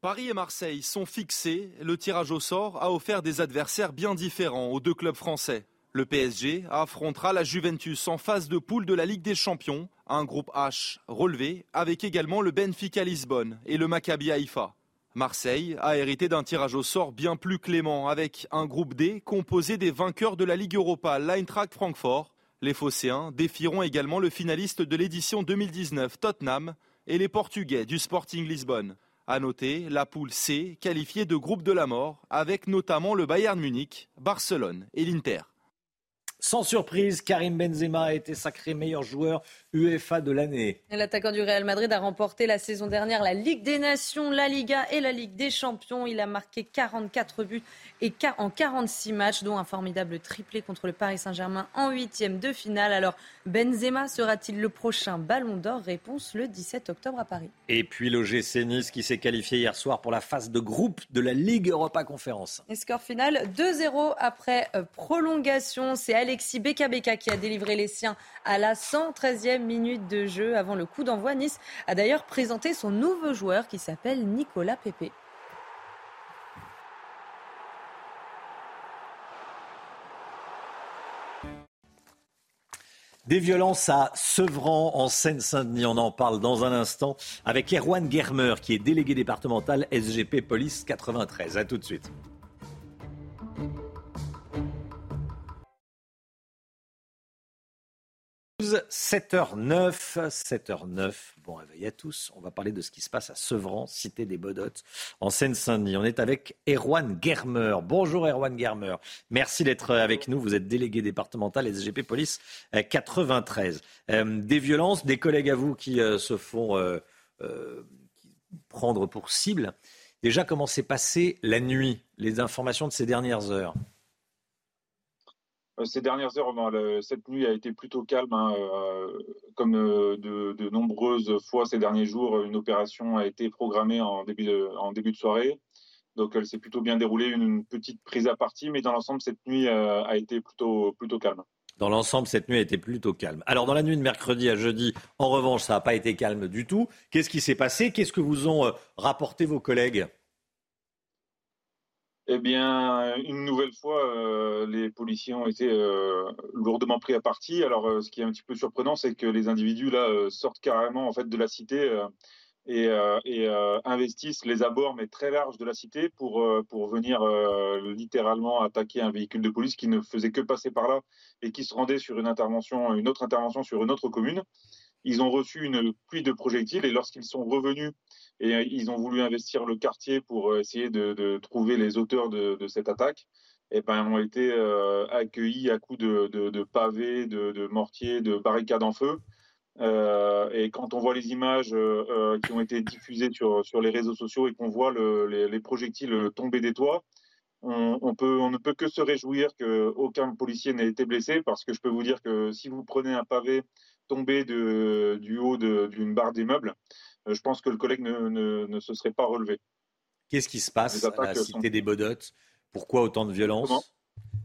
Paris et Marseille sont fixés. Le tirage au sort a offert des adversaires bien différents aux deux clubs français. Le PSG affrontera la Juventus en phase de poule de la Ligue des Champions, un groupe H relevé avec également le Benfica Lisbonne et le Maccabi Haïfa. Marseille a hérité d'un tirage au sort bien plus clément avec un groupe D composé des vainqueurs de la Ligue Europa, l'Eintracht Francfort. Les Phocéens défieront également le finaliste de l'édition 2019, Tottenham, et les Portugais du Sporting Lisbonne. À noter la poule C qualifiée de groupe de la mort avec notamment le Bayern Munich, Barcelone et l'Inter. Sans surprise, Karim Benzema a été sacré meilleur joueur UEFA de l'année. L'attaquant du Real Madrid a remporté la saison dernière la Ligue des Nations, la Liga et la Ligue des Champions. Il a marqué 44 buts et en 46 matchs, dont un formidable triplé contre le Paris Saint-Germain en huitième de finale. Alors Benzema sera-t-il le prochain Ballon d'Or? Réponse le 17 octobre à Paris. Et puis l'OGC Nice qui s'est qualifié hier soir pour la phase de groupe de la Ligue Europa Conférence. Et score final 2-0 après euh, prolongation. C'est Alexis Beka qui a délivré les siens à la 113e minute de jeu avant le coup d'envoi. Nice a d'ailleurs présenté son nouveau joueur qui s'appelle Nicolas Pepe. Des violences à Sevran en Seine-Saint-Denis. On en parle dans un instant avec Erwan Germer qui est délégué départemental SGP Police 93. A tout de suite. 7h09, 7h09. Bon réveil à tous. On va parler de ce qui se passe à Sevran, cité des Bodottes, en Seine-Saint-Denis. On est avec Erwan Germer. Bonjour Erwan Germer. Merci d'être avec nous. Vous êtes délégué départemental SGP Police 93. Euh, euh, des violences, des collègues à vous qui euh, se font prendre pour cible. Déjà, comment s'est passée la nuit? Les informations de ces dernières heures? Ces dernières heures, cette nuit a été plutôt calme. Hein, euh, comme euh, de, nombreuses fois ces derniers jours, une opération a été programmée en début de, en début de soirée. Donc elle s'est plutôt bien déroulée, une petite prise à partie, mais dans l'ensemble, cette nuit a été plutôt, plutôt calme. Dans l'ensemble, cette nuit a été plutôt calme. Alors, dans la nuit de mercredi à jeudi, en revanche, ça n'a pas été calme du tout. Qu'est-ce qui s'est passé? Qu'est-ce que vous ont rapporté vos collègues? Eh bien, une nouvelle fois, euh, les policiers ont été euh, lourdement pris à partie. Alors, euh, ce qui est un petit peu surprenant, c'est que les individus là sortent carrément en fait de la cité et, investissent les abords mais très larges de la cité pour pour venir littéralement attaquer un véhicule de police qui ne faisait que passer par là et qui se rendait sur une intervention, une autre intervention sur une autre commune. Ils ont reçu une pluie de projectiles et lorsqu'ils sont revenus et euh, ils ont voulu investir le quartier pour euh, essayer de, trouver les auteurs de, cette attaque. Eh ben, ont été euh, accueillis à coups de, pavés, de, mortiers, de barricades en feu. et quand on voit les images qui ont été diffusées sur, les réseaux sociaux et qu'on voit les, projectiles tomber des toits, on, on ne peut que se réjouir qu'aucun policier n'ait été blessé parce que je peux vous dire que si vous prenez un pavé tombé de, du haut d'une barre d'immeuble, euh, je pense que le collègue ne, se serait pas relevé. Qu'est-ce qui se passe à la cité des Bodottes Pourquoi autant de violence?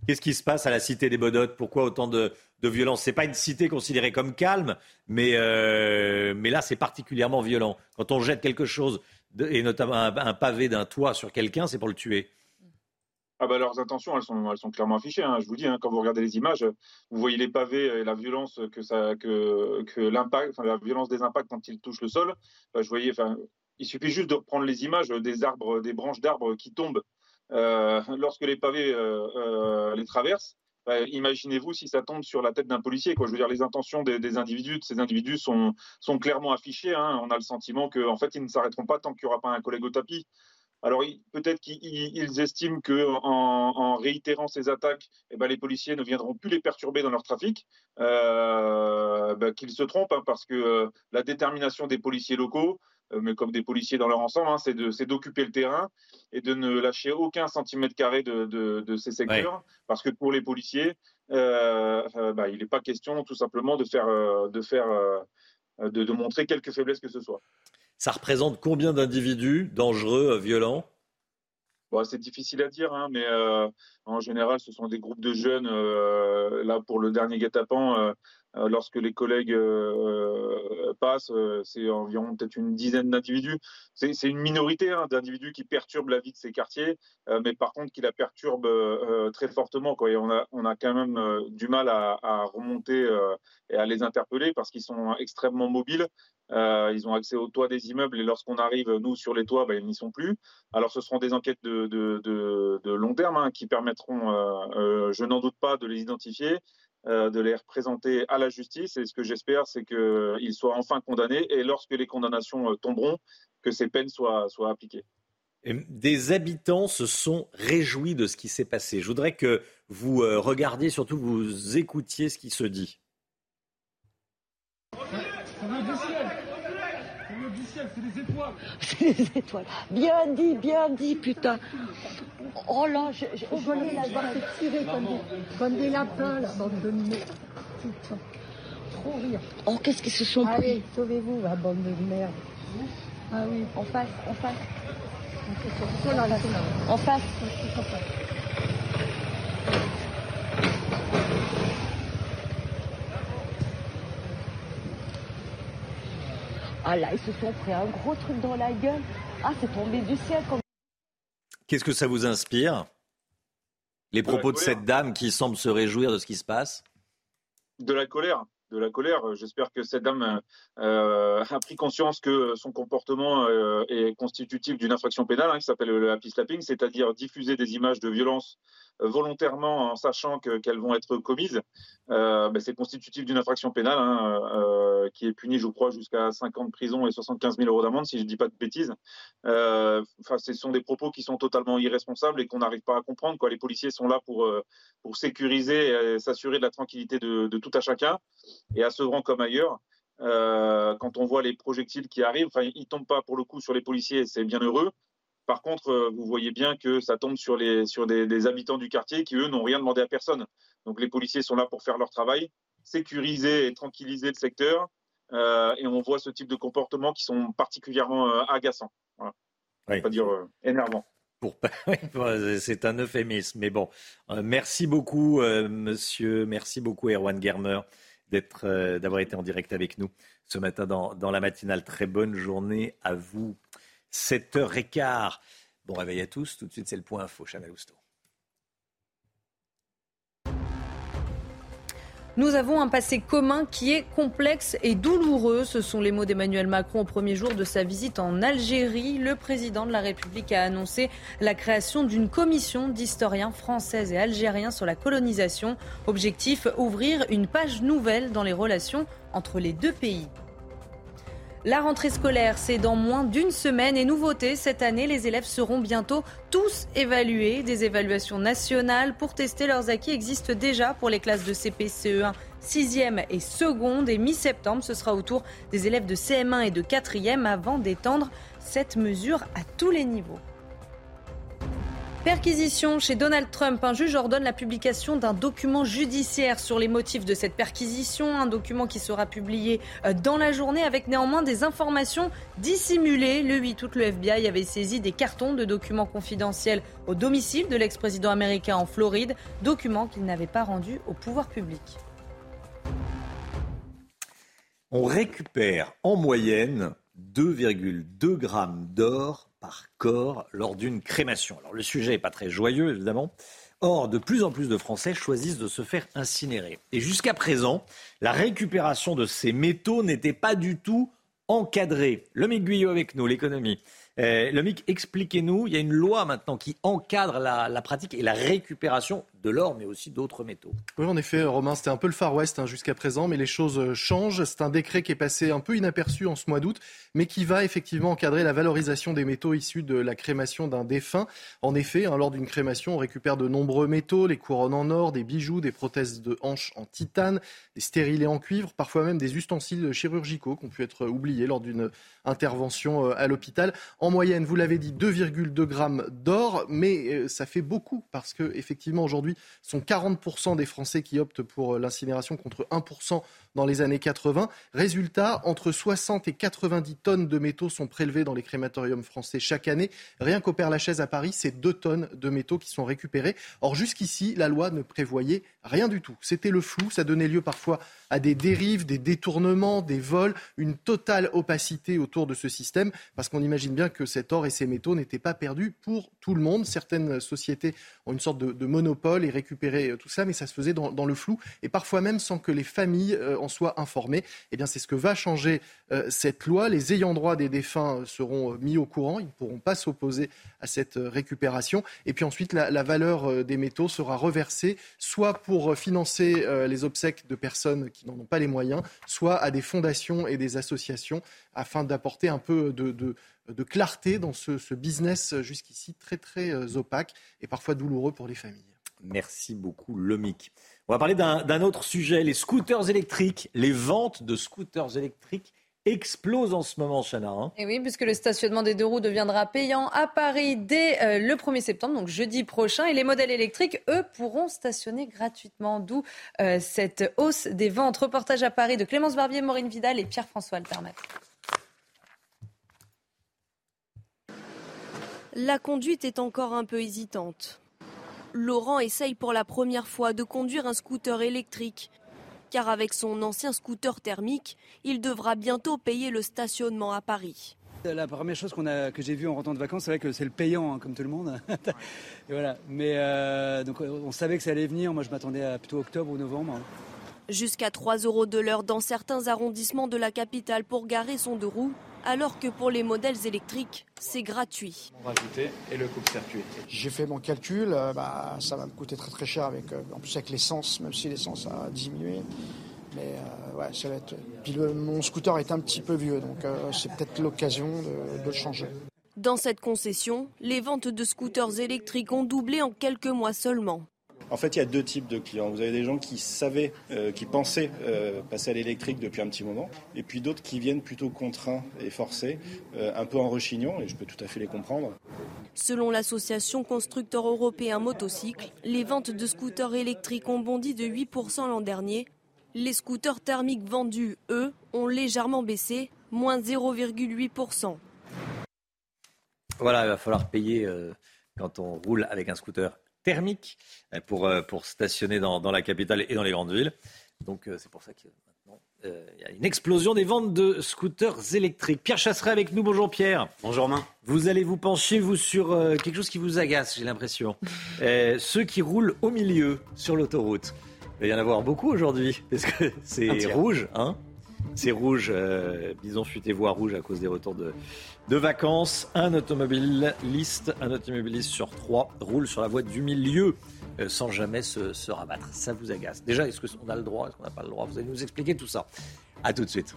Qu'est-ce qui se passe à la cité des Bodottes Pourquoi autant de, de violence? C'est pas une cité considérée comme calme, mais, euh, mais là c'est particulièrement violent. Quand on jette quelque chose, et notamment un pavé d'un toit sur quelqu'un, c'est pour le tuer. Ah bah leurs intentions, elles sont, elles sont clairement affichées. Hein. Je vous dis, hein, quand vous regardez les images, vous voyez les pavés et la violence que ça, que, que l'impact, enfin, la violence des impacts quand ils touchent le sol. Bah, je voyais, enfin, il suffit juste de reprendre les images des arbres, des branches d'arbres qui tombent euh, lorsque les pavés euh, euh, les traversent. Bah, imaginez-vous si ça tombe sur la tête d'un policier. Quoi. Je veux dire, les intentions des, des, individus, de ces individus sont, sont clairement affichées. Hein. On a le sentiment qu'en fait, ils ne s'arrêteront pas tant qu'il n'y aura pas un collègue au tapis. Alors peut-être qu'ils estiment qu'en en, réitérant ces attaques, eh ben, les policiers ne viendront plus les perturber dans leur trafic, euh, ben, qu'ils se trompent, hein, parce que euh, la détermination des policiers locaux, euh, mais comme des policiers dans leur ensemble, hein, c'est d'occuper le terrain et de ne lâcher aucun centimètre carré de, ces secteurs, parce que pour les policiers, ben, il n'est pas question tout simplement de faire, de, faire de montrer quelque faiblesse que ce soit. Ça représente combien d'individus dangereux, euh, violents? C'est difficile à dire, hein, mais euh, en général, ce sont des groupes de jeunes. Euh, là, pour le dernier guet-apens, lorsque les collègues euh, euh, passent, c'est environ peut-être une dizaine d'individus. C'est une minorité hein, d'individus qui perturbent la vie de ces quartiers, mais par contre qui la perturbent très fortement. On, a, quand même du mal à, remonter et à les interpeller parce qu'ils sont extrêmement mobiles. ils ont accès aux toits des immeubles et lorsqu'on arrive, nous, sur les toits, ben, ils n'y sont plus. Alors ce seront des enquêtes de, long terme hein, qui permettront, je n'en doute pas, de les identifier euh, de les représenter à la justice. Et ce que j'espère, c'est qu'ils soient enfin condamnés et lorsque les condamnations euh, tomberont, que ces peines soient, soient appliquées. Des habitants se sont réjouis de ce qui s'est passé. Je voudrais que vous euh, regardiez, surtout vous écoutiez ce qui se dit. C'est des étoiles. C'est des étoiles. Bien dit, bien dit, putain. Oh là, je, je, je voulais la voir se tirer comme des, comme des lapins, la bande de merde. Putain. Trop rire. Oh, qu'est-ce qu'ils se sont Allez, pris Allez, sauvez-vous, la bande de merde. Ah oui, en face, en face. En face. En face. Ah là, ils se sont pris un gros truc dans la gueule. Ah, c'est tombé du ciel. Qu'est-ce que ça vous inspire Les propos de, cette dame qui semble se réjouir de ce qui se passe? De la colère. De la colère. J'espère que cette dame euh, a pris conscience que son comportement euh, est constitutif d'une infraction pénale hein, qui s'appelle le happy slapping, c'est-à-dire diffuser des images de violence euh, volontairement en sachant qu'elles vont être commises. Ben, c'est constitutif d'une infraction pénale hein, qui est punie, je crois, jusqu'à 5 ans de prison et 75 000 euros d'amende, si je ne dis pas de bêtises. Ce sont des propos qui sont totalement irresponsables et qu'on n'arrive pas à comprendre. Les policiers sont là pour, pour sécuriser et s'assurer de la tranquillité de, de tout à chacun et à Sevran comme ailleurs. Euh, quand on voit les projectiles qui arrivent, enfin, ils tombent pas pour le coup sur les policiers, c'est bien heureux. Par contre, euh, vous voyez bien que ça tombe sur, les, sur des, habitants du quartier qui, eux, n'ont rien demandé à personne. Donc les policiers sont là pour faire leur travail, sécuriser et tranquilliser le secteur. Euh, et on voit ce type de comportements qui sont particulièrement agaçants. Voilà. Oui. Pas dire énervant. c'est un euphémisme, mais bon. merci beaucoup, monsieur. Merci beaucoup, Erwan Germer d'être, euh, d'avoir été en direct avec nous ce matin dans, la matinale. Très bonne journée à vous. 7h15. Bon réveil à tous. Tout de suite, c'est le point info. Chanel Housteau. Nous avons un passé commun qui est complexe et douloureux. Ce sont les mots d'Emmanuel Macron au premier jour de sa visite en Algérie. Le président de la République a annoncé la création d'une commission d'historiens français et algériens sur la colonisation. Objectif, ouvrir une page nouvelle dans les relations entre les deux pays. La rentrée scolaire, c'est dans moins d'une semaine et nouveauté, cette année, les élèves seront bientôt tous évalués. Des évaluations nationales pour tester leurs acquis existent déjà pour les classes de CP, CE1, 6e et seconde. Et mi-septembre, ce sera au tour des élèves de CM1 et de 4e avant d'étendre cette mesure à tous les niveaux. Perquisition chez Donald Trump. Un juge ordonne la publication d'un document judiciaire sur les motifs de cette perquisition. Un document qui sera publié euh, dans la journée avec néanmoins des informations dissimulées. Le 8 août, le FBI avait saisi des cartons de documents confidentiels au domicile de l'ex-président américain en Floride. Documents qu'il n'avait pas rendus au pouvoir public. On récupère en moyenne 2,2 grammes d'or par corps lors d'une crémation. Alors le sujet n'est pas très joyeux évidemment. Or, de plus en plus de Français choisissent de se faire incinérer. Et jusqu'à présent, la récupération de ces métaux n'était pas du tout encadrée. Le Guyot avec nous, l'économie. Euh, Lomic, expliquez-nous, il y a une loi maintenant qui encadre la, pratique et la récupération de l'or, mais aussi d'autres métaux. Oui, en effet, Romain, c'était un peu le Far West hein, jusqu'à présent, mais les choses changent. C'est un décret qui est passé un peu inaperçu en ce mois d'août, mais qui va effectivement encadrer la valorisation des métaux issus de la crémation d'un défunt. En effet, hein, lors d'une crémation, on récupère de nombreux métaux, les couronnes en or, des bijoux, des prothèses de hanches en titane, des stérilés en cuivre, parfois même des ustensiles chirurgicaux qui ont pu être oubliés lors d'une intervention euh, à l'hôpital. En moyenne, vous l'avez dit, 2,2 grammes d'or, mais euh, ça fait beaucoup parce que effectivement aujourd'hui, sont 40% des Français qui optent pour euh, l'incinération contre 1% dans les années 80. Résultat, entre 60 et 90 tonnes de métaux sont prélevés dans les crématoriums français chaque année. Rien qu'au Père-Lachaise à Paris, c'est 2 tonnes de métaux qui sont récupérés. Or, jusqu'ici, la loi ne prévoyait rien du tout. C'était le flou, ça donnait lieu parfois à des dérives, des détournements, des vols, une totale opacité autour de ce système, parce qu'on imagine bien que cet or et ces métaux n'étaient pas perdus pour tout le monde. Certaines sociétés ont une sorte de, monopole et récupéraient euh, tout ça, mais ça se faisait dans, le flou, et parfois même sans que les familles euh, en soient informées. Eh bien, c'est ce que va changer euh, cette loi. Les ayants droit des défunts seront mis au courant, ils ne pourront pas s'opposer à cette récupération. Et puis ensuite, la, valeur des métaux sera reversée, soit pour financer les obsèques de personnes qui n'en ont pas les moyens, soit à des fondations et des associations afin d'apporter un peu de, clarté dans ce, business jusqu'ici très très euh, opaque et parfois douloureux pour les familles. Merci beaucoup, Lomic. On va parler d'un autre sujet, les scooters électriques, les ventes de scooters électriques explose en ce moment, Chana. Hein. Et oui, puisque le stationnement des deux roues deviendra payant à Paris dès euh, le 1er septembre, donc jeudi prochain. Et les modèles électriques, eux, pourront stationner gratuitement. D'où euh, cette hausse des ventes. Reportage à Paris de Clémence Barbier, Maureen Vidal et Pierre-François Altermat. La conduite est encore un peu hésitante. Laurent essaye pour la première fois de conduire un scooter électrique car avec son ancien scooter thermique, il devra bientôt payer le stationnement à Paris. La première chose que j'ai vue en rentrant de vacances, c'est vrai que c'est le payant, hein, comme tout le monde. voilà. Mais euh, donc, on savait que ça allait venir. Moi, je m'attendais à plutôt octobre ou novembre. Jusqu'à 3 euros de l'heure dans certains arrondissements de la capitale pour garer son deux roues, alors que pour les modèles électriques, c'est gratuit. Rajouter et le coupe-circuit. J'ai fait mon calcul, euh, bah, ça va me coûter très très cher avec, euh, en plus avec l'essence, même si l'essence a diminué. Mais euh, ouais, ça va être. Puis le- mon scooter est un petit peu vieux, donc euh, c'est peut-être l'occasion de, de le changer. Dans cette concession, les ventes de scooters électriques ont doublé en quelques mois seulement. En fait, il y a deux types de clients. Vous avez des gens qui savaient, euh, qui pensaient euh, passer à l'électrique depuis un petit moment, et puis d'autres qui viennent plutôt contraints et forcés, euh, un peu en rechignant, et je peux tout à fait les comprendre. Selon l'association Constructeurs Européens Motocycles, les ventes de scooters électriques ont bondi de 8% l'an dernier. Les scooters thermiques vendus, eux, ont légèrement baissé, moins 0,8%. Voilà, il va falloir payer euh, quand on roule avec un scooter thermique euh, pour, euh, pour stationner dans, dans la capitale et dans les grandes villes. Donc euh, c'est pour ça que maintenant, euh, il y a une explosion des ventes de scooters électriques. Pierre Chasseret avec nous. Bonjour Pierre. Bonjour Romain. Vous allez vous pencher, vous, sur euh, quelque chose qui vous agace, j'ai l'impression. Euh, ceux qui roulent au milieu sur l'autoroute. Il va y en avoir beaucoup aujourd'hui, parce que c'est rouge, hein c'est rouge, bison futé voie rouge à cause des retours de, de vacances. Un automobiliste, un automobiliste sur trois roule sur la voie du milieu euh, sans jamais se, rabattre. Ça vous agace. Déjà, est-ce qu'on a le droit, est-ce qu'on n'a pas le droit? Vous allez nous expliquer tout ça. À tout de suite.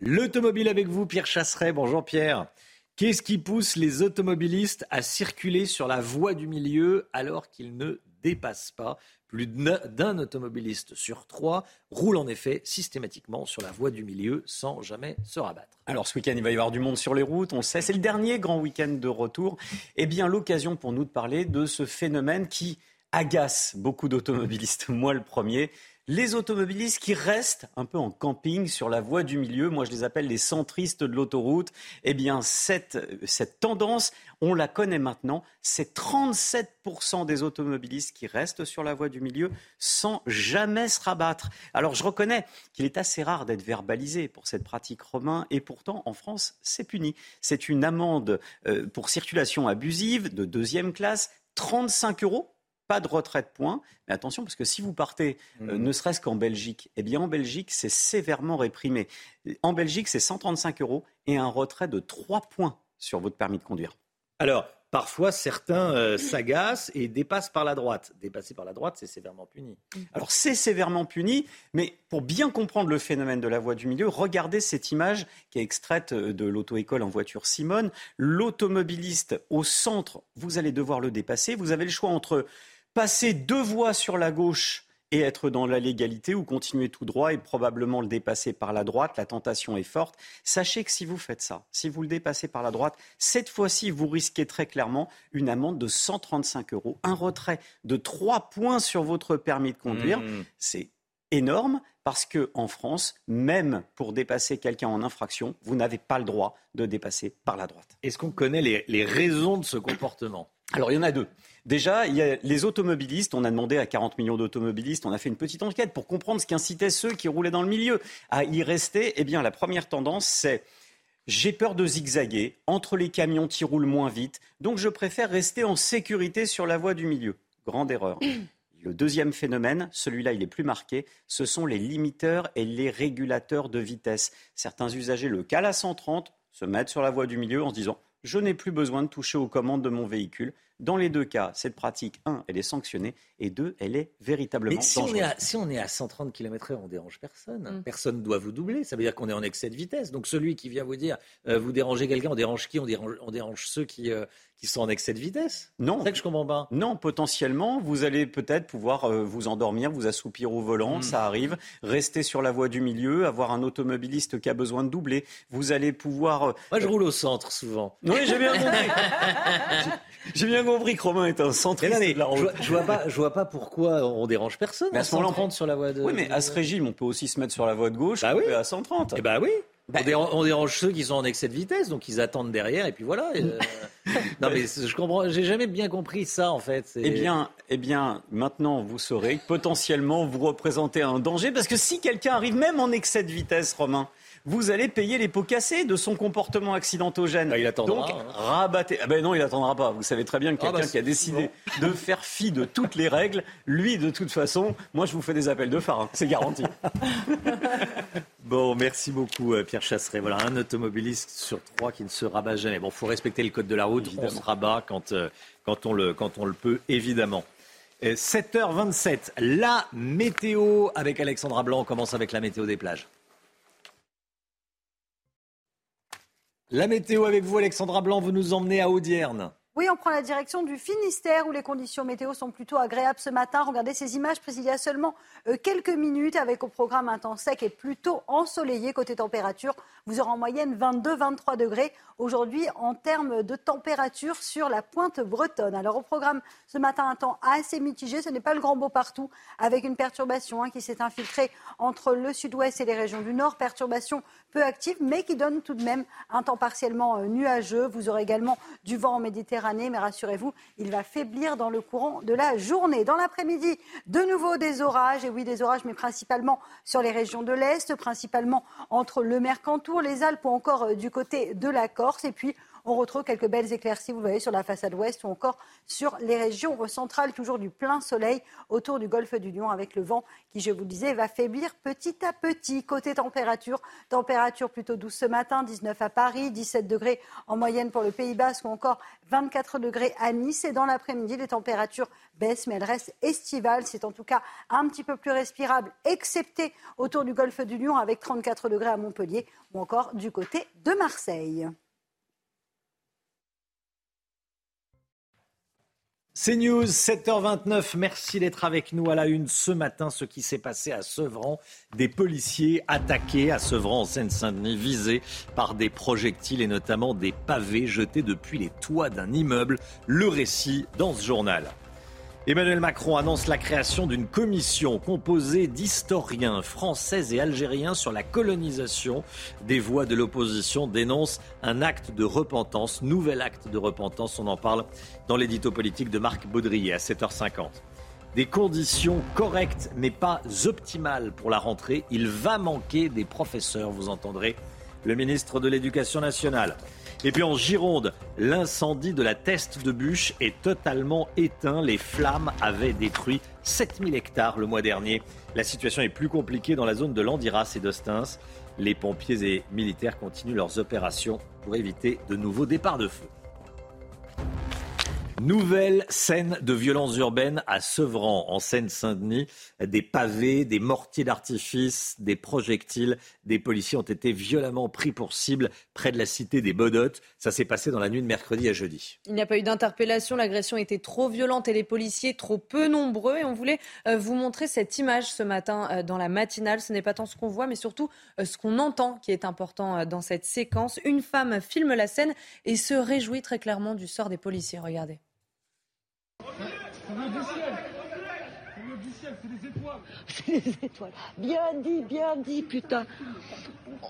L'automobile avec vous, Pierre Chasseret. Bonjour Pierre. Qu'est-ce qui pousse les automobilistes à circuler sur la voie du milieu alors qu'ils ne dépassent pas Plus d'un automobiliste sur trois roule en effet systématiquement sur la voie du milieu sans jamais se rabattre. Alors ce week-end, il va y avoir du monde sur les routes, on sait, c'est le dernier grand week-end de retour. Eh bien, l'occasion pour nous de parler de ce phénomène qui agace beaucoup d'automobilistes, moi le premier. Les automobilistes qui restent un peu en camping sur la voie du milieu, moi je les appelle les centristes de l'autoroute. Eh bien, cette, cette tendance, on la connaît maintenant. C'est 37% des automobilistes qui restent sur la voie du milieu sans jamais se rabattre. Alors je reconnais qu'il est assez rare d'être verbalisé pour cette pratique romain et pourtant en France c'est puni. C'est une amende euh, pour circulation abusive de deuxième classe, 35 euros. Pas de retrait de points, mais attention parce que si vous partez, euh, ne serait-ce qu'en Belgique, eh bien en Belgique c'est sévèrement réprimé. En Belgique c'est 135 euros et un retrait de 3 points sur votre permis de conduire. Alors, parfois certains euh, s'agacent et dépassent par la droite. Dépasser par la droite, c'est sévèrement puni. Alors c'est sévèrement puni, mais pour bien comprendre le phénomène de la voie du milieu, regardez cette image qui est extraite euh, de l'auto-école en voiture Simone. L'automobiliste au centre, vous allez devoir le dépasser. Vous avez le choix entre passer deux voies sur la gauche et être dans la légalité ou continuer tout droit et probablement le dépasser par la droite. La tentation est forte. Sachez que si vous faites ça, si vous le dépassez par la droite, cette fois-ci, vous risquez très clairement une amende de 135 euros, un retrait de 3 points sur votre permis de conduire. Mmh. C'est énorme parce que en France, même pour dépasser quelqu'un en infraction, vous n'avez pas le droit de dépasser par la droite. Est-ce qu'on connaît les, les raisons de ce comportement? Alors, il y en a deux. Déjà, il y a les automobilistes. On a demandé à 40 millions d'automobilistes, on a fait une petite enquête pour comprendre ce qui incitait ceux qui roulaient dans le milieu à y rester. Eh bien, la première tendance, c'est j'ai peur de zigzaguer entre les camions qui roulent moins vite, donc je préfère rester en sécurité sur la voie du milieu. Grande erreur. Le deuxième phénomène, celui-là il est plus marqué, ce sont les limiteurs et les régulateurs de vitesse. Certains usagers le calent à 130, se mettent sur la voie du milieu en se disant je n'ai plus besoin de toucher aux commandes de mon véhicule. Dans les deux cas, cette pratique, un, elle est sanctionnée, et deux, elle est véritablement Mais si on, dangereuse. est à, si on est à 130 km/h, on dérange personne. Mm. Personne ne doit vous doubler. Ça veut dire qu'on est en excès de vitesse. Donc celui qui vient vous dire, euh, vous dérangez quelqu'un, on dérange qui? On dérange, on dérange ceux qui, euh, qui sont en excès de vitesse. Non. C'est ça que je comprends pas. Non, potentiellement, vous allez peut-être pouvoir euh, vous endormir, vous assoupir au volant, Mm. ça arrive, rester sur la voie du milieu, avoir un automobiliste qui a besoin de doubler. Vous allez pouvoir. euh, Moi, je roule au centre souvent. Oui, j'ai bien compris. J'ai bien compris que Romain est un Mais centriste non, mais je, vois, je vois pas, je vois pas pourquoi on dérange personne. Mais à ce moment-là, on 130 sur la voie de. Oui, mais à ce régime, on peut aussi se mettre sur la voie de gauche Bah oui. et à 130. Eh bah oui. On, dérange, on dérange ceux qui sont en excès de vitesse, donc ils attendent derrière, et puis voilà. euh, non mais je comprends, j'ai jamais bien compris ça en fait. Eh bien, eh bien, maintenant vous saurez que potentiellement vous représentez un danger parce que si quelqu'un arrive même en excès de vitesse, Romain, vous allez payer les pots cassés de son comportement accidentogène. Bah, il attendra. Donc, hein. rabattez. Ah ben non, il attendra pas. Vous savez très bien que Ah, quelqu'un bah, qui a décidé de faire fi de toutes les règles, lui, de toute façon, moi, je vous fais des appels de phare. hein. C'est garanti. Bon, merci beaucoup euh, Pierre Chasseret. Voilà, un automobiliste sur trois qui ne se rabat jamais. Bon, faut respecter le code de la route. On se rabat quand, euh, quand, on le, quand on le peut, évidemment. Euh, 7h27, la météo avec Alexandra Blanc. On commence avec la météo des plages. La météo avec vous, Alexandra Blanc, vous nous emmenez à Audierne. Oui, on prend la direction du Finistère où les conditions météo sont plutôt agréables ce matin. Regardez ces images prises il y a seulement euh, quelques minutes avec au programme un temps sec et plutôt ensoleillé côté température. Vous aurez en moyenne 22-23 degrés aujourd'hui en termes de température sur la pointe bretonne. Alors au programme ce matin un temps assez mitigé, ce n'est pas le grand beau partout avec une perturbation hein, qui s'est infiltrée entre le sud-ouest et les régions du nord. Perturbation peu active mais qui donne tout de même un temps partiellement euh, nuageux. Vous aurez également du vent en Méditerranée mais rassurez-vous, il va faiblir dans le courant de la journée. Dans l'après-midi, de nouveau des orages et oui des orages mais principalement sur les régions de l'Est, principalement entre le Mercantour, les Alpes ou encore euh, du côté de la Corse. Et puis, on retrouve quelques belles éclaircies, vous voyez, sur la façade ouest ou encore sur les régions centrales, toujours du plein soleil autour du golfe du Lion avec le vent qui, je vous le disais, va faiblir petit à petit. Côté température, température plutôt douce ce matin, 19 à Paris, 17 degrés en moyenne pour le Pays Basque ou encore 24 degrés à Nice. Et dans l'après-midi, les températures baissent, mais elles restent estivales. C'est en tout cas un petit peu plus respirable, excepté autour du golfe du Lion avec 34 degrés à Montpellier ou encore du côté de Marseille. C'est News, 7h29. Merci d'être avec nous à la une ce matin. Ce qui s'est passé à Sevran, des policiers attaqués à Sevran en Seine-Saint-Denis, visés par des projectiles et notamment des pavés jetés depuis les toits d'un immeuble. Le récit dans ce journal. Emmanuel Macron annonce la création d'une commission composée d'historiens français et algériens sur la colonisation. Des voix de l'opposition dénoncent un acte de repentance, nouvel acte de repentance. On en parle dans l'édito politique de Marc Baudrier à 7h50. Des conditions correctes mais pas optimales pour la rentrée. Il va manquer des professeurs, vous entendrez le ministre de l'Éducation nationale. Et puis en Gironde, l'incendie de la Teste de Bûche est totalement éteint. Les flammes avaient détruit 7000 hectares le mois dernier. La situation est plus compliquée dans la zone de Landiras et d'Ostens. Les pompiers et militaires continuent leurs opérations pour éviter de nouveaux départs de feu. Nouvelle scène de violence urbaine à Sevran, en Seine-Saint-Denis. Des pavés, des mortiers d'artifice, des projectiles. Des policiers ont été violemment pris pour cible près de la cité des Bodottes. Ça s'est passé dans la nuit de mercredi à jeudi. Il n'y a pas eu d'interpellation, l'agression était trop violente et les policiers trop peu nombreux. Et on voulait euh, vous montrer cette image ce matin euh, dans la matinale. Ce n'est pas tant ce qu'on voit, mais surtout euh, ce qu'on entend qui est important dans cette séquence. Une femme filme la scène et se réjouit très clairement du sort des policiers. Regardez. C'est des étoiles. Bien dit, bien dit, putain.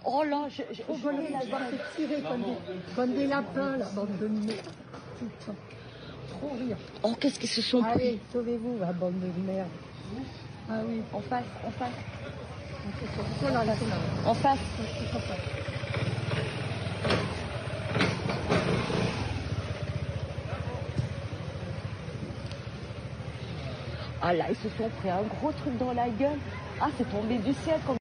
Oh là, je, je, je voulais la voir se tirer comme des, comme des lapins, la bande de merde. Putain. Trop rire. Oh, qu'est-ce qu'ils se sont pris Allez, sauvez-vous, la bande de merde. Ah oui. En face, en face. En face. Ah là, ils se sont pris un gros truc dans la gueule. Ah, c'est tombé du ciel comme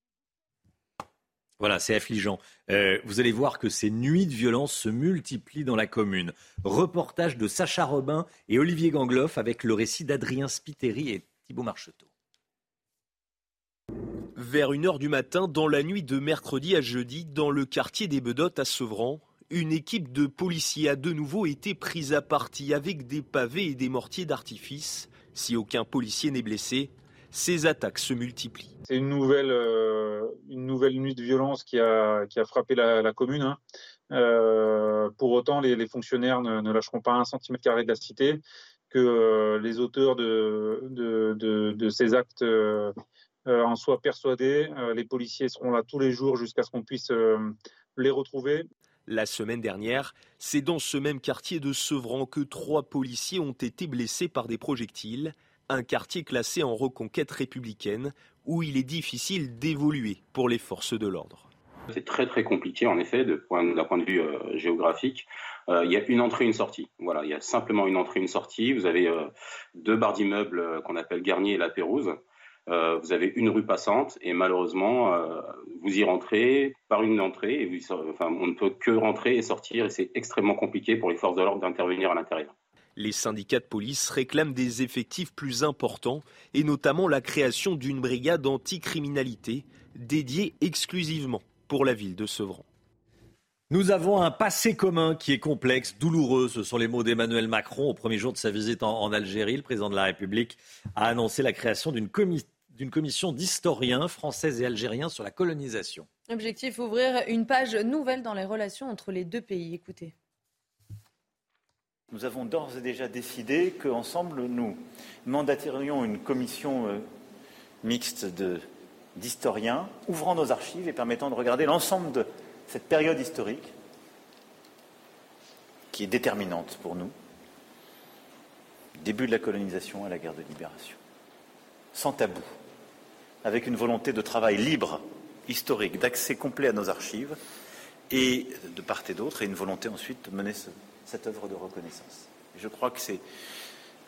Voilà, c'est affligeant. Euh, vous allez voir que ces nuits de violence se multiplient dans la commune. Reportage de Sacha Robin et Olivier Gangloff avec le récit d'Adrien Spiteri et Thibault Marcheteau. Vers 1h du matin, dans la nuit de mercredi à jeudi, dans le quartier des Bedottes à Sevran, une équipe de policiers a de nouveau été prise à partie avec des pavés et des mortiers d'artifice. Si aucun policier n'est blessé, ces attaques se multiplient. C'est une nouvelle, euh, une nouvelle nuit de violence qui a, qui a frappé la, commune. hein. Euh, pour autant, les, fonctionnaires ne, lâcheront pas un centimètre carré de la cité, que euh, les auteurs de, de, ces actes en soient persuadés. Les policiers seront là tous les jours jusqu'à ce qu'on puisse les retrouver. La semaine dernière, c'est dans ce même quartier de Sevran que trois policiers ont été blessés par des projectiles, un quartier classé en reconquête républicaine où il est difficile d'évoluer pour les forces de l'ordre. C'est très très compliqué en effet d'un point, de vue euh, géographique. Euh, il y a une entrée, une sortie. Voilà, il y a simplement une entrée, une sortie. Vous avez euh, deux barres d'immeubles qu'on appelle Garnier et La Pérouse. Vous avez une rue passante et malheureusement, vous y rentrez par une entrée. Et enfin, on ne peut que rentrer et sortir et c'est extrêmement compliqué pour les forces de l'ordre d'intervenir à l'intérieur. Les syndicats de police réclament des effectifs plus importants et notamment la création d'une brigade anticriminalité dédiée exclusivement pour la ville de Sevran. Nous avons un passé commun qui est complexe, douloureux. Ce sont les mots d'Emmanuel Macron au premier jour de sa visite en, Algérie. Le président de la République a annoncé la création d'une commission d'historiens français et algériens sur la colonisation. Objectif ouvrir une page nouvelle dans les relations entre les deux pays. Écoutez. Nous avons d'ores et déjà décidé qu'ensemble, nous mandaterions une commission euh, mixte d'historiens ouvrant nos archives et permettant de regarder l'ensemble de cette période historique qui est déterminante pour nous, début de la colonisation à la guerre de libération, sans tabou, avec une volonté de travail libre, historique, d'accès complet à nos archives, et de part et d'autre, et une volonté ensuite de mener ce, cette œuvre de reconnaissance. Je crois que c'est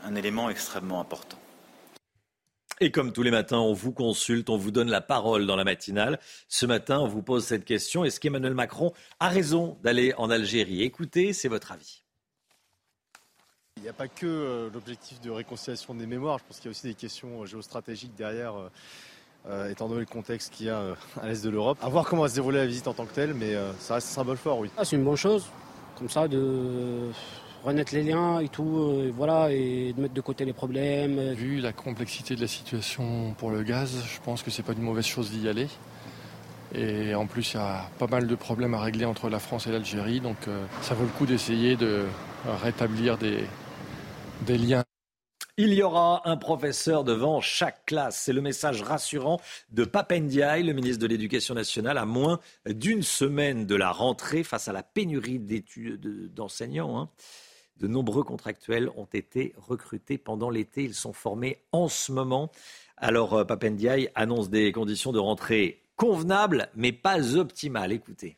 un élément extrêmement important. Et comme tous les matins, on vous consulte, on vous donne la parole dans la matinale. Ce matin, on vous pose cette question. Est-ce qu'Emmanuel Macron a raison d'aller en Algérie? Écoutez, c'est votre avis. Il n'y a pas que euh, l'objectif de réconciliation des mémoires. Je pense qu'il y a aussi des questions euh, géostratégiques derrière, euh, étant donné le contexte qu'il y a à l'est de l'Europe. À voir comment va se dérouler la visite en tant que telle, mais ça reste un symbole fort, oui. Ah, c'est une bonne chose comme ça, de renaître les liens et tout, et voilà, et de mettre de côté les problèmes. Vu la complexité de la situation pour le gaz, je pense que c'est pas une mauvaise chose d'y aller. Et en plus, il y a pas mal de problèmes à régler entre la France et l'Algérie, donc euh, ça vaut le coup d'essayer de rétablir des, des liens. Il y aura un professeur devant chaque classe. C'est le message rassurant de Papendiaï, le ministre de l'Éducation nationale, à moins d'une semaine de la rentrée face à la pénurie d'enseignants. Hein. De nombreux contractuels ont été recrutés pendant l'été. Ils sont formés en ce moment. Alors, euh, Papendiaï annonce des conditions de rentrée convenables, mais pas optimales. Écoutez.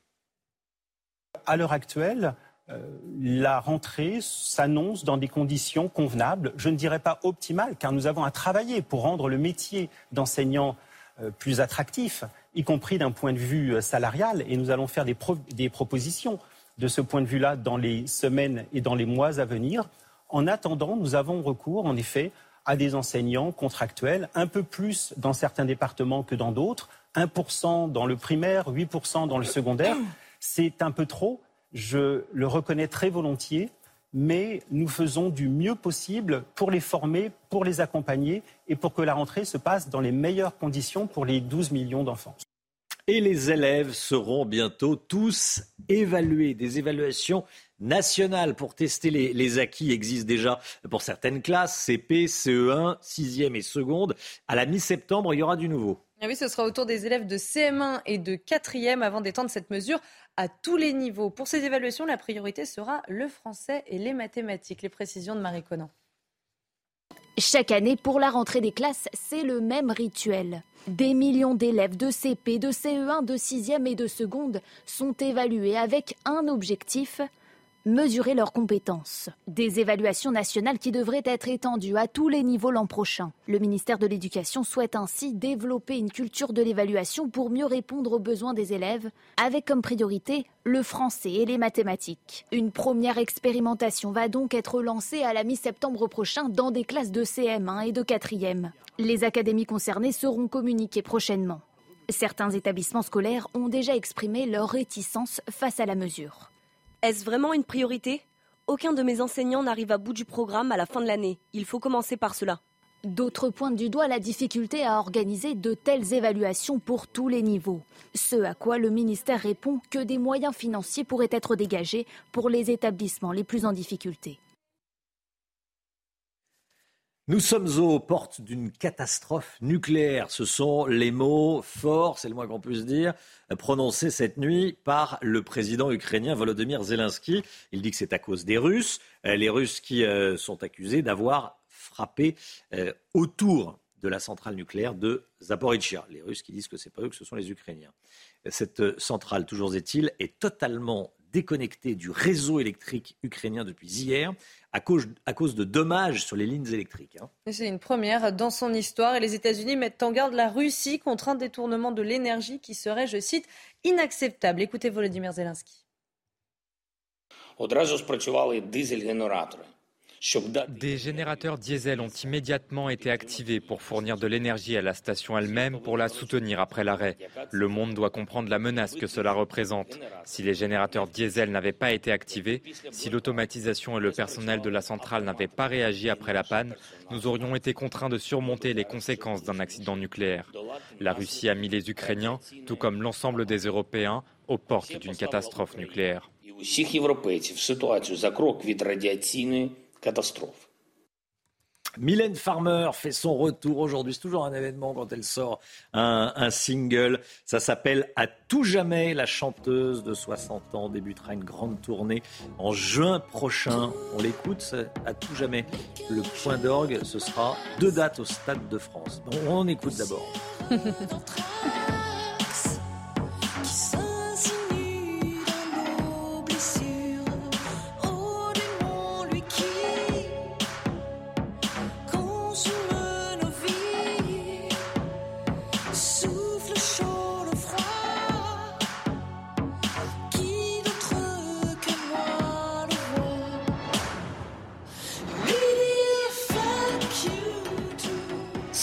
À l'heure actuelle, euh, la rentrée s'annonce dans des conditions convenables, je ne dirais pas optimales, car nous avons à travailler pour rendre le métier d'enseignant euh, plus attractif, y compris d'un point de vue salarial, et nous allons faire des propositions de ce point de vue-là dans les semaines et dans les mois à venir. En attendant, nous avons recours, en effet, à des enseignants contractuels, un peu plus dans certains départements que dans d'autres, 1% dans le primaire, 8% dans le secondaire. C'est un peu trop je le reconnais très volontiers, mais nous faisons du mieux possible pour les former, pour les accompagner et pour que la rentrée se passe dans les meilleures conditions pour les 12 millions d'enfants. Et les élèves seront bientôt tous évalués. Des évaluations nationales pour tester les, acquis existent déjà pour certaines classes, CP, CE1, 6e et seconde. À la mi-septembre, il y aura du nouveau. Ah oui, ce sera autour des élèves de CM1 et de 4e avant d'étendre cette mesure à tous les niveaux. Pour ces évaluations, la priorité sera le français et les mathématiques. Les précisions de Marie Conan. Chaque année, pour la rentrée des classes, c'est le même rituel. Des millions d'élèves de CP, de CE1, de 6e et de seconde sont évalués avec un objectif, mesurer leurs compétences. Des évaluations nationales qui devraient être étendues à tous les niveaux l'an prochain. Le ministère de l'Éducation souhaite ainsi développer une culture de l'évaluation pour mieux répondre aux besoins des élèves, avec comme priorité le français et les mathématiques. Une première expérimentation va donc être lancée à la mi-septembre prochain dans des classes de CM1 et de 4e. Les académies concernées seront communiquées prochainement. Certains établissements scolaires ont déjà exprimé leur réticence face à la mesure. Est-ce vraiment une priorité? Aucun de mes enseignants n'arrive à bout du programme à la fin de l'année. Il faut commencer par cela. D'autres pointent du doigt la difficulté à organiser de telles évaluations pour tous les niveaux. Ce à quoi le ministère répond que des moyens financiers pourraient être dégagés pour les établissements les plus en difficulté. Nous sommes aux portes d'une catastrophe nucléaire. Ce sont les mots forts, c'est le moins qu'on puisse dire, prononcés cette nuit par le président ukrainien Volodymyr Zelensky. Il dit que c'est à cause des Russes, euh, les Russes qui euh, sont accusés d'avoir frappé euh, autour de la centrale nucléaire de Zaporizhia. Les Russes qui disent que c'est pas eux, que ce sont les Ukrainiens. Cette centrale, toujours est-il, est totalement déconnectée du réseau électrique ukrainien depuis hier à cause, à cause de dommages sur les lignes électriques. Hein. C'est une première dans son histoire et les États-Unis mettent en garde la Russie contre un détournement de l'énergie qui serait, je cite, inacceptable. Écoutez Volodymyr Zelensky. Des générateurs diesel ont immédiatement été activés pour fournir de l'énergie à la station elle-même pour la soutenir après l'arrêt. Le monde doit comprendre la menace que cela représente. Si les générateurs diesel n'avaient pas été activés, si l'automatisation et le personnel de la centrale n'avaient pas réagi après la panne, nous aurions été contraints de surmonter les conséquences d'un accident nucléaire. La Russie a mis les Ukrainiens, tout comme l'ensemble des Européens, aux portes d'une catastrophe nucléaire catastrophe. Mylène Farmer fait son retour aujourd'hui. C'est toujours un événement quand elle sort un, single. Ça s'appelle À tout jamais. La chanteuse de 60 ans débutera une grande tournée en juin prochain. On l'écoute à tout jamais. Le point d'orgue, ce sera deux dates au Stade de France. on écoute d'abord.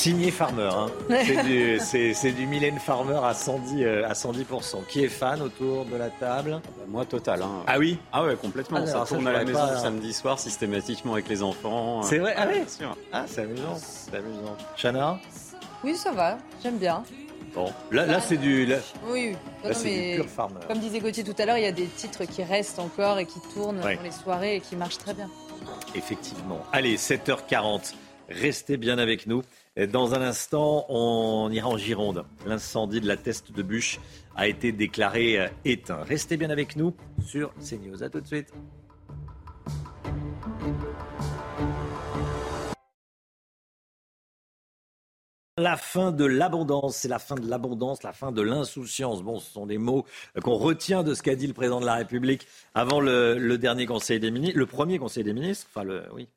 Signé Farmer. Hein. C'est du, Mylène Farmer à 110, euh, à 110%. Qui est fan autour de la table? Ah bah, Moi, total. Hein. Ah oui? Ah ouais, complètement. Ah, ça tourne à la maison hein. samedi soir systématiquement avec les enfants. C'est vrai? Ah oui Ah, c'est amusant. C'est amusant. Chana? Oui, ça va. J'aime bien. Bon, là, là c'est du. Oui, là, c'est du pur farmer. Comme disait Gauthier tout à l'heure, il y a des titres qui restent encore et qui tournent dans les soirées et qui marchent très bien. Effectivement. Allez, 7h40. Restez bien avec nous. Dans un instant, on ira en Gironde. L'incendie de la teste de bûche a été déclaré euh, éteint. Restez bien avec nous sur CNews. A tout de suite. La fin de l'abondance, c'est la fin de l'abondance, la fin de l'insouciance. Bon, ce sont des mots qu'on retient de ce qu'a dit le président de la République avant le, dernier Conseil des ministres, le premier Conseil des ministres, enfin le, oui,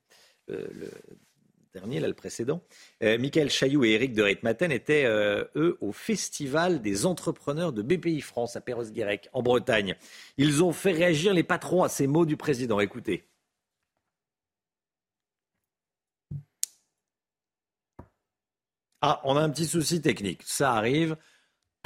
le, dernier, là, le précédent. Euh, Michael Chailloux et Éric de Reitmaten étaient, euh, eux, au Festival des entrepreneurs de BPI France à Perros-Guirec, en Bretagne. Ils ont fait réagir les patrons à ces mots du président. Écoutez. Ah, on a un petit souci technique. Ça arrive.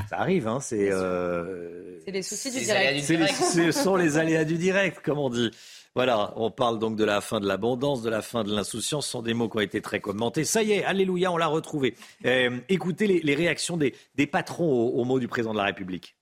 Ça arrive, hein, c'est. Euh, c'est les soucis du direct. ce sont les aléas du direct, comme on dit. Voilà, on parle donc de la fin de l'abondance, de la fin de l'insouciance. Ce sont des mots qui ont été très commentés. Ça y est, alléluia, on l'a retrouvé. Euh, écoutez les, réactions des, patrons aux mots du président de la République.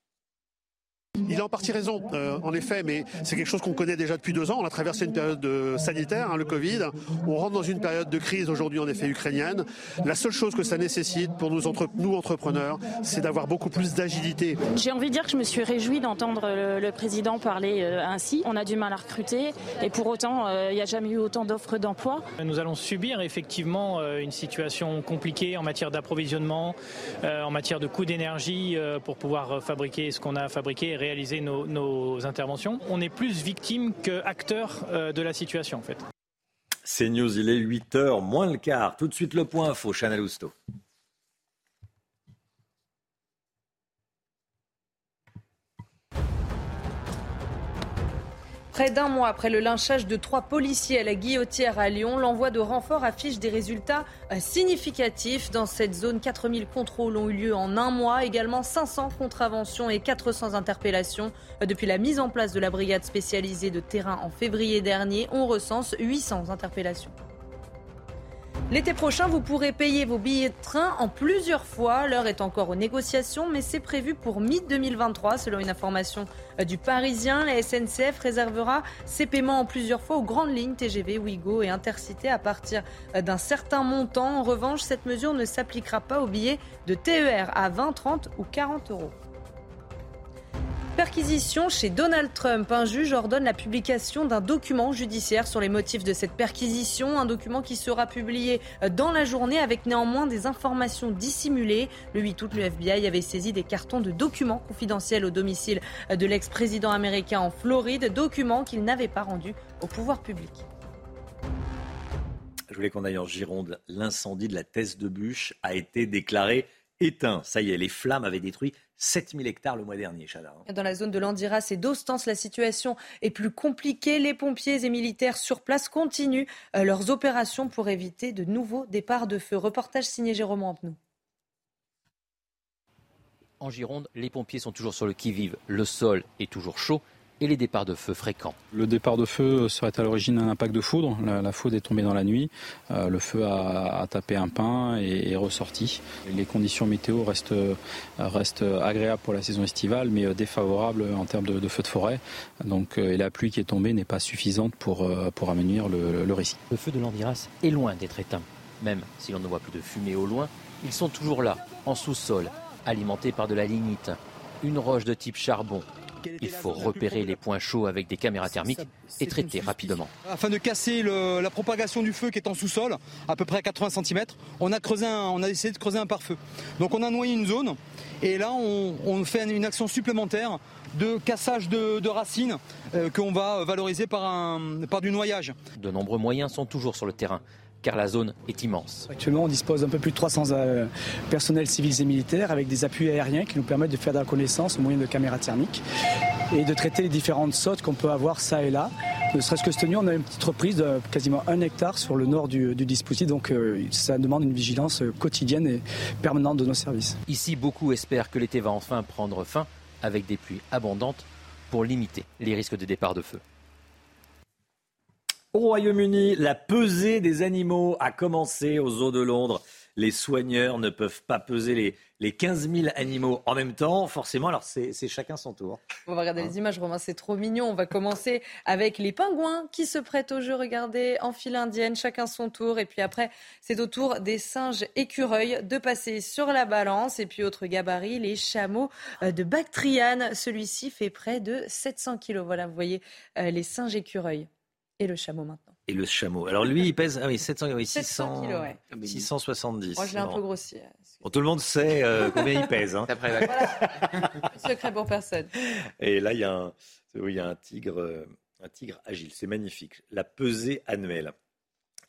Il a en partie raison, euh, en effet, mais c'est quelque chose qu'on connaît déjà depuis deux ans. On a traversé une période sanitaire, hein, le Covid. On rentre dans une période de crise aujourd'hui, en effet, ukrainienne. La seule chose que ça nécessite pour nous, nous entrepreneurs, c'est d'avoir beaucoup plus d'agilité. J'ai envie de dire que je me suis réjouie d'entendre le, président parler euh, ainsi. On a du mal à recruter et pour autant, euh, il n'y a jamais eu autant d'offres d'emploi. Nous allons subir effectivement une situation compliquée en matière d'approvisionnement, en matière de coût d'énergie pour pouvoir fabriquer ce qu'on a fabriqué et réaliser nos, interventions. On est plus victime qu'acteur euh, de la situation en fait. C'est News, il est 8h moins le quart. Tout de suite le point info, Chanel Housteau. Près d'un mois après le lynchage de trois policiers à la guillotière à Lyon, l'envoi de renforts affiche des résultats euh, significatifs. Dans cette zone, 4000 contrôles ont eu lieu en un mois, également 500 contraventions et 400 interpellations. Euh, depuis la mise en place de la brigade spécialisée de terrain en février dernier, on recense 800 interpellations. L'été prochain, vous pourrez payer vos billets de train en plusieurs fois. L'heure est encore aux négociations, mais c'est prévu pour mi-2023, selon une information euh, du Parisien. La SNCF réservera ses paiements en plusieurs fois aux grandes lignes TGV, Ouigo et Intercité à partir euh, d'un certain montant. En revanche, cette mesure ne s'appliquera pas aux billets de TER à 20, 30 ou 40 euros. Perquisition chez Donald Trump. Un juge ordonne la publication d'un document judiciaire sur les motifs de cette perquisition. Un document qui sera publié dans la journée avec néanmoins des informations dissimulées. Le 8 août, le FBI avait saisi des cartons de documents confidentiels au domicile de l'ex-président américain en Floride. Documents qu'il n'avait pas rendus au pouvoir public. Je voulais qu'on aille en Gironde. L'incendie de la Thèse de Bûche a été déclaré éteint. Ça y est, les flammes avaient détruit 7000 hectares le mois dernier, Chada. Dans la zone de Landiras et d'Ostens, la situation est plus compliquée. Les pompiers et militaires sur place continuent euh, leurs opérations pour éviter de nouveaux départs de feu. Reportage signé Jérôme Ampenou. En Gironde, les pompiers sont toujours sur le qui-vive. Le sol est toujours chaud et les départs de feu fréquents. Le départ de feu serait à l'origine d'un impact de foudre. La, foudre est tombée dans la nuit. Euh, le feu a, tapé un pin et est ressorti. Les conditions météo restent, restent agréables pour la saison estivale, mais défavorables en termes de, feu de forêt. Donc, euh, et la pluie qui est tombée n'est pas suffisante pour, euh, pour le, le récit. Le feu de l'Andiras est loin d'être éteint. Même si l'on ne voit plus de fumée au loin, ils sont toujours là, en sous-sol, alimentés par de la lignite. Une roche de type charbon il faut repérer les points chauds avec des caméras thermiques et traiter rapidement. Afin de casser la propagation du feu qui est en sous-sol, à peu près à 80 cm, on a, creusé on a essayé de creuser un pare-feu. Donc on a noyé une zone et là on, fait une action supplémentaire de cassage de, racines euh, qu'on va valoriser par, par du noyage. De nombreux moyens sont toujours sur le terrain car la zone est immense. Actuellement, on dispose d'un peu plus de 300 euh, personnels civils et militaires avec des appuis aériens qui nous permettent de faire de la connaissance au moyen de caméras thermiques et de traiter les différentes sautes qu'on peut avoir ça et là. Ne serait-ce que cette nuit, on a une petite reprise de quasiment un hectare sur le nord du, dispositif, donc euh, ça demande une vigilance euh, quotidienne et permanente de nos services. Ici, beaucoup espèrent que l'été va enfin prendre fin avec des pluies abondantes pour limiter les risques de départ de feu. Au Royaume-Uni, la pesée des animaux a commencé aux eaux de Londres. Les soigneurs ne peuvent pas peser les, les 15 000 animaux en même temps, forcément. Alors, c'est chacun son tour. On va regarder les images, Romain, c'est trop mignon. On va commencer avec les pingouins qui se prêtent au jeu. Regardez, en file indienne, chacun son tour. Et puis après, c'est au tour des singes écureuils de passer sur la balance. Et puis, autre gabarit, les chameaux euh, de Bactriane. Celui-ci fait près de 700 kilos. Voilà, vous voyez euh, les singes écureuils. Et le chameau maintenant. Et le chameau. Alors lui, il pèse ah oui, 700, oui, 600, 670. Moi, je l'ai un peu grossi. Bon, tout le monde sait euh, combien il pèse. Hein. Secret pour personne. Et là, il y a un, il y a un tigre, euh, un tigre agile. C'est magnifique. La pesée annuelle.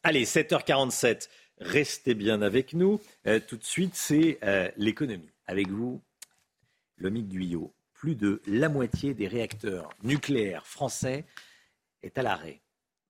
Allez, 7h47. Restez bien avec nous. Euh, tout de suite, c'est l'économie. Avec vous, le Mic Guyot. Plus de la moitié des réacteurs nucléaires français est à l'arrêt.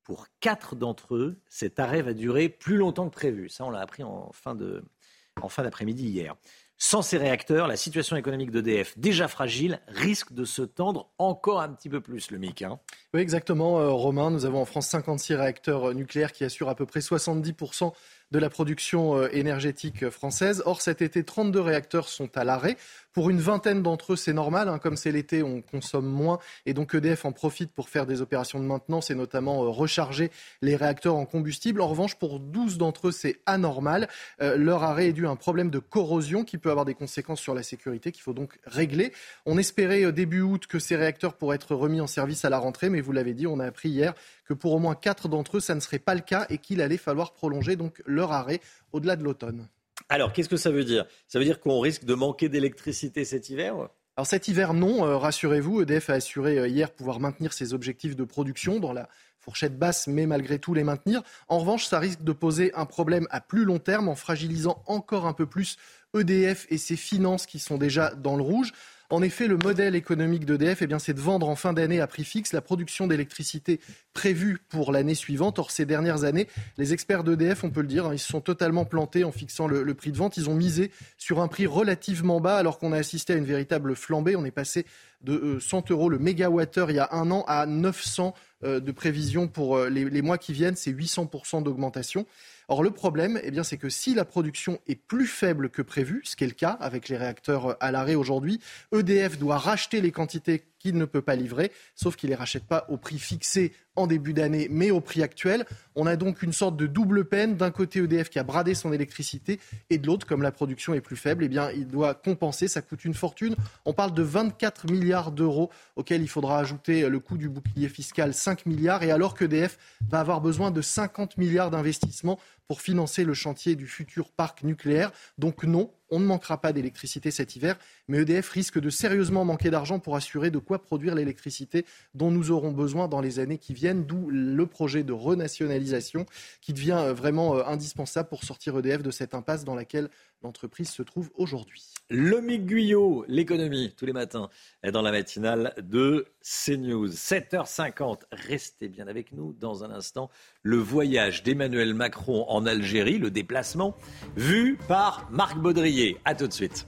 Pour quatre d'entre eux, cet arrêt va durer plus longtemps que prévu. Ça, on l'a appris en fin, d'après-midi hier. Sans ces réacteurs, la situation économique d'EDF, déjà fragile, risque de se tendre encore un petit peu plus, le MIC. Hein. Oui, exactement, euh, Romain. Nous avons en France 56 réacteurs euh, nucléaires qui assurent à peu près 70% de la production euh, énergétique française. Or, cet été, 32 réacteurs sont à l'arrêt. Pour une vingtaine d'entre eux, c'est normal. Hein. Comme c'est l'été, on consomme moins. Et donc EDF en profite pour faire des opérations de maintenance et notamment euh, recharger les réacteurs en combustible. En revanche, pour 12 d'entre eux, c'est anormal. Euh, leur arrêt est dû à un problème de corrosion qui peut avoir des conséquences sur la sécurité qu'il faut donc régler. On espérait début août que ces réacteurs pourraient être remis en service à la rentrée, mais vous l'avez dit, on a appris hier que pour au moins 4 d'entre eux, ça ne serait pas le cas et qu'il allait falloir prolonger donc leur arrêt au-delà de l'automne. Alors, qu'est-ce que ça veut dire? Ça veut dire qu'on risque de manquer d'électricité cet hiver? Alors cet hiver, non, euh, rassurez-vous, EDF a assuré euh, hier pouvoir maintenir ses objectifs de production dans la fourchette basse, mais malgré tout les maintenir. En revanche, ça risque de poser un problème à plus long terme en fragilisant encore un peu plus EDF et ses finances qui sont déjà dans le rouge. En effet, le modèle économique d'EDF, eh c'est de vendre en fin d'année à prix fixe la production d'électricité prévue pour l'année suivante. Or, ces dernières années, les experts d'EDF, on peut le dire, hein, ils se sont totalement plantés en fixant le, prix de vente. Ils ont misé sur un prix relativement bas alors qu'on a assisté à une véritable flambée. On est passé de 100 euh, euros le mégawattheure il y a un an à 900 de prévision pour les, les mois qui viennent, c'est 800% d'augmentation. Or, le problème, eh bien, c'est que si la production est plus faible que prévu, ce qui est le cas avec les réacteurs à l'arrêt aujourd'hui, EDF doit racheter les quantités qu'il ne peut pas livrer, sauf qu'il ne les rachète pas au prix fixé en début d'année, mais au prix actuel. On a donc une sorte de double peine. D'un côté, EDF qui a bradé son électricité, et de l'autre, comme la production est plus faible, eh bien, il doit compenser. Ça coûte une fortune. On parle de 24 milliards d'euros, auxquels il faudra ajouter le coût du bouclier fiscal, 5 milliards, et alors qu'EDF va avoir besoin de 50 milliards d'investissements pour financer le chantier du futur parc nucléaire. Donc non, on ne manquera pas d'électricité cet hiver, mais EDF risque de sérieusement manquer d'argent pour assurer de quoi produire l'électricité dont nous aurons besoin dans les années qui viennent, d'où le projet de renationalisation qui devient euh, vraiment euh, indispensable pour sortir EDF de cette impasse dans laquelle l'entreprise se trouve aujourd'hui. Le Guyot, l'économie, tous les matins, dans la matinale de CNews. 7h50, restez bien avec nous dans un instant. Le voyage d'Emmanuel Macron en Algérie, le déplacement, vu par Marc Baudrier. A tout de suite.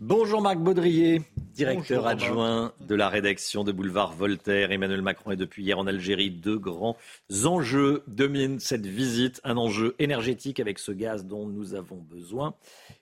Bonjour Marc Baudrier, directeur adjoint de la rédaction de Boulevard Voltaire. Emmanuel Macron est depuis hier en Algérie. Deux grands enjeux dominent cette visite. Un enjeu énergétique avec ce gaz dont nous avons besoin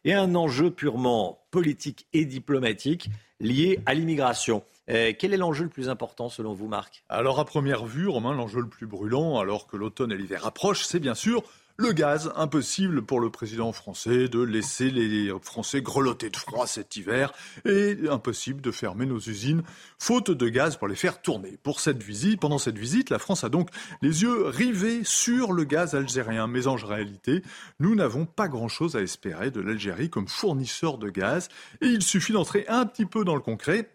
et un enjeu purement politique et diplomatique lié à l'immigration. Euh, quel est l'enjeu le plus important selon vous, Marc? Alors à première vue, Romain, l'enjeu le plus brûlant, alors que l'automne et l'hiver approchent, c'est bien sûr le gaz, impossible pour le président français de laisser les Français grelotter de froid cet hiver et impossible de fermer nos usines faute de gaz pour les faire tourner. Pour cette visite, pendant cette visite, la France a donc les yeux rivés sur le gaz algérien. Mais en réalité, nous n'avons pas grand-chose à espérer de l'Algérie comme fournisseur de gaz et il suffit d'entrer un petit peu dans le concret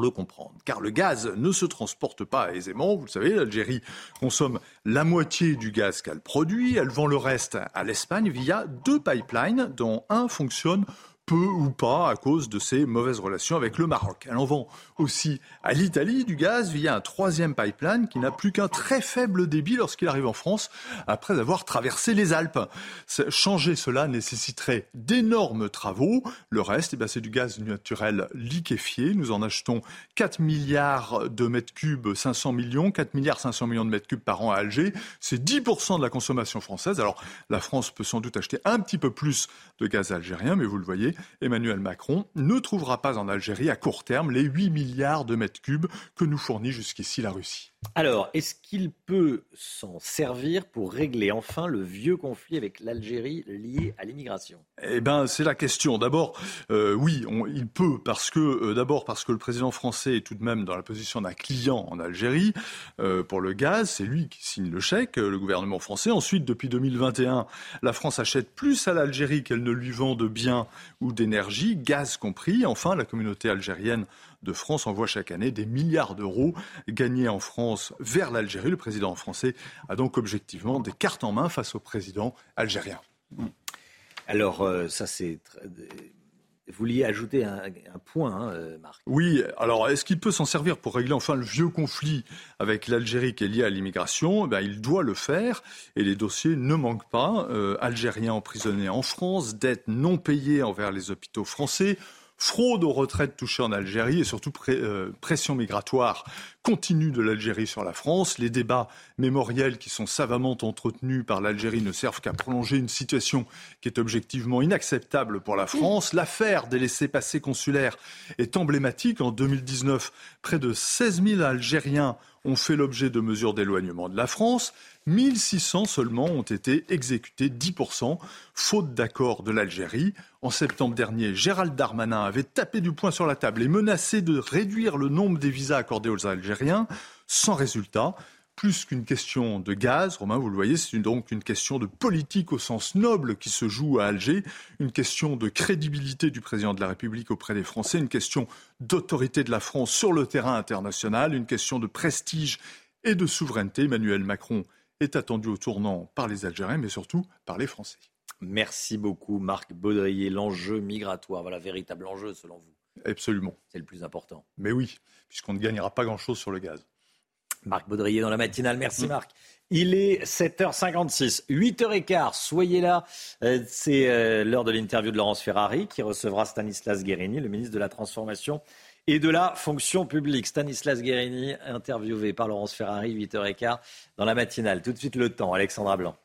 le comprendre. Car le gaz ne se transporte pas aisément. Vous le savez, l'Algérie consomme la moitié du gaz qu'elle produit. Elle vend le reste à l'Espagne via deux pipelines dont un fonctionne peu ou pas à cause de ses mauvaises relations avec le Maroc. Elle en vend aussi à l'Italie du gaz via un troisième pipeline qui n'a plus qu'un très faible débit lorsqu'il arrive en France après avoir traversé les Alpes. Changer cela nécessiterait d'énormes travaux. Le reste, eh c'est du gaz naturel liquéfié. Nous en achetons 4 milliards de mètres cubes, 500 millions, 4 milliards 500 millions de mètres cubes par an à Alger. C'est 10% de la consommation française. Alors la France peut sans doute acheter un petit peu plus de gaz algérien, mais vous le voyez, Emmanuel Macron ne trouvera pas en Algérie à court terme les 8 milliards de mètres cubes que nous fournit jusqu'ici la Russie. Alors, est-ce qu'il peut s'en servir pour régler enfin le vieux conflit avec l'Algérie lié à l'immigration? Eh bien, c'est la question. D'abord, euh, oui, il peut, parce que euh, d'abord parce que le président français est tout de même dans la position d'un client en Algérie euh, pour le gaz. C'est lui qui signe le chèque, le gouvernement français. Ensuite, depuis 2021, la France achète plus à l'Algérie qu'elle ne lui vend de biens ou d'énergie, gaz compris. Enfin, la communauté algérienne de France envoie chaque année des milliards d'euros gagnés en France vers l'Algérie. Le président français a donc objectivement des cartes en main face au président algérien. Alors, euh, ça c'est... Vous vouliez ajouter un, point, hein, euh, Marc? Oui, alors est-ce qu'il peut s'en servir pour régler enfin le vieux conflit avec l'Algérie qui est lié à l'immigration? Eh Il doit le faire et les dossiers ne manquent pas. Euh, Algériens emprisonnés en France, dettes non payées envers les hôpitaux français, fraude aux retraites touchées en Algérie et surtout euh, pression migratoire continue de l'Algérie sur la France. Les débats mémoriels qui sont savamment entretenus par l'Algérie ne servent qu'à prolonger une situation qui est objectivement inacceptable pour la France. L'affaire des laissés-passer consulaires est emblématique. En 2019, près de 16 000 Algériens ont fait l'objet de mesures d'éloignement de la France. 1600 seulement ont été exécutés, 10%, faute d'accord de l'Algérie. En septembre dernier, Gérald Darmanin avait tapé du poing sur la table et menacé de réduire le nombre des visas accordés aux Algériens, sans résultat. Plus qu'une question de gaz, Romain, vous le voyez, c'est donc une question de politique au sens noble qui se joue à Alger, une question de crédibilité du président de la République auprès des Français, une question d'autorité de la France sur le terrain international, une question de prestige et de souveraineté. Emmanuel Macron est attendu au tournant par les Algériens, mais surtout par les Français. Merci beaucoup, Marc Baudrier. L'enjeu migratoire, voilà, véritable enjeu selon vous. Absolument. C'est le plus important. Mais oui, puisqu'on ne gagnera pas grand-chose sur le gaz. Marc Baudrier dans la matinale. Merci. Marc. Il est 7h56, 8h15. Soyez là. Euh, c'est euh, l'heure de l'interview de Laurence Ferrari qui recevra Stanislas Guérini, le ministre de la Transformation et de la fonction publique. Stanislas Guérini, interviewé par Laurence Ferrari, 8h15 dans la matinale. Tout de suite le temps, Alexandra Blanc.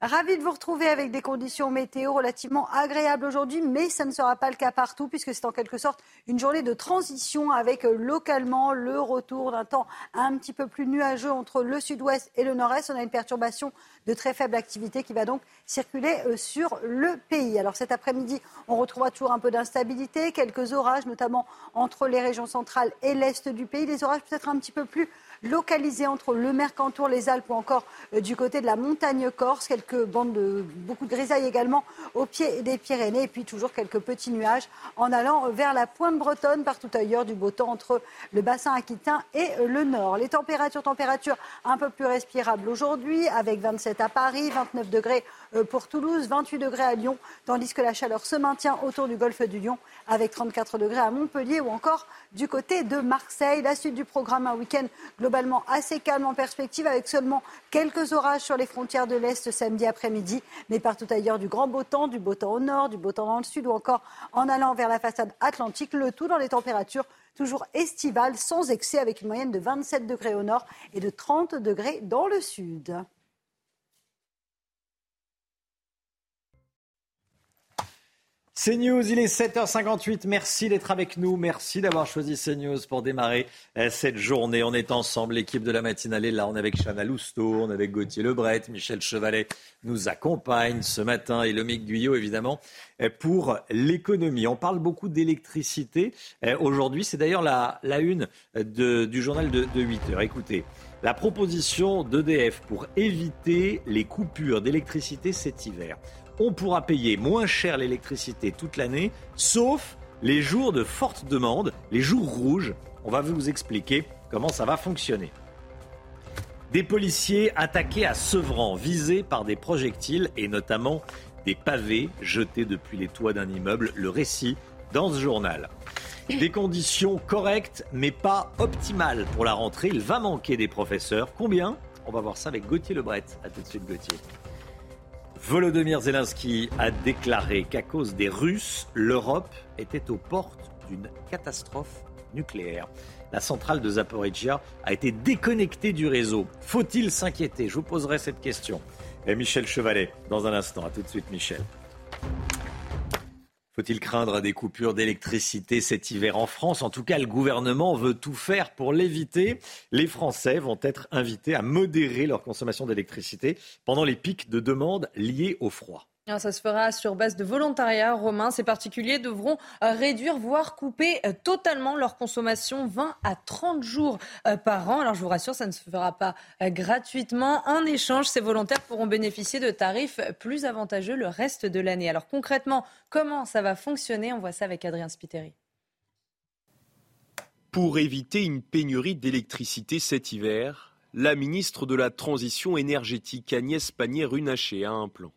Ravi de vous retrouver avec des conditions météo relativement agréables aujourd'hui, mais ça ne sera pas le cas partout puisque c'est en quelque sorte une journée de transition avec euh, localement le retour d'un temps un petit peu plus nuageux entre le sud-ouest et le nord-est. On a une perturbation de très faible activité qui va donc circuler euh, sur le pays. Alors cet après-midi, on retrouvera toujours un peu d'instabilité, quelques orages, notamment entre les régions centrales et l'est du pays. Les orages peut-être un petit peu plus localisés entre le Mercantour, les Alpes ou encore euh, du côté de la montagne corse. Quelques bandes de beaucoup de grisailles également au pied des Pyrénées et puis toujours quelques petits nuages en allant vers la pointe bretonne, partout ailleurs du beau temps entre le bassin aquitain et le nord. Les températures, températures un peu plus respirables aujourd'hui avec 27 à Paris, 29 degrés euh, pour Toulouse, 28 degrés à Lyon, tandis que la chaleur se maintient autour du golfe du Lyon avec 34 degrés à Montpellier ou encore du côté de Marseille. La suite du programme, un week-end globalement assez calme en perspective avec seulement quelques orages sur les frontières de l'Est samedi après-midi, mais partout ailleurs du grand beau temps, du beau temps au nord, du beau temps dans le sud ou encore en allant vers la façade atlantique, le tout dans les températures toujours estivales sans excès avec une moyenne de 27 degrés au nord et de 30 degrés dans le sud. CNews, il est 7h58. Merci d'être avec nous. Merci d'avoir choisi CNews pour démarrer euh, cette journée. On est ensemble, l'équipe de la matinale est là. On est avec Chana Lousteau, on est avec Gauthier Lebret, Michel Chevalet nous accompagne ce matin et Lomique Guyot, évidemment, euh, pour l'économie. On parle beaucoup d'électricité. Euh, aujourd'hui, c'est d'ailleurs la, une du journal de, de 8 h Écoutez, la proposition d'EDF pour éviter les coupures d'électricité cet hiver on pourra payer moins cher l'électricité toute l'année, sauf les jours de forte demande, les jours rouges. On va vous expliquer comment ça va fonctionner. Des policiers attaqués à Sevran, visés par des projectiles et notamment des pavés jetés depuis les toits d'un immeuble. Le récit dans ce journal. Des conditions correctes mais pas optimales pour la rentrée. Il va manquer des professeurs. Combien? On va voir ça avec Gauthier Lebret. A tout de suite Gauthier. Volodymyr Zelensky a déclaré qu'à cause des Russes, l'Europe était aux portes d'une catastrophe nucléaire. La centrale de Zaporizhia a été déconnectée du réseau. Faut-il s'inquiéter? Je vous poserai cette question. Et Michel Chevalet, dans un instant. A tout de suite, Michel. Faut-il craindre des coupures d'électricité cet hiver en France? En tout cas, le gouvernement veut tout faire pour l'éviter. Les Français vont être invités à modérer leur consommation d'électricité pendant les pics de demande liés au froid. Ça se fera sur base de volontariat romain. Ces particuliers devront euh, réduire, voire couper euh, totalement leur consommation 20 à 30 jours euh, par an. Alors je vous rassure, ça ne se fera pas gratuitement. En échange, ces volontaires pourront bénéficier de tarifs plus avantageux le reste de l'année. Alors concrètement, comment ça va fonctionner? On voit ça avec Adrien Spiteri. Pour éviter une pénurie d'électricité cet hiver, la ministre de la Transition énergétique Agnès Pannier-Runacher a un plan.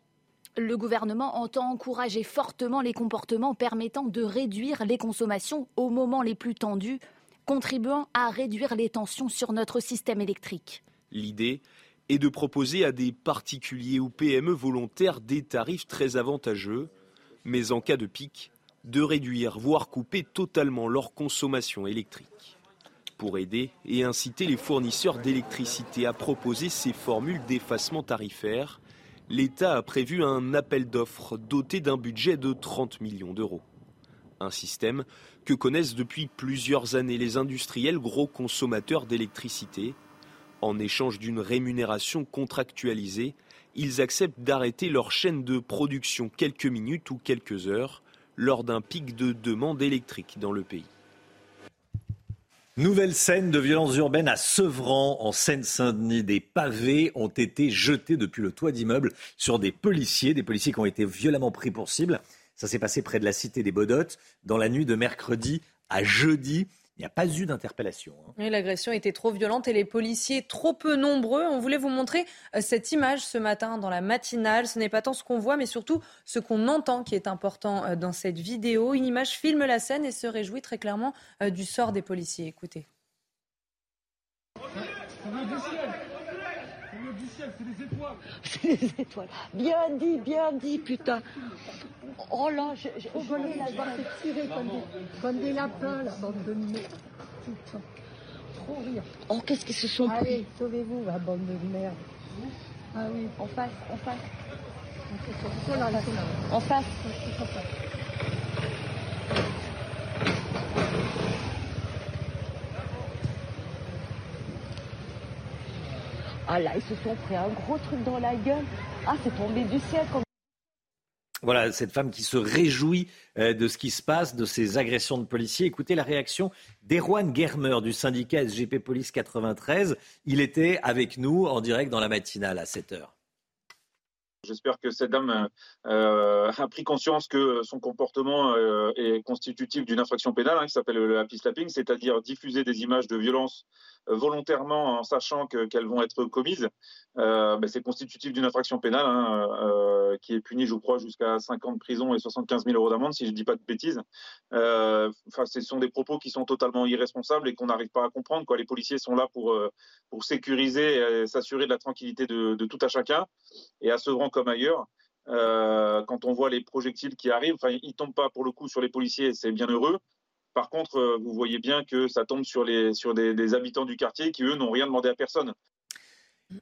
Le gouvernement entend encourager fortement les comportements permettant de réduire les consommations au moment les plus tendus, contribuant à réduire les tensions sur notre système électrique. L'idée est de proposer à des particuliers ou PME volontaires des tarifs très avantageux, mais en cas de pic, de réduire, voire couper totalement leur consommation électrique. Pour aider et inciter les fournisseurs d'électricité à proposer ces formules d'effacement tarifaire, l'État a prévu un appel d'offres doté d'un budget de 30 millions d'euros. Un système que connaissent depuis plusieurs années les industriels gros consommateurs d'électricité. En échange d'une rémunération contractualisée, ils acceptent d'arrêter leur chaîne de production quelques minutes ou quelques heures lors d'un pic de demande électrique dans le pays. Nouvelle scène de violence urbaine à Sevran, en Seine-Saint-Denis. Des pavés ont été jetés depuis le toit d'immeuble sur des policiers, des policiers qui ont été violemment pris pour cible. Ça s'est passé près de la cité des Bodottes dans la nuit de mercredi à jeudi. Il n'y a pas eu d'interpellation. Hein. L'agression était trop violente et les policiers trop peu nombreux. On voulait vous montrer euh, cette image ce matin dans la matinale. Ce n'est pas tant ce qu'on voit, mais surtout ce qu'on entend qui est important euh, dans cette vidéo. Une image filme la scène et se réjouit très clairement euh, du sort des policiers. Écoutez. Du ciel, c'est des étoiles. C'est des étoiles. Bien dit, bien dit, putain. Oh là, je, je, je voulais la voir se tirer comme des, comme des lapins, la bande de merde. Putain. Trop rire. Oh, qu'est-ce qu'ils se sont pris Allez, sauvez-vous, la bande de merde. Ah oui. En face, en face. Sont là. En face. Ils sont là. Ah là, ils se sont pris un gros truc dans la gueule. Ah, c'est tombé du ciel Voilà, cette femme qui se réjouit euh, de ce qui se passe, de ces agressions de policiers. Écoutez la réaction d'Erwan Germer du syndicat SGP Police 93. Il était avec nous en direct dans la matinale à 7 heures. J'espère que cette dame euh, a pris conscience que son comportement euh, est constitutif d'une infraction pénale hein, qui s'appelle le happy slapping, c'est-à-dire diffuser des images de violence euh, volontairement en sachant que, qu'elles vont être commises. Euh, ben, c'est constitutif d'une infraction pénale hein, euh, qui est punie, je crois, jusqu'à 5 ans de prison et 75 000 euros d'amende, si je ne dis pas de bêtises. Enfin, ce sont des propos qui sont totalement irresponsables et qu'on n'arrive pas à comprendre. Les policiers sont là pour, sécuriser et s'assurer de la tranquillité de, tout à chacun. Et à Sevran comme ailleurs, euh, quand on voit les projectiles qui arrivent, enfin, ils tombent pas pour le coup sur les policiers, c'est bien heureux. Par contre, euh, vous voyez bien que ça tombe sur, les, sur des, habitants du quartier qui, eux, n'ont rien demandé à personne.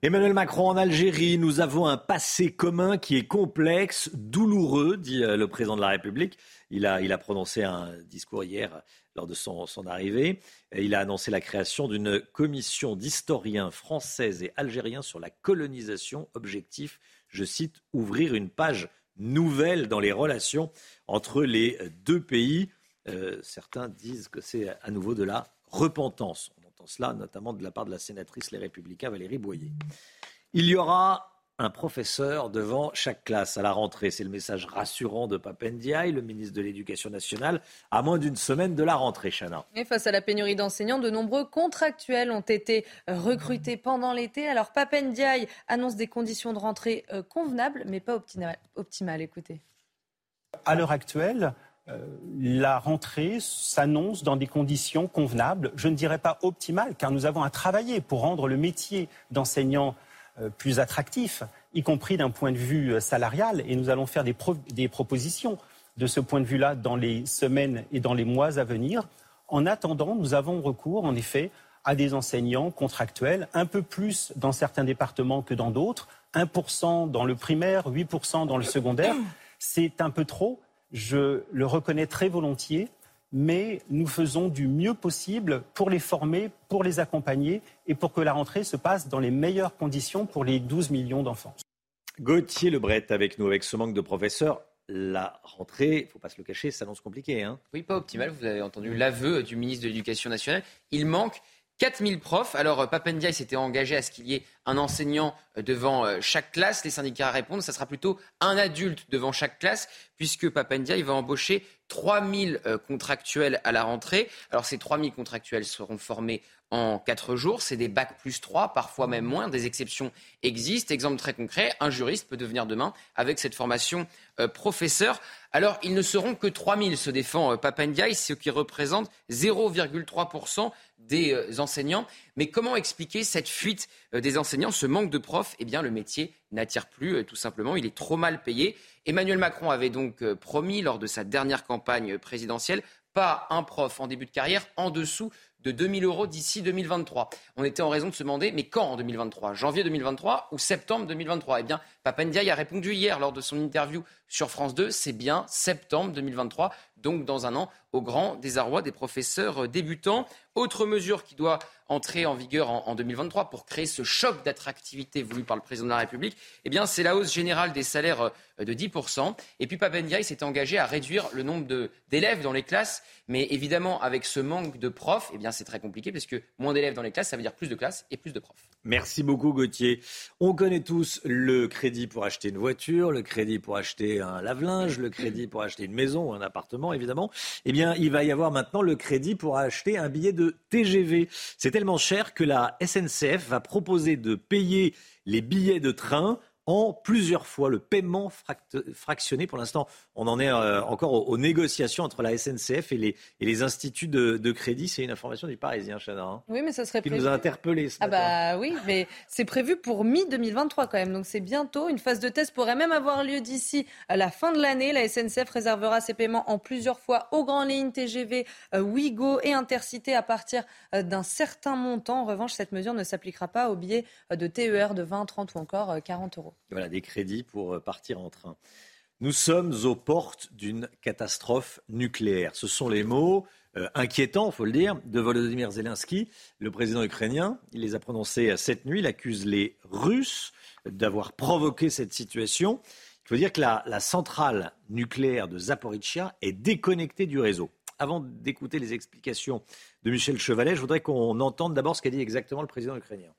Emmanuel Macron en Algérie, nous avons un passé commun qui est complexe, douloureux, dit euh, le président de la République. Il a, il a prononcé un discours hier lors de son, son arrivée. Il a annoncé la création d'une commission d'historiens français et algériens sur la colonisation. Objectif, je cite, ouvrir une page nouvelle dans les relations entre les deux pays. Euh, certains disent que c'est à nouveau de la repentance. On entend cela notamment de la part de la sénatrice Les Républicains Valérie Boyer. Il y aura un professeur devant chaque classe à la rentrée. C'est le message rassurant de Papendiaï, le ministre de l'Éducation nationale, à moins d'une semaine de la rentrée, Chana. Et face à la pénurie d'enseignants, de nombreux contractuels ont été recrutés pendant l'été. Alors Papendiaï annonce des conditions de rentrée euh, convenables, mais pas optimales. Optimal. Écoutez. À l'heure actuelle, euh, la rentrée s'annonce dans des conditions convenables, je ne dirais pas optimales, car nous avons à travailler pour rendre le métier d'enseignant plus attractif, y compris d'un point de vue euh, salarial, et nous allons faire des, des propositions de ce point de vue-là dans les semaines et dans les mois à venir. En attendant, nous avons recours, en effet, à des enseignants contractuels, un peu plus dans certains départements que dans d'autres, 1% dans le primaire, 8% dans le secondaire. C'est un peu trop, je le reconnais très volontiers, mais nous faisons du mieux possible pour les former, pour les accompagner et pour que la rentrée se passe dans les meilleures conditions pour les 12 millions d'enfants. Gauthier Lebret avec nous, avec ce manque de professeurs. La rentrée, il ne faut pas se le cacher, s'annonce compliquée. Hein oui, pas optimal. Vous avez entendu l'aveu du ministre de l'Éducation nationale. Il manque 4000 profs. Alors, Papendia s'était engagé à ce qu'il y ait un enseignant devant chaque classe. Les syndicats répondent, ça sera plutôt un adulte devant chaque classe, puisque Papendia va embaucher 3000 contractuels à la rentrée. Alors, ces 3000 contractuels seront formés en 4 jours. C'est des bacs plus 3, parfois même moins. Des exceptions existent. Exemple très concret, un juriste peut devenir demain, avec cette formation, euh, professeur. Alors, ils ne seront que 3000, se défend euh, Papendiaï, ce qui représente 0,3% des euh, enseignants. Mais comment expliquer cette fuite euh, des enseignants, ce manque de profs? Eh bien, le métier n'attire plus, euh, tout simplement. Il est trop mal payé. Emmanuel Macron avait donc promis, lors de sa dernière campagne présidentielle, pas un prof en début de carrière en dessous de 2000 euros d'ici 2023. On était en raison de se demander, mais quand en 2023 Janvier 2023 ou septembre 2023 Eh bien, Papendiaï a répondu hier lors de son interview sur France 2, c'est bien septembre 2023, donc dans un an, au grand désarroi des professeurs débutants. Autre mesure qui doit entrer en vigueur en, en 2023 pour créer ce choc d'attractivité voulu par le président de la République, eh bien, c'est la hausse générale des salaires de 10%. Et puis Papendiaï s'est engagé à réduire le nombre d'élèves dans les classes. Mais évidemment, avec ce manque de profs, eh bien, c'est très compliqué parce que moins d'élèves dans les classes, ça veut dire plus de classes et plus de profs. Merci beaucoup Gauthier. On connaît tous le crédit pour acheter une voiture, le crédit pour acheter un lave-linge, le crédit pour acheter une maison ou un appartement évidemment. Eh bien, il va y avoir maintenant le crédit pour acheter un billet de TGV. C'est tellement cher que la SNCF va proposer de payer les billets de train en plusieurs fois. Le paiement fractionné, pour l'instant, on en est euh, encore aux, négociations entre la SNCF et les, et les instituts de, crédit. C'est une information du Parisien, Chana. Hein, oui, mais ça serait qui nous a interpellés ce ah bah oui, mais c'est prévu pour mi-2023 quand même. Donc c'est bientôt. Une phase de test pourrait même avoir lieu d'ici la fin de l'année. La SNCF réservera ses paiements en plusieurs fois aux grandes lignes TGV, euh, Ouigo et Intercité à partir euh, d'un certain montant. En revanche, cette mesure ne s'appliquera pas aux billets de TER de 20, 30 ou encore 40 euros. Voilà, des crédits pour euh, partir en train. Nous sommes aux portes d'une catastrophe nucléaire. Ce sont les mots euh, inquiétants, il faut le dire, de Volodymyr Zelensky, le président ukrainien. Il les a prononcés cette nuit. Il accuse les Russes d'avoir provoqué cette situation. Il faut dire que la, la centrale nucléaire de Zaporizhia est déconnectée du réseau. Avant d'écouter les explications de Michel Chevalet, je voudrais qu'on entende d'abord ce qu'a dit exactement le président ukrainien.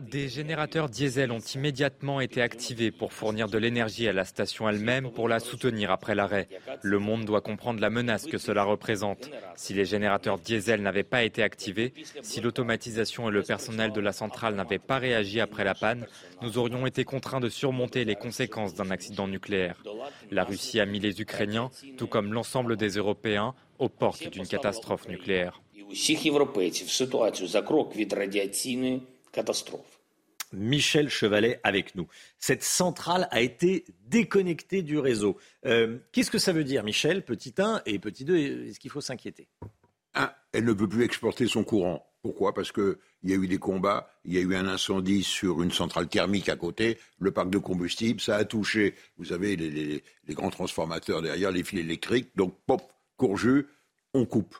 Des générateurs diesel ont immédiatement été activés pour fournir de l'énergie à la station elle-même pour la soutenir après l'arrêt. Le monde doit comprendre la menace que cela représente. Si les générateurs diesel n'avaient pas été activés, si l'automatisation et le personnel de la centrale n'avaient pas réagi après la panne, nous aurions été contraints de surmonter les conséquences d'un accident nucléaire. La Russie a mis les Ukrainiens, tout comme l'ensemble des Européens, aux portes d'une catastrophe nucléaire. Michel Chevalet avec nous. Cette centrale a été déconnectée du réseau. Euh, qu'est-ce que ça veut dire, Michel, petit 1 et petit 2 Est-ce qu'il faut s'inquiéter? Elle ne peut plus exporter son courant. Pourquoi? Parce qu'il y a eu des combats, il y a eu un incendie sur une centrale thermique à côté, le parc de combustible, ça a touché, vous savez, les, grands transformateurs derrière, les fils électriques, donc pop, courgeux, on coupe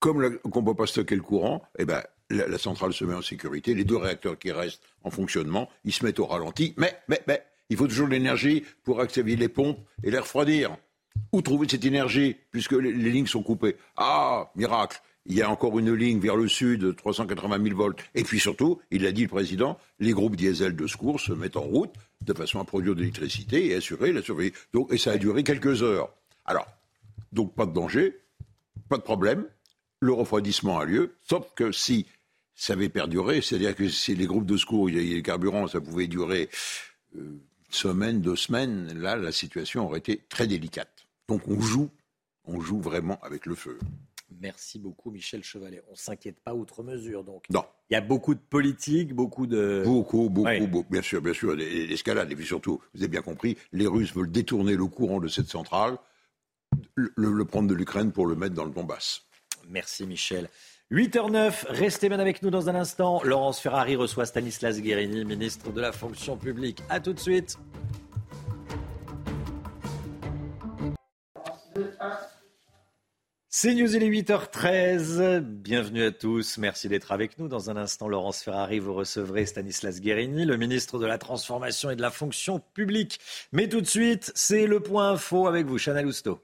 comme on ne peut pas stocker le courant, eh ben, la, centrale se met en sécurité. Les deux réacteurs qui restent en fonctionnement, ils se mettent au ralenti. Mais, mais, mais, il faut toujours de l'énergie pour activer les pompes et les refroidir. Où trouver cette énergie puisque les, lignes sont coupées? Ah, miracle il y a encore une ligne vers le sud, 380 000 volts. Et puis surtout, il l'a dit le président, les groupes diesel de secours se mettent en route de façon à produire de l'électricité et assurer la survie. Donc, et ça a duré quelques heures. Alors, donc pas de danger, pas de problème le refroidissement a lieu, sauf que si ça avait perduré, c'est-à-dire que si les groupes de secours, il y a les carburants, ça pouvait durer une euh, semaine, deux semaines, là, la situation aurait été très délicate. Donc on joue, on joue vraiment avec le feu. Merci beaucoup, Michel Chevalet. On ne s'inquiète pas outre mesure, donc. Non. Il y a beaucoup de politique, beaucoup de. Beaucoup, beaucoup, beaucoup. Bien sûr, bien sûr. L'escalade. Et puis surtout, vous avez bien compris, les Russes veulent détourner le courant de cette centrale, le prendre de l'Ukraine pour le mettre dans le Donbass. Merci Michel. 8h09, restez bien avec nous dans un instant. Laurence Ferrari reçoit Stanislas Guérini, ministre de la fonction publique. A tout de suite. C'est News, il est 8h13. Bienvenue à tous. Merci d'être avec nous. Dans un instant, Laurence Ferrari, vous recevrez Stanislas Guérini, le ministre de la Transformation et de la Fonction publique. Mais tout de suite, c'est le point info avec vous, Chana Lousteau.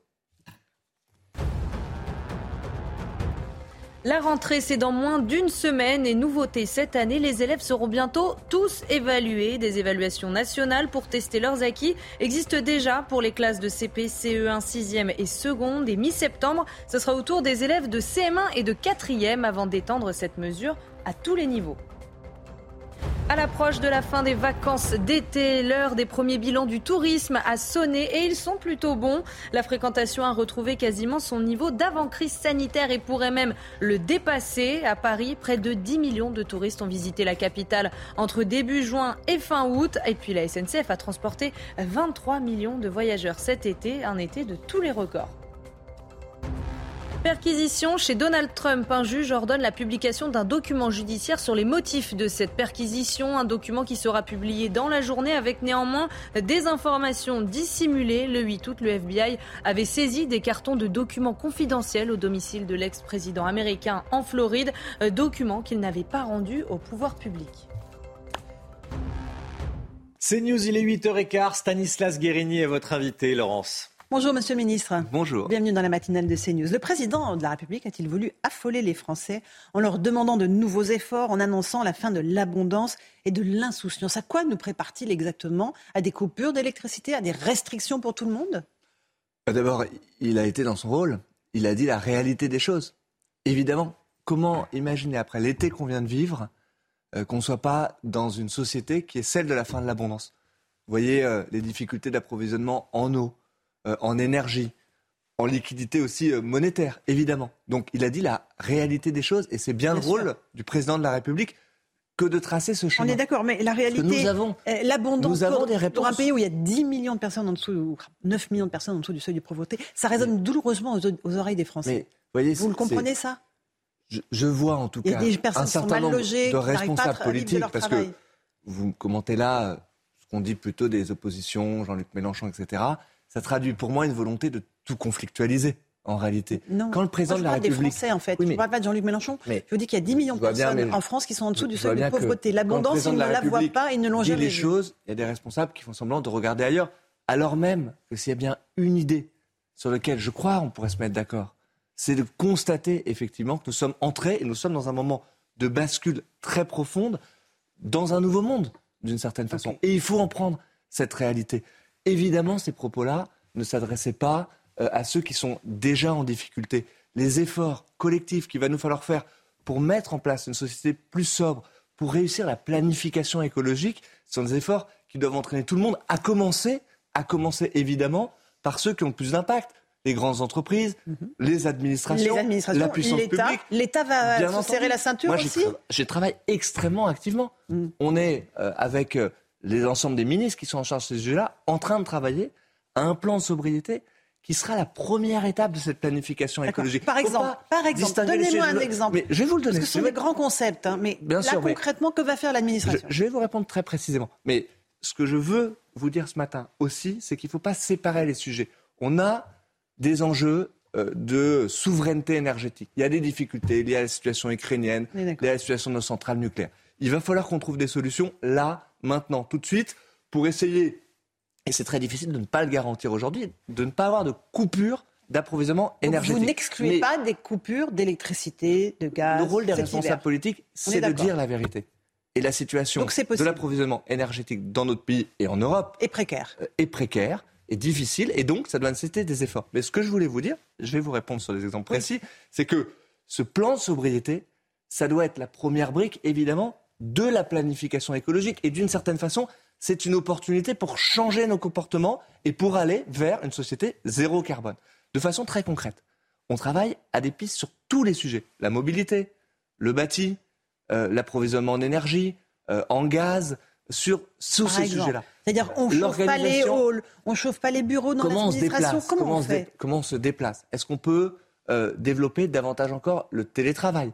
La rentrée, c'est dans moins d'une semaine et nouveauté cette année, les élèves seront bientôt tous évalués. Des évaluations nationales pour tester leurs acquis existent déjà pour les classes de CP, CE1, 6e et seconde. Et mi-septembre, ce sera au tour des élèves de CM1 et de 4e avant d'étendre cette mesure à tous les niveaux. À l'approche de la fin des vacances d'été, l'heure des premiers bilans du tourisme a sonné et ils sont plutôt bons. La fréquentation a retrouvé quasiment son niveau d'avant-crise sanitaire et pourrait même le dépasser. À Paris, près de 10 millions de touristes ont visité la capitale entre début juin et fin août. Et puis la SNCF a transporté 23 millions de voyageurs cet été, un été de tous les records. Perquisition chez Donald Trump. Un juge ordonne la publication d'un document judiciaire sur les motifs de cette perquisition. Un document qui sera publié dans la journée avec néanmoins des informations dissimulées. Le 8 août, le FBI avait saisi des cartons de documents confidentiels au domicile de l'ex-président américain en Floride. Documents qu'il n'avait pas rendus au pouvoir public. C'est News, il est 8h15. Stanislas Guérini est votre invité, Laurence. Bonjour Monsieur le Ministre. Bonjour. Bienvenue dans la matinale de CNews. Le président de la République a-t-il voulu affoler les Français en leur demandant de nouveaux efforts, en annonçant la fin de l'abondance et de l'insouciance? À quoi nous prépare-t-il exactement? À des coupures d'électricité À des restrictions pour tout le monde? Bah, D'abord, il a été dans son rôle. Il a dit la réalité des choses. Évidemment, comment imaginer après l'été qu'on vient de vivre euh, qu'on ne soit pas dans une société qui est celle de la fin de l'abondance? Vous voyez euh, les difficultés d'approvisionnement en eau, euh, en énergie, en liquidité aussi monétaire, évidemment. Donc il a dit la réalité des choses et c'est bien, le rôle du président de la République que de tracer ce chemin. On est d'accord, mais la réalité, nous avons, l'abondance pour, un pays où il y a 10 millions de personnes en dessous, ou 9 millions de personnes en dessous du seuil de pauvreté, ça résonne douloureusement aux, aux, oreilles des Français. Mais, voyez, Vous le comprenez ça? Je, je, vois en tout cas des personnes un certain nombre logées, de responsables politiques, parce travail. que vous commentez là euh, ce qu'on dit plutôt des oppositions, Jean-Luc Mélenchon, etc. Ça traduit pour moi une volonté de tout conflictualiser. En réalité, Non. quand le président Moi, je de la parle des République, Français, en fait. Oui, je ne parle pas de Jean-Luc Mélenchon. Mais- je vous dis qu'il y a 10 millions de bien, personnes mais en France qui sont en dessous du Je seuil de pauvreté. L'abondance, ils ne la voient pas, ils ne l'ont jamais les vue. choses, il y a des responsables qui font semblant de regarder ailleurs, alors même que s'il y a bien une idée sur laquelle je crois on pourrait se mettre d'accord, c'est de constater effectivement que nous sommes entrés et nous sommes dans un moment de bascule très profonde dans un nouveau monde, d'une certaine façon. Et il faut en prendre cette réalité. Évidemment, ces propos-là ne s'adressaient pas euh, à ceux qui sont déjà en difficulté. Les efforts collectifs qu'il va nous falloir faire pour mettre en place une société plus sobre, pour réussir la planification écologique, sont des efforts qui doivent entraîner tout le monde, à commencer, à commencer évidemment par ceux qui ont le plus d'impact. Les grandes entreprises, les administrations, Les administrations, la puissance l'État. publique. L'État va se serrer la ceinture Moi, aussi J'y travaille extrêmement activement. On est, euh, avec euh, les ensembles des ministres qui sont en charge de ces sujets-là, en train de travailler à un plan de sobriété qui sera la première étape de cette planification écologique. Par exemple, par donnez-moi un exemple. Mais je vais vous le donner. Parce que ce sont des grands concepts, hein, mais Bien là sûr, mais- concrètement, que va faire l'administration? Je vais vous répondre très précisément. Mais ce que je veux vous dire ce matin aussi, c'est qu'il ne faut pas séparer les sujets. On a des enjeux euh, de souveraineté énergétique. Il y a des difficultés liées à la situation ukrainienne, liées à la situation de nos centrales nucléaires. Il va falloir qu'on trouve des solutions là, maintenant, tout de suite, pour essayer, et c'est très difficile de ne pas le garantir aujourd'hui, de ne pas avoir de coupure d'approvisionnement énergétique. Vous n'excluez pas des coupures d'électricité, de gaz. le rôle des responsables politiques, est c'est de dire la vérité. Et la situation de l'approvisionnement énergétique dans notre pays et en Europe Et précaire. euh, est précaire, est difficile, et donc ça doit nécessiter des efforts. Mais ce que je voulais vous dire, je vais vous répondre sur des exemples précis, c'est que ce plan de sobriété, ça doit être la première brique, évidemment, de la planification écologique. Et d'une certaine façon, c'est une opportunité pour changer nos comportements et pour aller vers une société zéro carbone. De façon très concrète, on travaille à des pistes sur tous les sujets. La mobilité, le bâti, euh, l'approvisionnement en énergie, euh, en gaz, sur, sur ces sujets-là. C'est-à-dire, on ne chauffe pas les halls, on chauffe pas les bureaux dans comment on se l'administration. déplace? Comment, on dé- comment on se déplace? Est-ce qu'on peut euh, développer davantage encore le télétravail?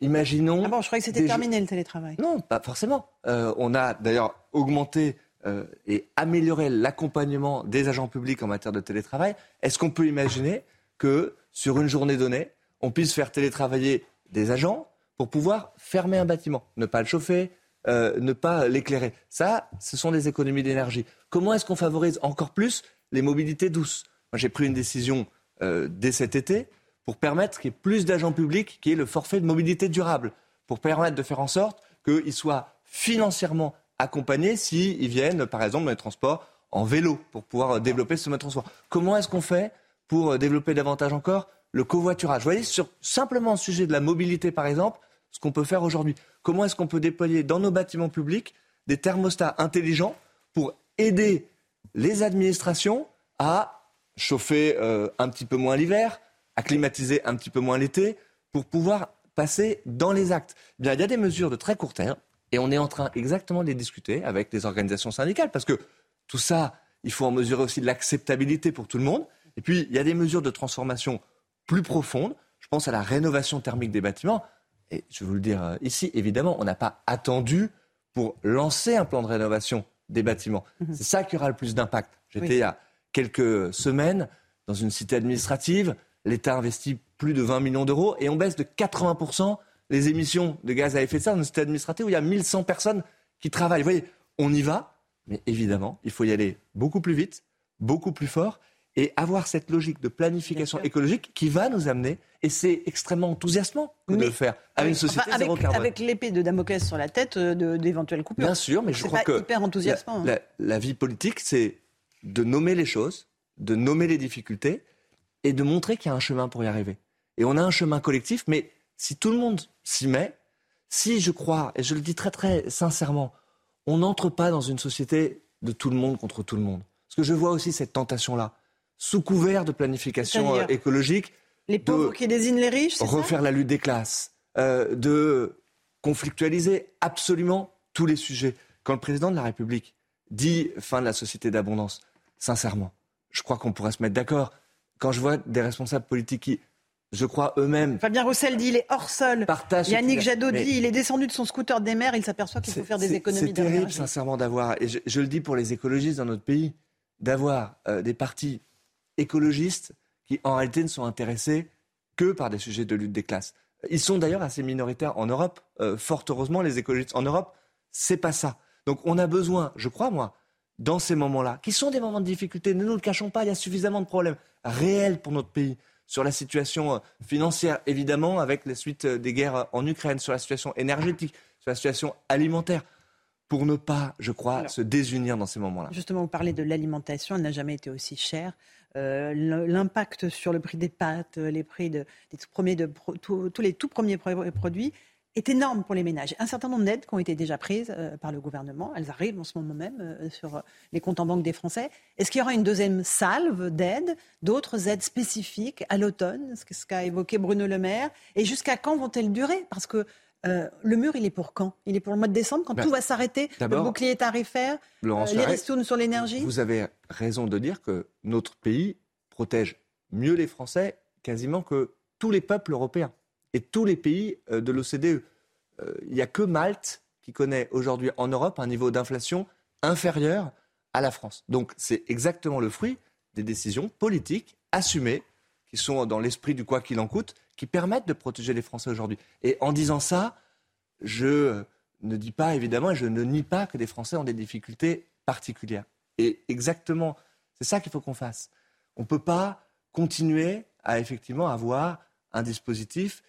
Imaginons. Ah bon, je croyais que c'était des- terminé le télétravail. Non, pas forcément. Euh, on a d'ailleurs augmenté euh, et amélioré l'accompagnement des agents publics en matière de télétravail. Est-ce qu'on peut imaginer que sur une journée donnée, on puisse faire télétravailler des agents pour pouvoir fermer un bâtiment, ne pas le chauffer, euh, ne pas l'éclairer? Ça, ce sont des économies d'énergie. Comment est-ce qu'on favorise encore plus les mobilités douces? Moi, j'ai pris une décision dès cet été pour permettre qu'il y ait plus d'agents publics qui aient le forfait de mobilité durable, pour permettre de faire en sorte qu'ils soient financièrement accompagnés s'ils viennent, par exemple, dans les transports en vélo, pour pouvoir euh, développer ce mode de transport. Comment est-ce qu'on fait pour euh, développer davantage encore le covoiturage? Vous voyez, sur simplement le sujet de la mobilité, par exemple, ce qu'on peut faire aujourd'hui. Comment est-ce qu'on peut déployer dans nos bâtiments publics des thermostats intelligents pour aider les administrations à chauffer euh, un petit peu moins l'hiver, à climatiser un petit peu moins l'été, pour pouvoir passer dans les actes. Eh Bien, il y a des mesures de très court terme, et on est en train exactement de les discuter avec les organisations syndicales, parce que tout ça, il faut en mesurer aussi de l'acceptabilité pour tout le monde. Et puis, il y a des mesures de transformation plus profondes. Je pense à la rénovation thermique des bâtiments. Et je vais vous le dire euh, ici, évidemment, on n'a pas attendu pour lancer un plan de rénovation des bâtiments. C'est ça qui aura le plus d'impact. J'étais Oui. il y a quelques semaines dans une cité administrative. L'État investit plus de 20 millions d'euros et on baisse de 80% les émissions de gaz à effet de serre dans une cité administrative où il y a 1100 personnes qui travaillent. Vous voyez, on y va, mais évidemment, il faut y aller beaucoup plus vite, beaucoup plus fort et avoir cette logique de planification écologique qui va nous amener, et c'est extrêmement enthousiasmant que de le faire, à une société enfin, avec, zéro carbone. Avec l'épée de Damoclès sur la tête euh, de- d'éventuelles coupures. Bien sûr, mais je crois pas que hyper enthousiasmant. la, hein. la- la vie politique, c'est de nommer les choses, de nommer les difficultés et de montrer qu'il y a un chemin pour y arriver. Et on a un chemin collectif, mais si tout le monde s'y met, Si je crois, et je le dis très très sincèrement, on n'entre pas dans une société de tout le monde contre tout le monde. Parce que je vois aussi cette tentation-là, sous couvert de planification euh, écologique. Les pauvres qui désignent les riches, Refaire la lutte des classes, euh, de conflictualiser absolument tous les sujets. Quand le président de la République dit fin de la société d'abondance, sincèrement, je crois qu'on pourrait se mettre d'accord. Quand je vois des responsables politiques qui je crois eux-mêmes. Fabien Roussel dit il est hors sol. Yannick Jadot dit il est descendu de son scooter des mers, il s'aperçoit qu'il faut faire des économies C'est terrible, sincèrement, d'avoir, et je, le dis pour les écologistes dans notre pays, d'avoir euh, des partis écologistes qui en réalité ne sont intéressés que par des sujets de lutte des classes. Ils sont d'ailleurs assez minoritaires en Europe. Euh, fort heureusement, les écologistes en Europe, c'est pas ça. Donc on a besoin, je crois moi, dans ces moments-là, qui sont des moments de difficulté, ne nous le cachons pas, il y a suffisamment de problèmes réels pour notre pays sur la situation euh, financière, évidemment, avec les suites euh, des guerres en Ukraine, sur la situation énergétique, sur la situation alimentaire, pour ne pas, je crois, se désunir dans ces moments-là. Justement, vous parlez de l'alimentation, elle n'a jamais été aussi chère. Euh, l'impact sur le prix des pâtes, les prix des premiers de, tous les tout premiers produits est énorme pour les ménages. Un certain nombre d'aides qui ont été déjà prises euh, par le gouvernement, elles arrivent en ce moment même euh, sur euh, les comptes en banque des Français. Est-ce qu'il y aura une deuxième salve d'aides, d'autres aides spécifiques à l'automne, ce qu'a évoqué Bruno Le Maire Et jusqu'à quand vont-elles durer? Parce que le mur, il est pour quand? Il est pour le mois de décembre, quand ben, tout va s'arrêter, le bouclier tarifaire, les ristournes sur l'énergie? Vous avez raison de dire que notre pays protège mieux les Français quasiment que tous les peuples européens et tous les pays euh, de l'OCDE. Euh, il n'y a que Malte qui connaît aujourd'hui en Europe un niveau d'inflation inférieur à la France. Donc c'est exactement le fruit des décisions politiques assumées qui sont dans l'esprit du quoi qu'il en coûte, qui permettent de protéger les Français aujourd'hui. Et en disant ça, je ne dis pas évidemment, et je ne nie pas que les Français ont des difficultés particulières. Et exactement, c'est ça qu'il faut qu'on fasse. On ne peut pas continuer à effectivement avoir un dispositif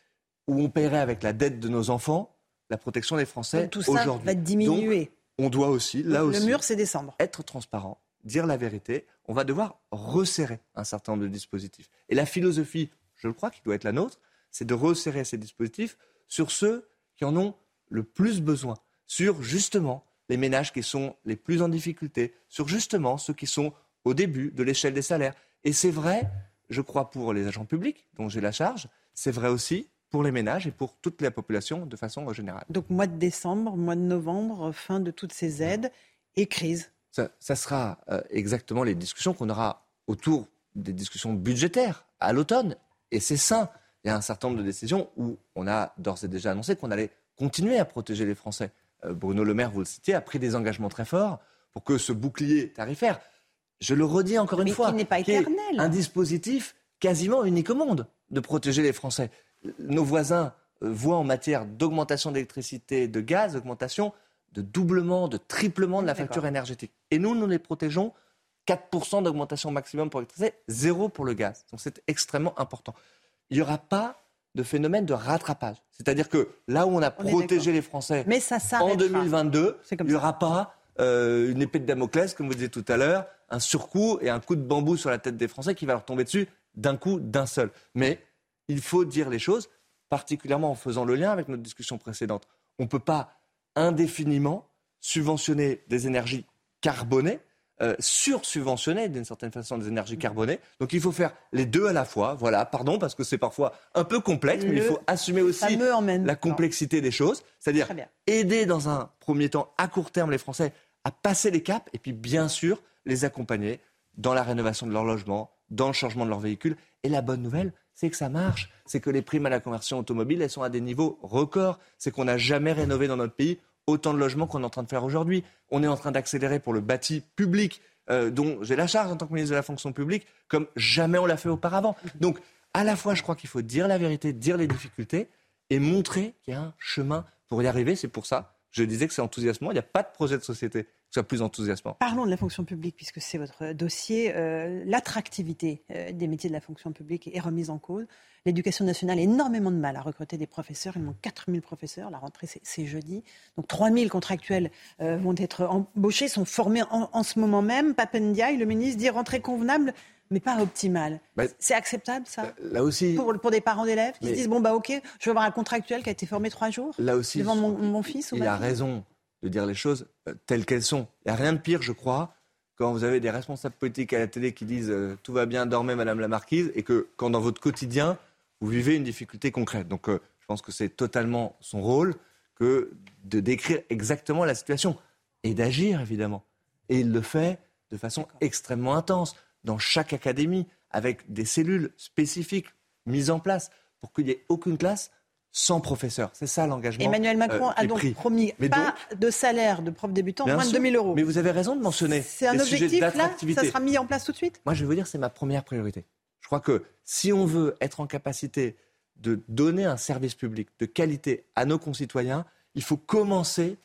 où on paierait avec la dette de nos enfants la protection des Français tout ça va diminuer. on doit aussi, là aussi, le mur, c'est décembre. Être transparent, dire la vérité. On va devoir resserrer un certain nombre de dispositifs. Et la philosophie, je le crois, qui doit être la nôtre, c'est de resserrer ces dispositifs sur ceux qui en ont le plus besoin, sur justement les ménages qui sont les plus en difficulté, sur justement ceux qui sont au début de l'échelle des salaires. Et c'est vrai, je crois, pour les agents publics dont j'ai la charge, c'est vrai aussi pour les ménages et pour toute la population de façon générale. Donc mois de décembre, mois de novembre, fin de toutes ces aides et crise. Ça, sera euh, exactement les discussions qu'on aura autour des discussions budgétaires à l'automne. Et c'est ça. Il y a un certain nombre de décisions où on a d'ores et déjà annoncé qu'on allait continuer à protéger les Français. Euh, Bruno Le Maire, vous le citez, a pris des engagements très forts pour que ce bouclier tarifaire, je le redis encore une fois, qui n'est pas éternel. un dispositif quasiment unique au monde de protéger les Français nos voisins euh, voient en matière d'augmentation d'électricité, de gaz, augmentation de doublement, de triplement de la facture énergétique. Et nous, nous les protégeons 4% d'augmentation maximum pour l'électricité, zéro pour le gaz. Donc c'est extrêmement important. Il n'y aura pas de phénomène de rattrapage. C'est-à-dire que là où on a protégé les Français en 2022, il n'y aura pas euh, une épée de Damoclès, comme vous disiez tout à l'heure, un surcoût et un coup de bambou sur la tête des Français qui va leur tomber dessus d'un coup, d'un seul. Mais il faut dire les choses, particulièrement en faisant le lien avec notre discussion précédente. On ne peut pas indéfiniment subventionner des énergies carbonées, euh, sur-subventionner d'une certaine façon des énergies carbonées. Donc il faut faire les deux à la fois. Voilà, pardon, parce que c'est parfois un peu complexe, mais il faut assumer aussi la complexité des choses. C'est-à-dire aider dans un premier temps, à court terme, les Français à passer les caps, et puis bien sûr les accompagner dans la rénovation de leur logement, dans le changement de leur véhicule. Et la bonne nouvelle, c'est que ça marche. C'est que les primes à la conversion automobile, elles sont à des niveaux records. C'est qu'on n'a jamais rénové dans notre pays autant de logements qu'on est en train de faire aujourd'hui. On est en train d'accélérer pour le bâti public, euh, dont j'ai la charge en tant que ministre de la fonction publique, comme jamais on l'a fait auparavant. Donc, à la fois, je crois qu'il faut dire la vérité, dire les difficultés et montrer qu'il y a un chemin pour y arriver. C'est pour ça, je disais que c'est enthousiasmant. Il n'y a pas de projet de société soit plus enthousiasmant. Parlons de la fonction publique, puisque c'est votre dossier. Euh, l'attractivité euh, des métiers de la fonction publique est remise en cause. L'éducation nationale a énormément de mal à recruter des professeurs. Il manque 4000 professeurs. La rentrée, c'est jeudi. Donc 3000 contractuels euh, vont être embauchés, sont formés en, ce moment même. Papendiaï, le ministre, dit rentrée convenable mais pas optimale. Bah, c'est acceptable, ça? Là aussi. pour, pour des parents d'élèves qui Mais- se disent bon, bah ok, je vais avoir un contractuel qui a été formé trois jours Là aussi, devant mon, mon fils ou il a raison de dire les choses euh, telles qu'elles sont. Il n'y a rien de pire, je crois, quand vous avez des responsables politiques à la télé qui disent euh, tout va bien, dormez, Madame la Marquise, et que quand dans votre quotidien, vous vivez une difficulté concrète. Donc euh, je pense que c'est totalement son rôle que de décrire exactement la situation et d'agir, évidemment. Et il le fait de façon extrêmement intense, dans chaque académie, avec des cellules spécifiques mises en place pour qu'il n'y ait aucune classe sans professeur. C'est ça l'engagement. Emmanuel Macron euh, a donc pris. promis Mais pas de salaire de prof débutant, moins de sûr. 2000 euros. Mais vous avez raison de mentionner C'est un les objectif, là. Ça sera mis en place tout de suite? Moi, je vais vous dire, c'est ma première priorité. Je crois que si on veut être en capacité de donner un service public de qualité à nos concitoyens, il faut commencer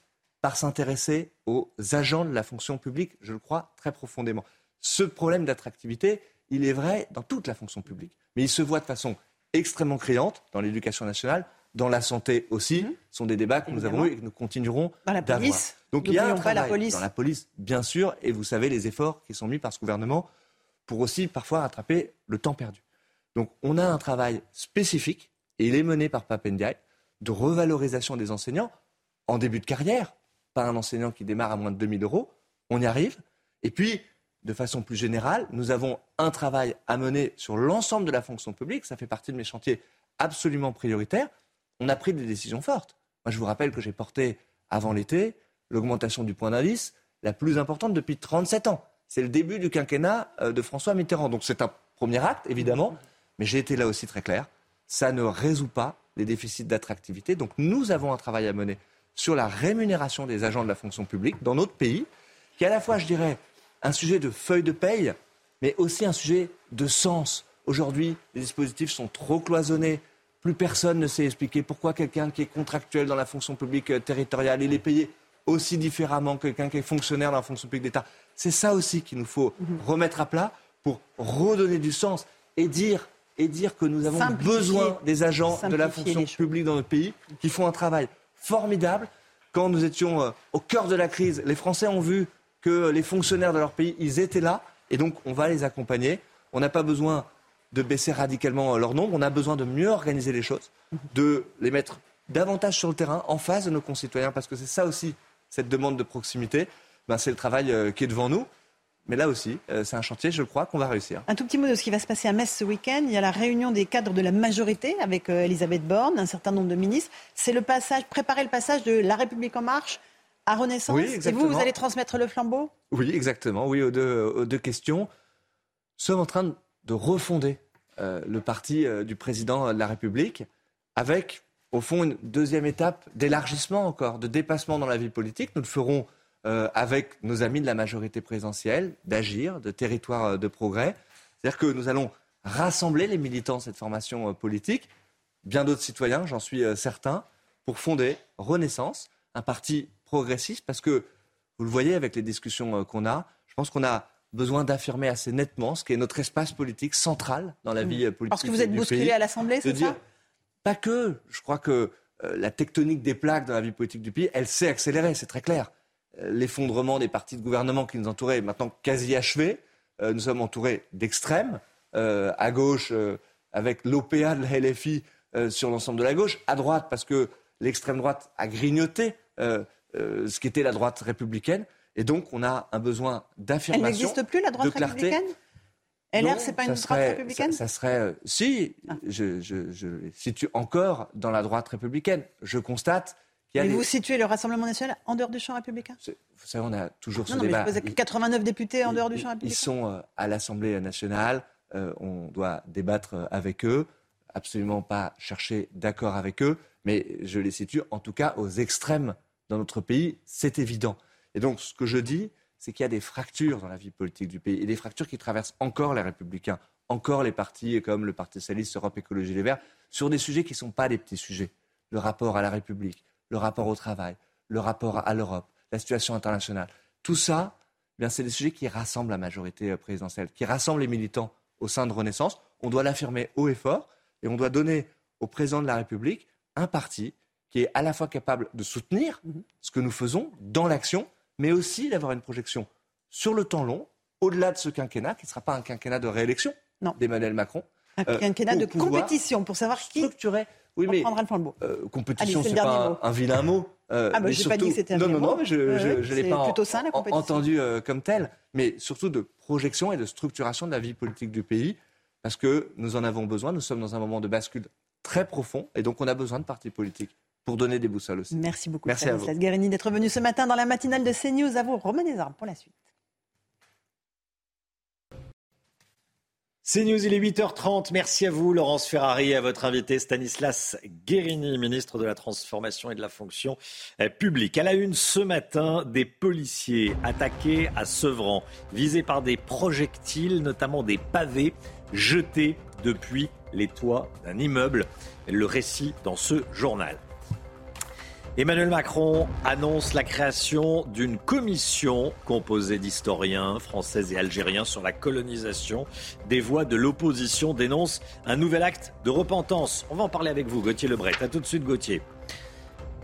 par s'intéresser aux agents de la fonction publique, je le crois très profondément. Ce problème d'attractivité, il est vrai dans toute la fonction publique, mais il se voit de façon extrêmement criante dans l'éducation nationale, dans la santé aussi. Ce sont des débats que nous avons eus et que nous continuerons Mmh. D'avoir. police, Donc il y a un n'oublions pas la travail police. dans la police, bien sûr, et vous savez les efforts qui sont mis par ce gouvernement pour aussi parfois rattraper le temps perdu. Donc on a un travail spécifique, et il est mené par Papendiaï, de revalorisation des enseignants en début de carrière, pas un enseignant qui démarre à moins de 2000 euros, on y arrive. Et puis, de façon plus générale, nous avons un travail à mener sur l'ensemble de la fonction publique, ça fait partie de mes chantiers absolument prioritaires. On a pris des décisions fortes. Moi, je vous rappelle que j'ai porté avant l'été l'augmentation du point d'indice la plus importante depuis 37 ans. C'est le début du quinquennat euh, de François Mitterrand. Donc c'est un premier acte, évidemment, mais j'ai été là aussi très clair. Ça ne résout pas les déficits d'attractivité. Donc nous avons un travail à mener sur la rémunération des agents de la fonction publique dans notre pays, qui est à la fois, je dirais, un sujet de feuille de paye, mais aussi un sujet de sens. Aujourd'hui, les dispositifs sont trop cloisonnés. Plus personne ne sait expliquer pourquoi quelqu'un qui est contractuel dans la fonction publique euh, territoriale, il est payé aussi différemment que quelqu'un qui est fonctionnaire dans la fonction publique d'État. C'est ça aussi qu'il nous faut remettre à plat pour redonner du sens et dire, et dire que nous avons Simplifier. besoin des agents de la fonction publique dans notre pays qui font un travail formidable. Quand nous étions euh, au cœur de la crise, les Français ont vu que les fonctionnaires de leur pays, ils étaient là, et donc on va les accompagner. On n'a pas besoin de baisser radicalement leur nombre, on a besoin de mieux organiser les choses, de les mettre davantage sur le terrain, en face de nos concitoyens, parce que c'est ça aussi, cette demande de proximité, ben, c'est le travail euh, qui est devant nous. Mais là aussi, euh, c'est un chantier, je crois, qu'on va réussir. Un tout petit mot de ce qui va se passer à Metz ce week-end. Il y a la réunion des cadres de la majorité avec euh, Elisabeth Borne, un certain nombre de ministres. C'est le passage, préparer le passage de La République en marche à Renaissance. Oui, Et vous, vous allez transmettre le flambeau? Oui, exactement. Oui, aux deux, aux deux questions. Nous sommes en train de refonder euh, le parti euh, du président de la République avec, au fond, une deuxième étape d'élargissement encore, de dépassement dans la vie politique. Nous le ferons euh, avec nos amis de la majorité présidentielle, d'agir, de territoire de progrès. C'est-à-dire que nous allons rassembler les militants de cette formation politique, bien d'autres citoyens, j'en suis certain, pour fonder Renaissance, un parti progressiste, parce que vous le voyez avec les discussions qu'on a, je pense qu'on a besoin d'affirmer assez nettement ce qui est notre espace politique central dans la vie euh, politique. Parce que vous êtes bousculé à l'Assemblée, c'est ça? Pas que. Je crois que euh, la tectonique des plaques dans la vie politique du pays, elle s'est accélérée, c'est très clair. Euh, L'effondrement des partis de gouvernement qui nous entouraient est maintenant quasi achevé. Euh, nous sommes entourés d'extrêmes, à gauche avec l'OPA de la LFI sur l'ensemble de la gauche, à droite parce que l'extrême droite a grignoté ce qu'était la droite républicaine. Et donc, on a un besoin Elle d'affirmation. n'existe plus, la droite républicaine? LR, c'est pas une serait- droite républicaine? ça, ça serait. euh, si, Ah. je, je, je les situe encore dans la droite républicaine. Je constate qu'il y a Mais des. vous situez le Rassemblement national en dehors du champ républicain? Vous savez, on a toujours ce Non, non, mais débat. vous avez 89 députés en dehors du champ Ils républicain. sont euh, à l'Assemblée nationale. euh, on doit débattre avec eux. Absolument pas chercher d'accord avec eux. Mais je les situe en tout cas aux extrêmes dans notre pays. C'est évident. Et donc, ce que je dis, c'est qu'il y a des fractures dans la vie politique du pays. Et des fractures qui traversent encore les Républicains, encore les partis comme le Parti Socialiste, Europe Écologie Les Verts, sur des sujets qui ne sont pas des petits sujets. Le rapport à la République, le rapport au travail, le rapport à l'Europe, la situation internationale. Tout ça, eh bien, c'est des sujets qui rassemblent la majorité euh, présidentielle, qui rassemblent les militants au sein de Renaissance. On doit l'affirmer haut et fort et on doit donner au président de la République un parti qui est à la fois capable de soutenir ce que nous faisons dans l'action, mais aussi d'avoir une projection sur le temps long, au-delà de ce quinquennat, qui ne sera pas un quinquennat de réélection d'Emmanuel Macron. Un quinquennat de compétition pour savoir qui structurer. Oui, mais prendra le flambeau. Euh, compétition, c'est pas un, vilain mot. Euh, ah, bah, j'ai pas dit que c'était un non, vilain non, mot. Non, mais je l'ai pas plutôt la compétition. entendu euh, comme tel, mais surtout de projection et de structuration de la vie politique du pays, parce que nous en avons besoin. Nous sommes dans un moment de bascule très profond, et donc on a besoin de partis politiques pour donner des boussoles aussi. Merci beaucoup, Merci à vous. Guérini, d'être venu ce matin dans la matinale de CNews. À vous, Romain Desarmes, pour la suite. C'est News, il est 8h30. Merci à vous, Laurence Ferrari, et à votre invité Stanislas Guérini, ministre de la Transformation et de la Fonction publique. À la une ce matin, des policiers attaqués à Sevran, visés par des projectiles, notamment des pavés jetés depuis les toits d'un immeuble. Le récit dans ce journal. Emmanuel Macron annonce la création d'une commission composée d'historiens français et algériens sur la colonisation. Des voix de l'opposition dénoncent un nouvel acte de repentance. On va en parler avec vous, Gauthier Lebret. A tout de suite, Gauthier.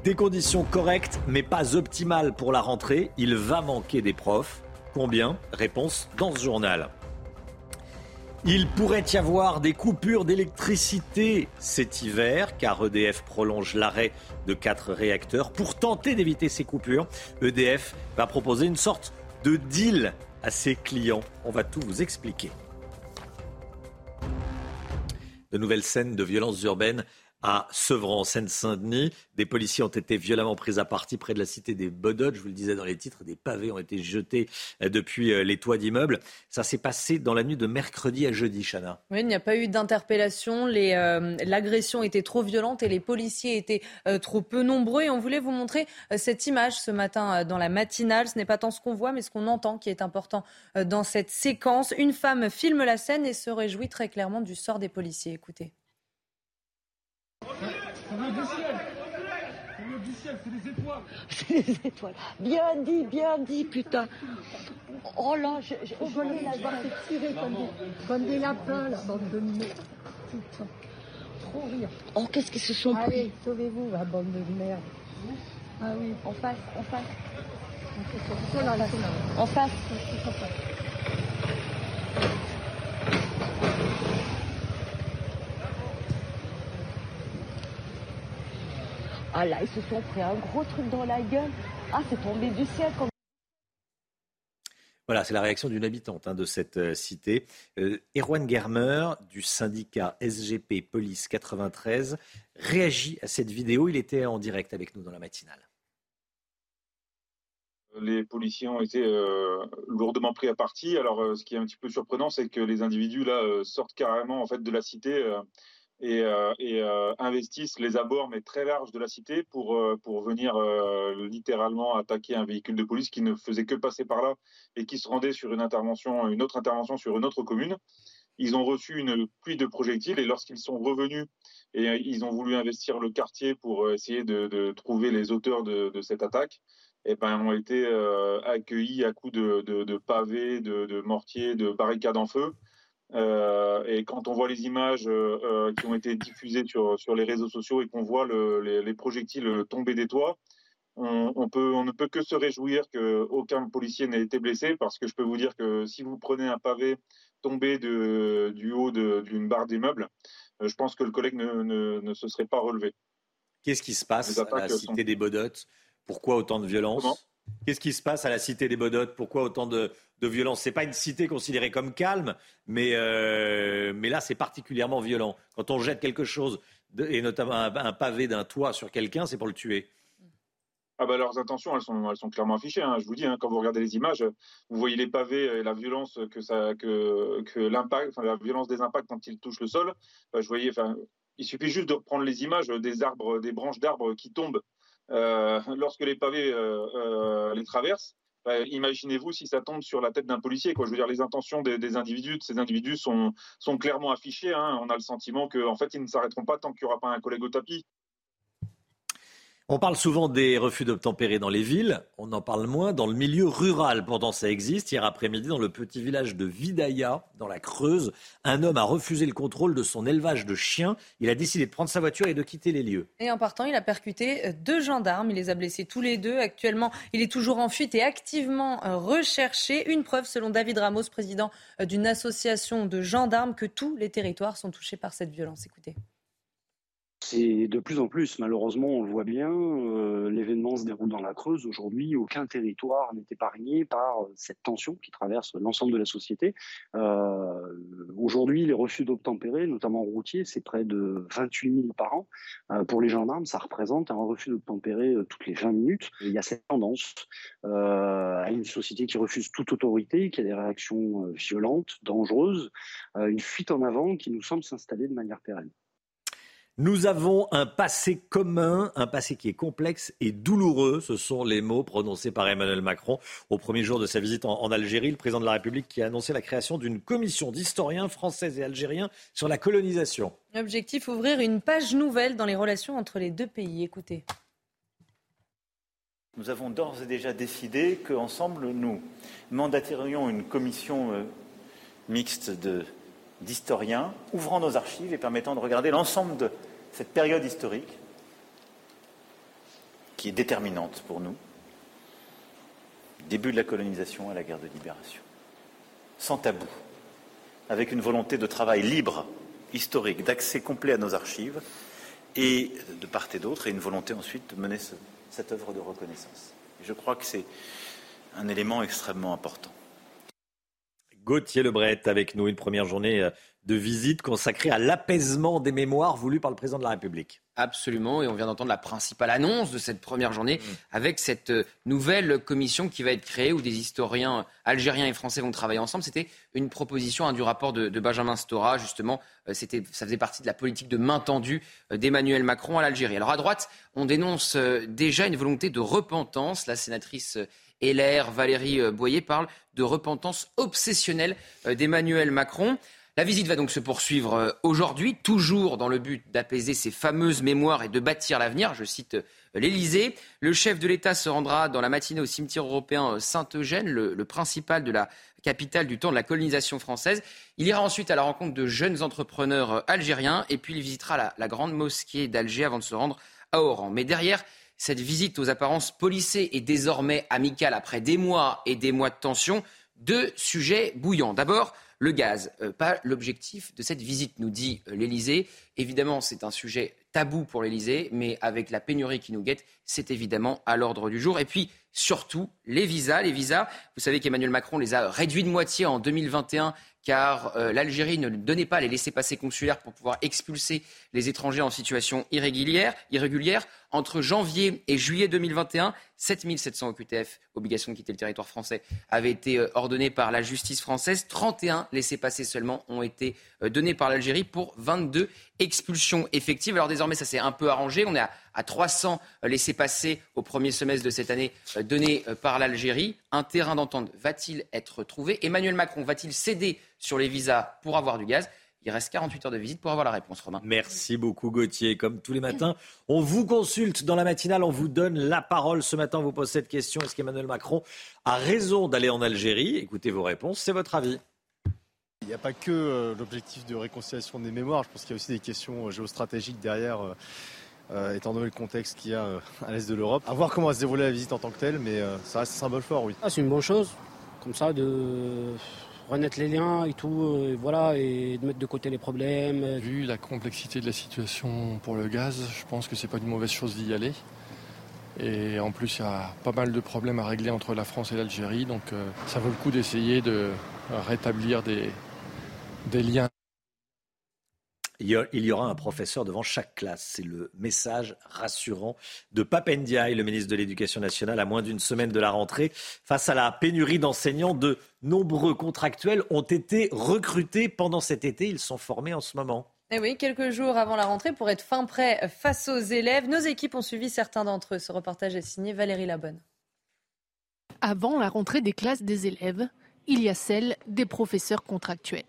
Des conditions correctes, mais pas optimales pour la rentrée. Il va manquer des profs. Combien? Réponse dans ce journal. Il pourrait y avoir des coupures d'électricité cet hiver, car EDF prolonge l'arrêt de quatre réacteurs. Pour tenter d'éviter ces coupures, EDF va proposer une sorte de deal à ses clients. On va tout vous expliquer. De nouvelles scènes de violences urbaines à Sevran, en Seine-Saint-Denis. Des policiers ont été violemment pris à partie près de la cité des Bodottes. Je vous le disais dans les titres, des pavés ont été jetés euh, depuis euh, les toits d'immeubles. Ça s'est passé dans la nuit de mercredi à jeudi, Chana. Oui, il n'y a pas eu d'interpellation. Euh, l'agression était trop violente et les policiers étaient trop peu nombreux. Et on voulait vous montrer cette image ce matin dans la matinale. Ce n'est pas tant ce qu'on voit, mais ce qu'on entend qui est important dans cette séquence. Une femme filme la scène et se réjouit très clairement du sort des policiers. Écoutez. C'est les étoiles. Bien dit, bien dit, putain. Oh là, je, je, je voulais la voir se tirer comme des, comme des lapins, la bande de merde. Putain. Trop rire. Oh, qu'est-ce qu'ils se sont Allez, pris sauvez-vous, la bande de merde. Ah oui. En face, en face. Là, là, En face. Ah là, ils se sont pris un gros truc dans la gueule. Ah, c'est tombé du ciel. Comme... Voilà, c'est la réaction d'une habitante hein, de cette euh, cité. Euh, Erwan Germer, du syndicat SGP Police 93, réagit à cette vidéo. Il était en direct avec nous dans la matinale. Les policiers ont été euh, lourdement pris à partie. Alors, euh, ce qui est un petit peu surprenant, c'est que les individus là euh, sortent carrément en fait de la cité euh, et, euh, euh, investissent les abords mais très larges de la cité pour euh, pour venir littéralement attaquer un véhicule de police qui ne faisait que passer par là et qui se rendait sur une intervention, une autre intervention sur une autre commune. Ils ont reçu une pluie de projectiles et lorsqu'ils sont revenus et ils ont voulu investir le quartier pour essayer de, trouver les auteurs de, cette attaque, eh ben, ont été accueillis à coups de, pavés, de mortiers, de barricades en feu. Euh, et quand on voit les images euh, euh, qui ont été diffusées sur, sur les réseaux sociaux et qu'on voit le, les, les, projectiles tomber des toits, on, on, peut, on ne peut que se réjouir qu'aucun policier n'ait été blessé parce que je peux vous dire que si vous prenez un pavé tombé de, du haut d'une barre d'immeuble, je pense que le collègue ne, ne, ne se serait pas relevé. Qu'est-ce qui se passe à la cité sont... des Bodottes? Pourquoi autant de violence? Qu'est-ce qui se passe à la cité des Bodottes? Pourquoi autant de, de violence? C'est pas une cité considérée comme calme, mais, euh, mais là c'est particulièrement violent. Quand on jette quelque chose, et notamment un, pavé d'un toit sur quelqu'un, c'est pour le tuer. Ah bah leurs intentions, elles sont, elles sont clairement affichées. Hein. Je vous dis, hein, quand vous regardez les images, vous voyez les pavés et la violence que ça, que, que l'impact, enfin la violence des impacts quand ils touchent le sol. Bah, je voyais, enfin, il suffit juste de reprendre les images des arbres, des branches d'arbres qui tombent lorsque les pavés euh, euh, les traversent. Bah, imaginez-vous si ça tombe sur la tête d'un policier. Quoi. Je veux dire, les intentions des, des individus, de ces individus sont, sont clairement affichées. Hein. On a le sentiment qu'en en fait, ils ne s'arrêteront pas tant qu'il n'y aura pas un collègue au tapis. On parle souvent des refus d'obtempérer dans les villes, on en parle moins dans le milieu rural. Pourtant, ça existe. Hier après-midi, dans le petit village de Vidaya, dans la Creuse, un homme a refusé le contrôle de son élevage de chiens. Il a décidé de prendre sa voiture et de quitter les lieux. Et en partant, il a percuté euh, deux gendarmes. Il les a blessés tous les deux. Actuellement, il est toujours en fuite et activement euh, recherché. Une preuve, selon David Ramos, président euh, d'une association de gendarmes, que tous les territoires sont touchés par cette violence. Écoutez. C'est de plus en plus, malheureusement, on le voit bien, euh, l'événement se déroule dans la Creuse. Aujourd'hui, aucun territoire n'est épargné par euh, cette tension qui traverse l'ensemble de la société. Euh, Aujourd'hui, les refus d'obtempérer, notamment routiers, c'est près de 28 000 par an. Pour les gendarmes, ça représente un refus d'obtempérer toutes les 20 minutes. Il y a cette tendance à une société qui refuse toute autorité, qui a des réactions violentes, dangereuses, une fuite en avant qui nous semble s'installer de manière pérenne. Nous avons un passé commun, un passé qui est complexe et douloureux. Ce sont les mots prononcés par Emmanuel Macron au premier jour de sa visite en, en Algérie. Le président de la République qui a annoncé la création d'une commission d'historiens français et algériens sur la colonisation. Objectif ouvrir une page nouvelle dans les relations entre les deux pays. Écoutez. Nous avons d'ores et déjà décidé qu'ensemble, nous mandaterions une commission euh, mixte de- d'historiens ouvrant nos archives et permettant de regarder l'ensemble de cette période historique qui est déterminante pour nous, début de la colonisation à la guerre de libération, sans tabou, avec une volonté de travail libre, historique, d'accès complet à nos archives, et de part et d'autre, et une volonté ensuite de mener ce- cette œuvre de reconnaissance. Je crois que c'est un élément extrêmement important. Gauthier Lebret avec nous, une première journée euh, de visite consacrée à l'apaisement des mémoires voulues par le président de la République. Absolument, et on vient d'entendre la principale annonce de cette première journée avec cette euh, nouvelle commission qui va être créée où des historiens algériens et français vont travailler ensemble. C'était une proposition hein, du rapport de, de Benjamin Stora, justement. Euh, C'était, ça faisait partie de la politique de main tendue euh, d'Emmanuel Macron à l'Algérie. Alors à droite, on dénonce euh, déjà une volonté de repentance. La sénatrice LR, Valérie Boyer, parle de repentance obsessionnelle d'Emmanuel Macron. La visite va donc se poursuivre euh, aujourd'hui, toujours dans le but d'apaiser ces fameuses mémoires et de bâtir l'avenir. Je cite euh, l'Élysée. Le chef de l'État se rendra dans la matinée au cimetière européen euh, Saint-Eugène, le, principal de la capitale du temps de la colonisation française. Il ira ensuite à la rencontre de jeunes entrepreneurs algériens et puis il visitera la, grande mosquée d'Alger avant de se rendre à Oran. Mais derrière cette visite aux apparences policées et désormais amicale après des mois et des mois de tension, deux sujets bouillants. D'abord, le gaz, euh, pas l'objectif de cette visite, nous dit euh, l'Elysée. Évidemment, c'est un sujet tabou pour l'Elysée, mais avec la pénurie qui nous guette, c'est évidemment à l'ordre du jour. Et puis, surtout, les visas. Les visas, vous savez qu'Emmanuel Macron les a réduits de moitié en 2021 car euh, l'Algérie ne donnait pas les laissés-passer consulaires pour pouvoir expulser les étrangers en situation irrégulière. Entre janvier et juillet 2021, 7700 OQTF, obligation de quitter le territoire français, avaient été euh, ordonnés par la justice française. 31 laissés-passer seulement ont été euh, donnés par l'Algérie pour 22 expulsions effectives. Alors désormais, ça s'est un peu arrangé. On est à, à 300 laissés-passer au premier semestre de cette année euh, donnés euh, par l'Algérie. Un terrain d'entente va-t-il être trouvé? Emmanuel Macron va-t-il céder sur les visas pour avoir du gaz? Il reste 48 heures de visite pour avoir la réponse, Romain. Merci beaucoup Gauthier. Comme tous les matins, on vous consulte dans la matinale, on vous donne la parole. Ce matin, on vous pose cette question. Est-ce qu'Emmanuel Macron a raison d'aller en Algérie? Écoutez vos réponses, c'est votre avis. Il n'y a pas que euh, l'objectif de réconciliation des mémoires, je pense qu'il y a aussi des questions géostratégiques derrière, euh, étant donné le contexte qu'il y a euh, à l'est de l'Europe. À voir comment va se dérouler la visite en tant que telle, mais euh, ça reste un symbole fort, oui. Ah, c'est une bonne chose, comme ça, de renaître les liens et tout, et voilà, et de mettre de côté les problèmes. Vu la complexité de la situation pour le gaz, je pense que c'est pas une mauvaise chose d'y aller. Et en plus, il y a pas mal de problèmes à régler entre la France et l'Algérie, donc euh, ça vaut le coup d'essayer de rétablir des, des liens. Il y, a- il y aura un professeur devant chaque classe. C'est le message rassurant de Papendiaï, le ministre de l'Éducation nationale, à moins d'une semaine de la rentrée. Face à la pénurie d'enseignants, de nombreux contractuels ont été recrutés pendant cet été. Ils sont formés en ce moment. Eh oui, quelques jours avant la rentrée, pour être fin prêt face aux élèves, nos équipes ont suivi certains d'entre eux. Ce reportage est signé Valérie Labonne. Avant la rentrée des classes des élèves, il y a celle des professeurs contractuels.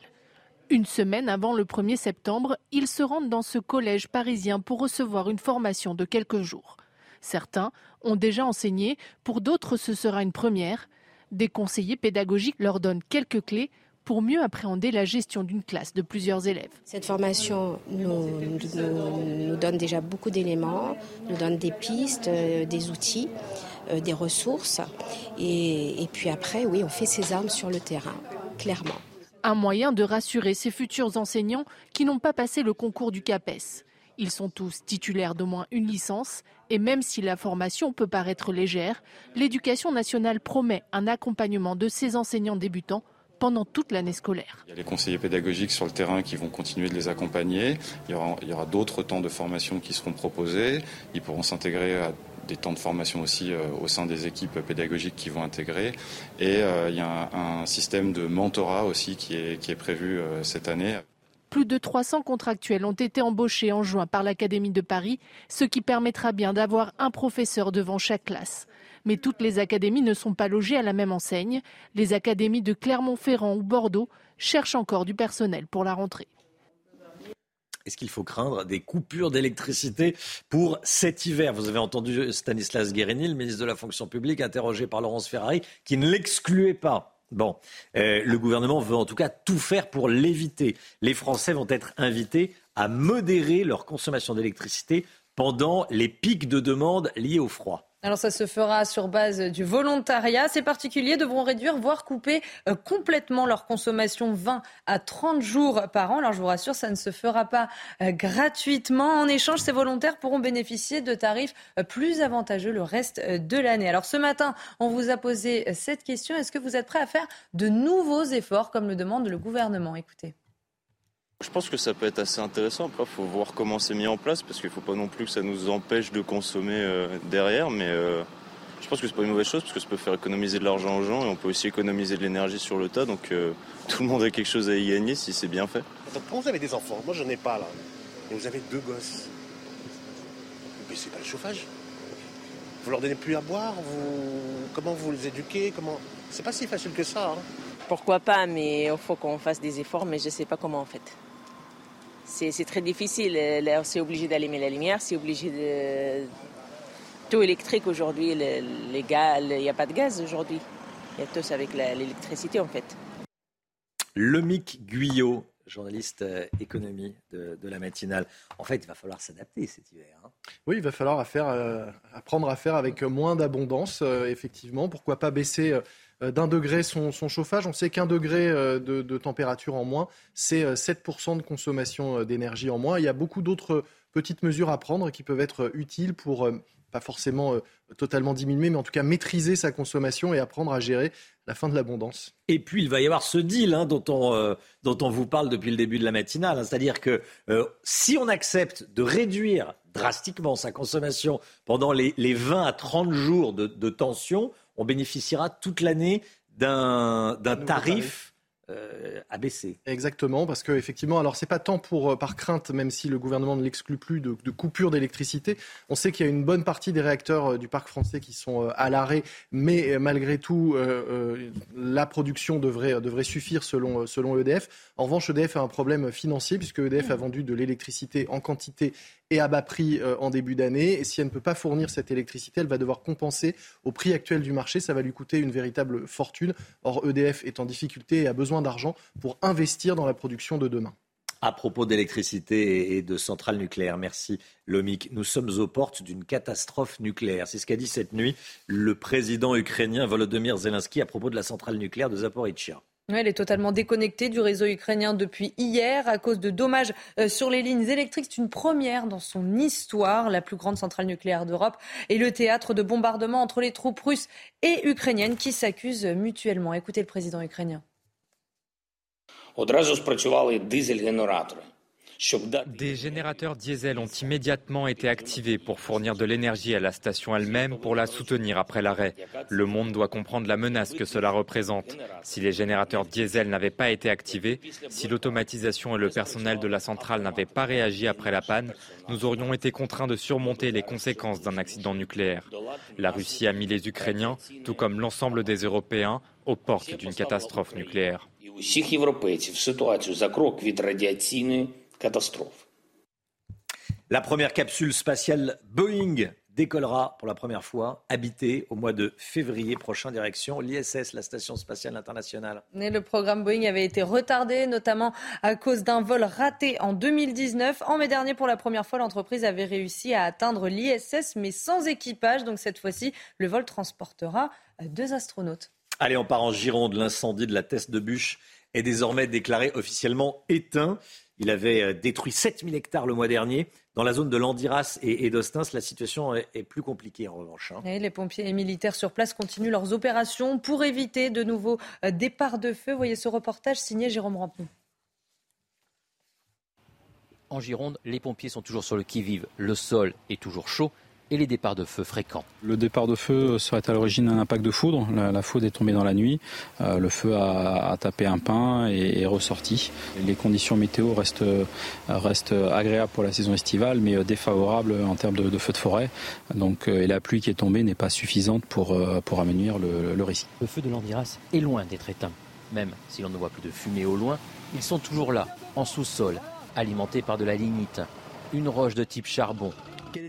Une semaine avant le 1er septembre, ils se rendent dans ce collège parisien pour recevoir une formation de quelques jours. Certains ont déjà enseigné, pour d'autres ce sera une première. Des conseillers pédagogiques leur donnent quelques clés pour mieux appréhender la gestion d'une classe de plusieurs élèves. Cette formation nous, donne déjà beaucoup d'éléments, nous donne des pistes, euh, des outils, euh, des ressources. Et puis après, oui, on fait ses armes sur le terrain, clairement. Un moyen de rassurer ces futurs enseignants qui n'ont pas passé le concours du CAPES. Ils sont tous titulaires d'au moins une licence et même si la formation peut paraître légère, l'éducation nationale promet un accompagnement de ces enseignants débutants pendant toute l'année scolaire. Il y a les conseillers pédagogiques sur le terrain qui vont continuer de les accompagner. Il y aura, d'autres temps de formation qui seront proposés. Ils pourront s'intégrer à des temps de formation aussi euh, au sein des équipes pédagogiques qui vont intégrer. Et euh, il y a un, système de mentorat aussi qui est, qui est prévu euh, cette année. Plus de 300 contractuels ont été embauchés en juin par l'Académie de Paris, ce qui permettra bien d'avoir un professeur devant chaque classe. Mais toutes les académies ne sont pas logées à la même enseigne. Les académies de Clermont-Ferrand ou Bordeaux cherchent encore du personnel pour la rentrée. Est-ce qu'il faut craindre des coupures d'électricité pour cet hiver? Vous avez entendu Stanislas Guérini, le ministre de la fonction publique, interrogé par Laurence Ferrari, qui ne l'excluait pas. Bon, euh, le gouvernement veut en tout cas tout faire pour l'éviter. Les Français vont être invités à modérer leur consommation d'électricité pendant les pics de demande liés au froid. Alors ça se fera sur base du volontariat. Ces particuliers devront réduire, voire couper euh, complètement leur consommation 20 à 30 jours par an. Alors je vous rassure, ça ne se fera pas euh, gratuitement. En échange, ces volontaires pourront bénéficier de tarifs euh, plus avantageux le reste de l'année. Alors ce matin, on vous a posé cette question. Est-ce que vous êtes prêt à faire de nouveaux efforts comme le demande le gouvernement? Écoutez. Je pense que ça peut être assez intéressant. Après, il faut voir comment c'est mis en place parce qu'il ne faut pas non plus que ça nous empêche de consommer euh, derrière. Mais euh, je pense que c'est pas une mauvaise chose parce que ça peut faire économiser de l'argent aux gens et on peut aussi économiser de l'énergie sur le tas. Donc euh, tout le monde a quelque chose à y gagner si c'est bien fait. Quand vous avez des enfants, moi j'en ai pas là, et vous avez deux gosses, mais c'est pas le chauffage. Vous leur donnez plus à boire, vous... comment vous les éduquez, comment C'est pas si facile que ça. Hein. Pourquoi pas, mais il faut qu'on fasse des efforts, mais je ne sais pas comment en fait c'est très difficile. C'est obligé d'allumer la lumière, c'est obligé de. Tout électrique aujourd'hui, les gaz, il n'y a pas de gaz aujourd'hui. Il y a tous avec l'électricité en fait. Lemic Guyot, journaliste euh, économie de, la matinale. En fait, il va falloir s'adapter cet hiver. Hein. Oui, il va falloir euh, apprendre à faire avec moins d'abondance, euh, effectivement. Pourquoi pas baisser euh, d'un degré son, chauffage. On sait qu'un degré euh, de, température en moins, c'est 7% euh, de consommation d'énergie en moins. Il y a beaucoup d'autres petites mesures à prendre qui peuvent être utiles pour pas forcément totalement diminuer, mais en tout cas maîtriser sa consommation et apprendre à gérer la fin de l'abondance. Et puis il va y avoir ce deal hein, dont, on, dont on vous parle depuis le début de la matinale, hein. c'est-à-dire que si on accepte de réduire drastiquement sa consommation pendant les, 20 à 30 jours de tension, on bénéficiera toute l'année d'un tarif euh, abaissé. Exactement, parce que effectivement, alors c'est pas tant pour euh, par crainte, même si le gouvernement ne l'exclut plus, de, coupure d'électricité. On sait qu'il y a une bonne partie des réacteurs euh, du parc français qui sont à l'arrêt, mais malgré tout, la production devrait, devrait suffire selon, selon EDF. En revanche, EDF a un problème financier puisque EDF a vendu de l'électricité en quantité et à bas prix en début d'année. Et si elle ne peut pas fournir cette électricité, elle va devoir compenser au prix actuel du marché. Ça va lui coûter une véritable fortune. Or, EDF est en difficulté et a besoin d'argent pour investir dans la production de demain. À propos d'électricité et de centrales nucléaires, merci Lomik. Nous sommes aux portes d'une catastrophe nucléaire. C'est ce qu'a dit cette nuit le président ukrainien Volodymyr Zelensky à propos de la centrale nucléaire de Zaporizhia. Elle est totalement déconnectée du réseau ukrainien depuis hier à cause de dommages euh, sur les lignes électriques. C'est une première dans son histoire. La plus grande centrale nucléaire d'Europe et le théâtre de bombardements entre les troupes russes et ukrainiennes qui s'accusent mutuellement. Écoutez le président ukrainien. Des générateurs diesel ont immédiatement été activés pour fournir de l'énergie à la station elle-même pour la soutenir après l'arrêt. Le monde doit comprendre la menace que cela représente. Si les générateurs diesel n'avaient pas été activés, si l'automatisation et le personnel de la centrale n'avaient pas réagi après la panne, nous aurions été contraints de surmonter les conséquences d'un accident nucléaire. La Russie a mis les Ukrainiens, tout comme l'ensemble des Européens, aux portes d'une catastrophe nucléaire. La première capsule spatiale Boeing décollera pour la première fois, habité au mois de février prochain, direction l'ISS, la Station spatiale internationale. le programme Boeing avait été retardé, notamment à cause d'un vol raté en 2019. En mai dernier, pour la première fois, l'entreprise avait réussi à atteindre l'ISS, mais sans équipage. Donc cette fois-ci, le vol transportera deux astronautes. Allez, on part en Gironde. L'incendie de la Teste de Bûche est désormais déclaré officiellement éteint. Il avait euh, détruit 7000 hectares le mois dernier. Dans la zone de Landiras et d'Ostins, la situation est plus compliquée en revanche. Hein. les pompiers et militaires sur place continuent leurs opérations pour éviter de nouveaux euh, départs de feu. Voyez ce reportage signé Jérôme Rampon. En Gironde, les pompiers sont toujours sur le qui-vive. Le sol est toujours chaud et les départs de feu fréquents. Le départ de feu serait à l'origine d'un impact de foudre. La, foudre est tombée dans la nuit. Euh, le feu a, tapé un pin et est ressorti. Les conditions météo restent, restent agréables pour la saison estivale, mais défavorables en termes de, feu de forêt. Donc, euh, et la pluie qui est tombée n'est pas suffisante pour, euh, pour le, le récit. Le feu de l'Andiras est loin d'être éteint. Même si l'on ne voit plus de fumée au loin, ils sont toujours là, en sous-sol, alimentés par de la lignite. Une roche de type charbon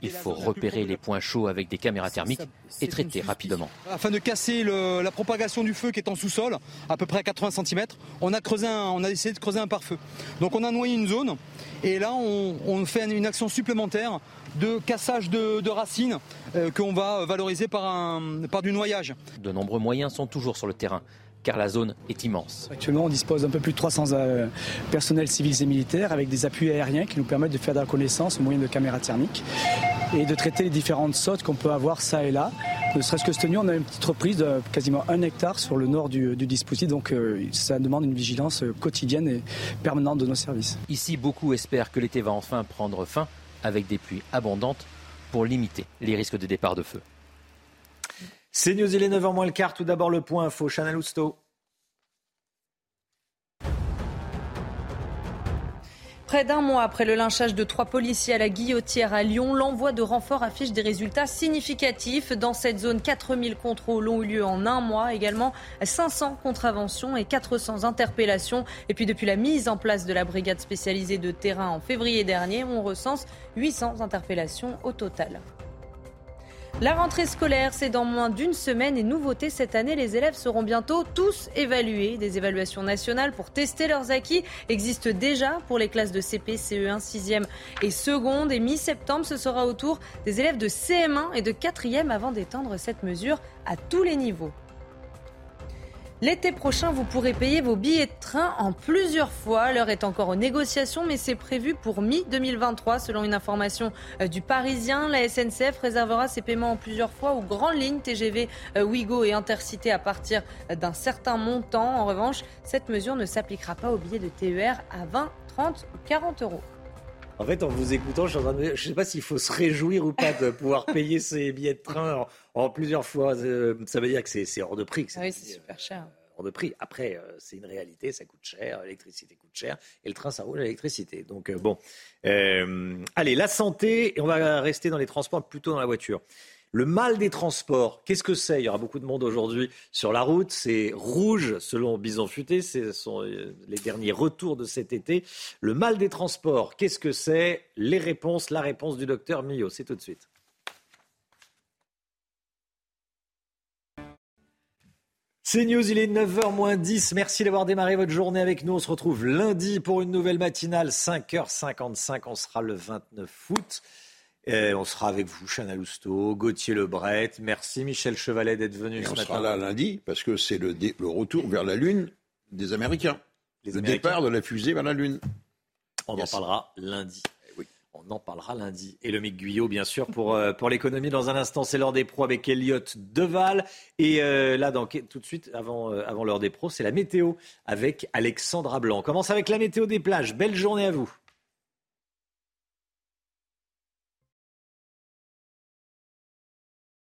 il faut repérer les points chauds avec des caméras thermiques et traiter rapidement. Afin de casser la propagation du feu qui est en sous-sol, à peu près à 80 cm, on a, creusé on a essayé de creuser un pare-feu. Donc on a noyé une zone et là on, fait une action supplémentaire de cassage de, racines euh, qu'on va valoriser par, par du noyage. De nombreux moyens sont toujours sur le terrain car la zone est immense. Actuellement, on dispose d'un peu plus de 300 euh, personnels civils et militaires avec des appuis aériens qui nous permettent de faire de la connaissance au moyen de caméras thermiques et de traiter les différentes sautes qu'on peut avoir ça et là. Ne serait-ce que cette nuit, on a une petite reprise de quasiment un hectare sur le nord du, dispositif, donc euh, ça demande une vigilance euh, quotidienne et permanente de nos services. Ici, beaucoup espèrent que l'été va enfin prendre fin avec des pluies abondantes pour limiter les risques de départ de feu. C'est News, il est 9h moins le quart. Tout d'abord le point info, Chanel Housteau. Près d'un mois après le lynchage de trois policiers à la Guillotière à Lyon, l'envoi de renforts affiche des résultats significatifs. Dans cette zone, 4000 contrôles ont eu lieu en un mois, également 500 contraventions et 400 interpellations. Et puis depuis la mise en place de la brigade spécialisée de terrain en février dernier, on recense 800 interpellations au total. La rentrée scolaire, c'est dans moins d'une semaine et nouveauté cette année, les élèves seront bientôt tous évalués. Des évaluations nationales pour tester leurs acquis existent déjà pour les classes de CP, CE1, 6e et seconde. Et mi-septembre, ce sera au tour des élèves de CM1 et de 4e avant d'étendre cette mesure à tous les niveaux. L'été prochain, vous pourrez payer vos billets de train en plusieurs fois. L'heure est encore aux négociations, mais c'est prévu pour mi-2023. Selon une information euh, du Parisien, la SNCF réservera ses paiements en plusieurs fois aux grandes lignes TGV, euh, Ouigo et Intercité à partir d'un certain montant. En revanche, cette mesure ne s'appliquera pas aux billets de TER à 20, 30 ou 40 euros. En fait, en vous écoutant, je ne sais pas s'il faut se réjouir ou pas de pouvoir payer ses billets de train en, plusieurs fois. Euh, ça veut dire que c'est hors de prix. Ah oui, c'est super cher. Euh, hors de prix. Après, euh, c'est une réalité, ça coûte cher, l'électricité coûte cher, et le train, ça roule à l'électricité. Donc, bon. allez, la santé, et on va rester dans les transports, plutôt dans la voiture. Le mal des transports, qu'est-ce que c'est? Il y aura beaucoup de monde aujourd'hui sur la route. C'est rouge selon Bison Futé. Ce sont euh, les derniers retours de cet été. Le mal des transports, qu'est-ce que c'est? Les réponses, la réponse du docteur Millot. C'est tout de suite. C'est News, il est 9h moins 10. Merci d'avoir démarré votre journée avec nous. On se retrouve lundi pour une nouvelle matinale, 5h55. On sera le 29 août on sera avec vous, Chana Lousteau, Gauthier Lebret. Merci Michel Chevalet d'être venu ce on matin. On sera là lundi parce que c'est le, retour vers la Lune des Américains. le départ de la fusée vers la Lune. On en parlera lundi. Eh on en parlera lundi. Et le Mick Guyot, bien sûr, pour, euh, pour l'économie. Dans un instant, c'est l'heure des pros avec Elliot Deval. Et euh, là, tout de suite, avant, euh, avant l'heure des pros, c'est la météo avec Alexandra Blanc. On commence avec la météo des plages. Belle journée à vous.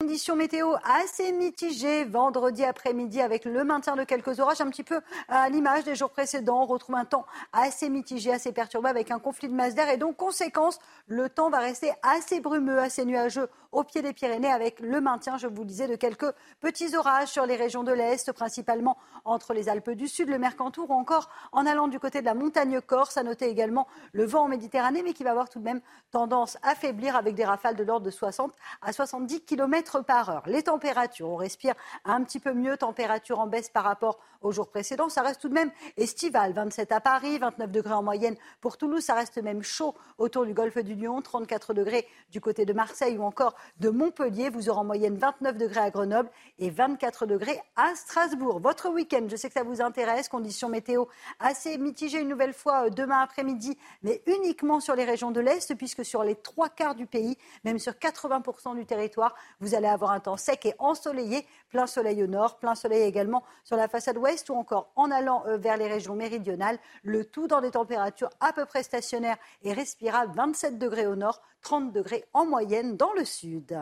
Conditions météo assez mitigées vendredi après-midi avec le maintien de quelques orages, un petit peu à l'image des jours précédents. On retrouve un temps assez mitigé, assez perturbé avec un conflit de masse d'air et donc conséquence, le temps va rester assez brumeux, assez nuageux au pied des Pyrénées avec le maintien, je vous le disais, de quelques petits orages sur les régions de l'Est, principalement entre les Alpes du Sud, le Mercantour ou encore en allant du côté de la montagne corse. À noter également le vent en Méditerranée, mais qui va avoir tout de même tendance à faiblir avec des rafales de l'ordre de 60 à 70 km par heure. Les températures, on respire un petit peu mieux, température en baisse par rapport aux jours précédents. Ça reste tout de même estival, 27 à Paris, 29 degrés en moyenne pour Toulouse. Ça reste même chaud autour du golfe du Lyon, 34 degrés du côté de Marseille ou encore de Montpellier. Vous aurez en moyenne 29 degrés à Grenoble et 24 degrés à Strasbourg. Votre week-end, je sais que ça vous intéresse. Conditions météo assez mitigées une nouvelle fois euh, demain après-midi, mais uniquement sur les régions de l'Est, puisque sur les trois quarts du pays, même sur 80% du territoire, vous allez avoir un temps sec et ensoleillé, plein soleil au nord, plein soleil également sur la façade ouest ou encore en allant euh, vers les régions méridionales, le tout dans des températures à peu près stationnaires et respirables, 27 degrés au nord, 30 degrés en moyenne dans le sud.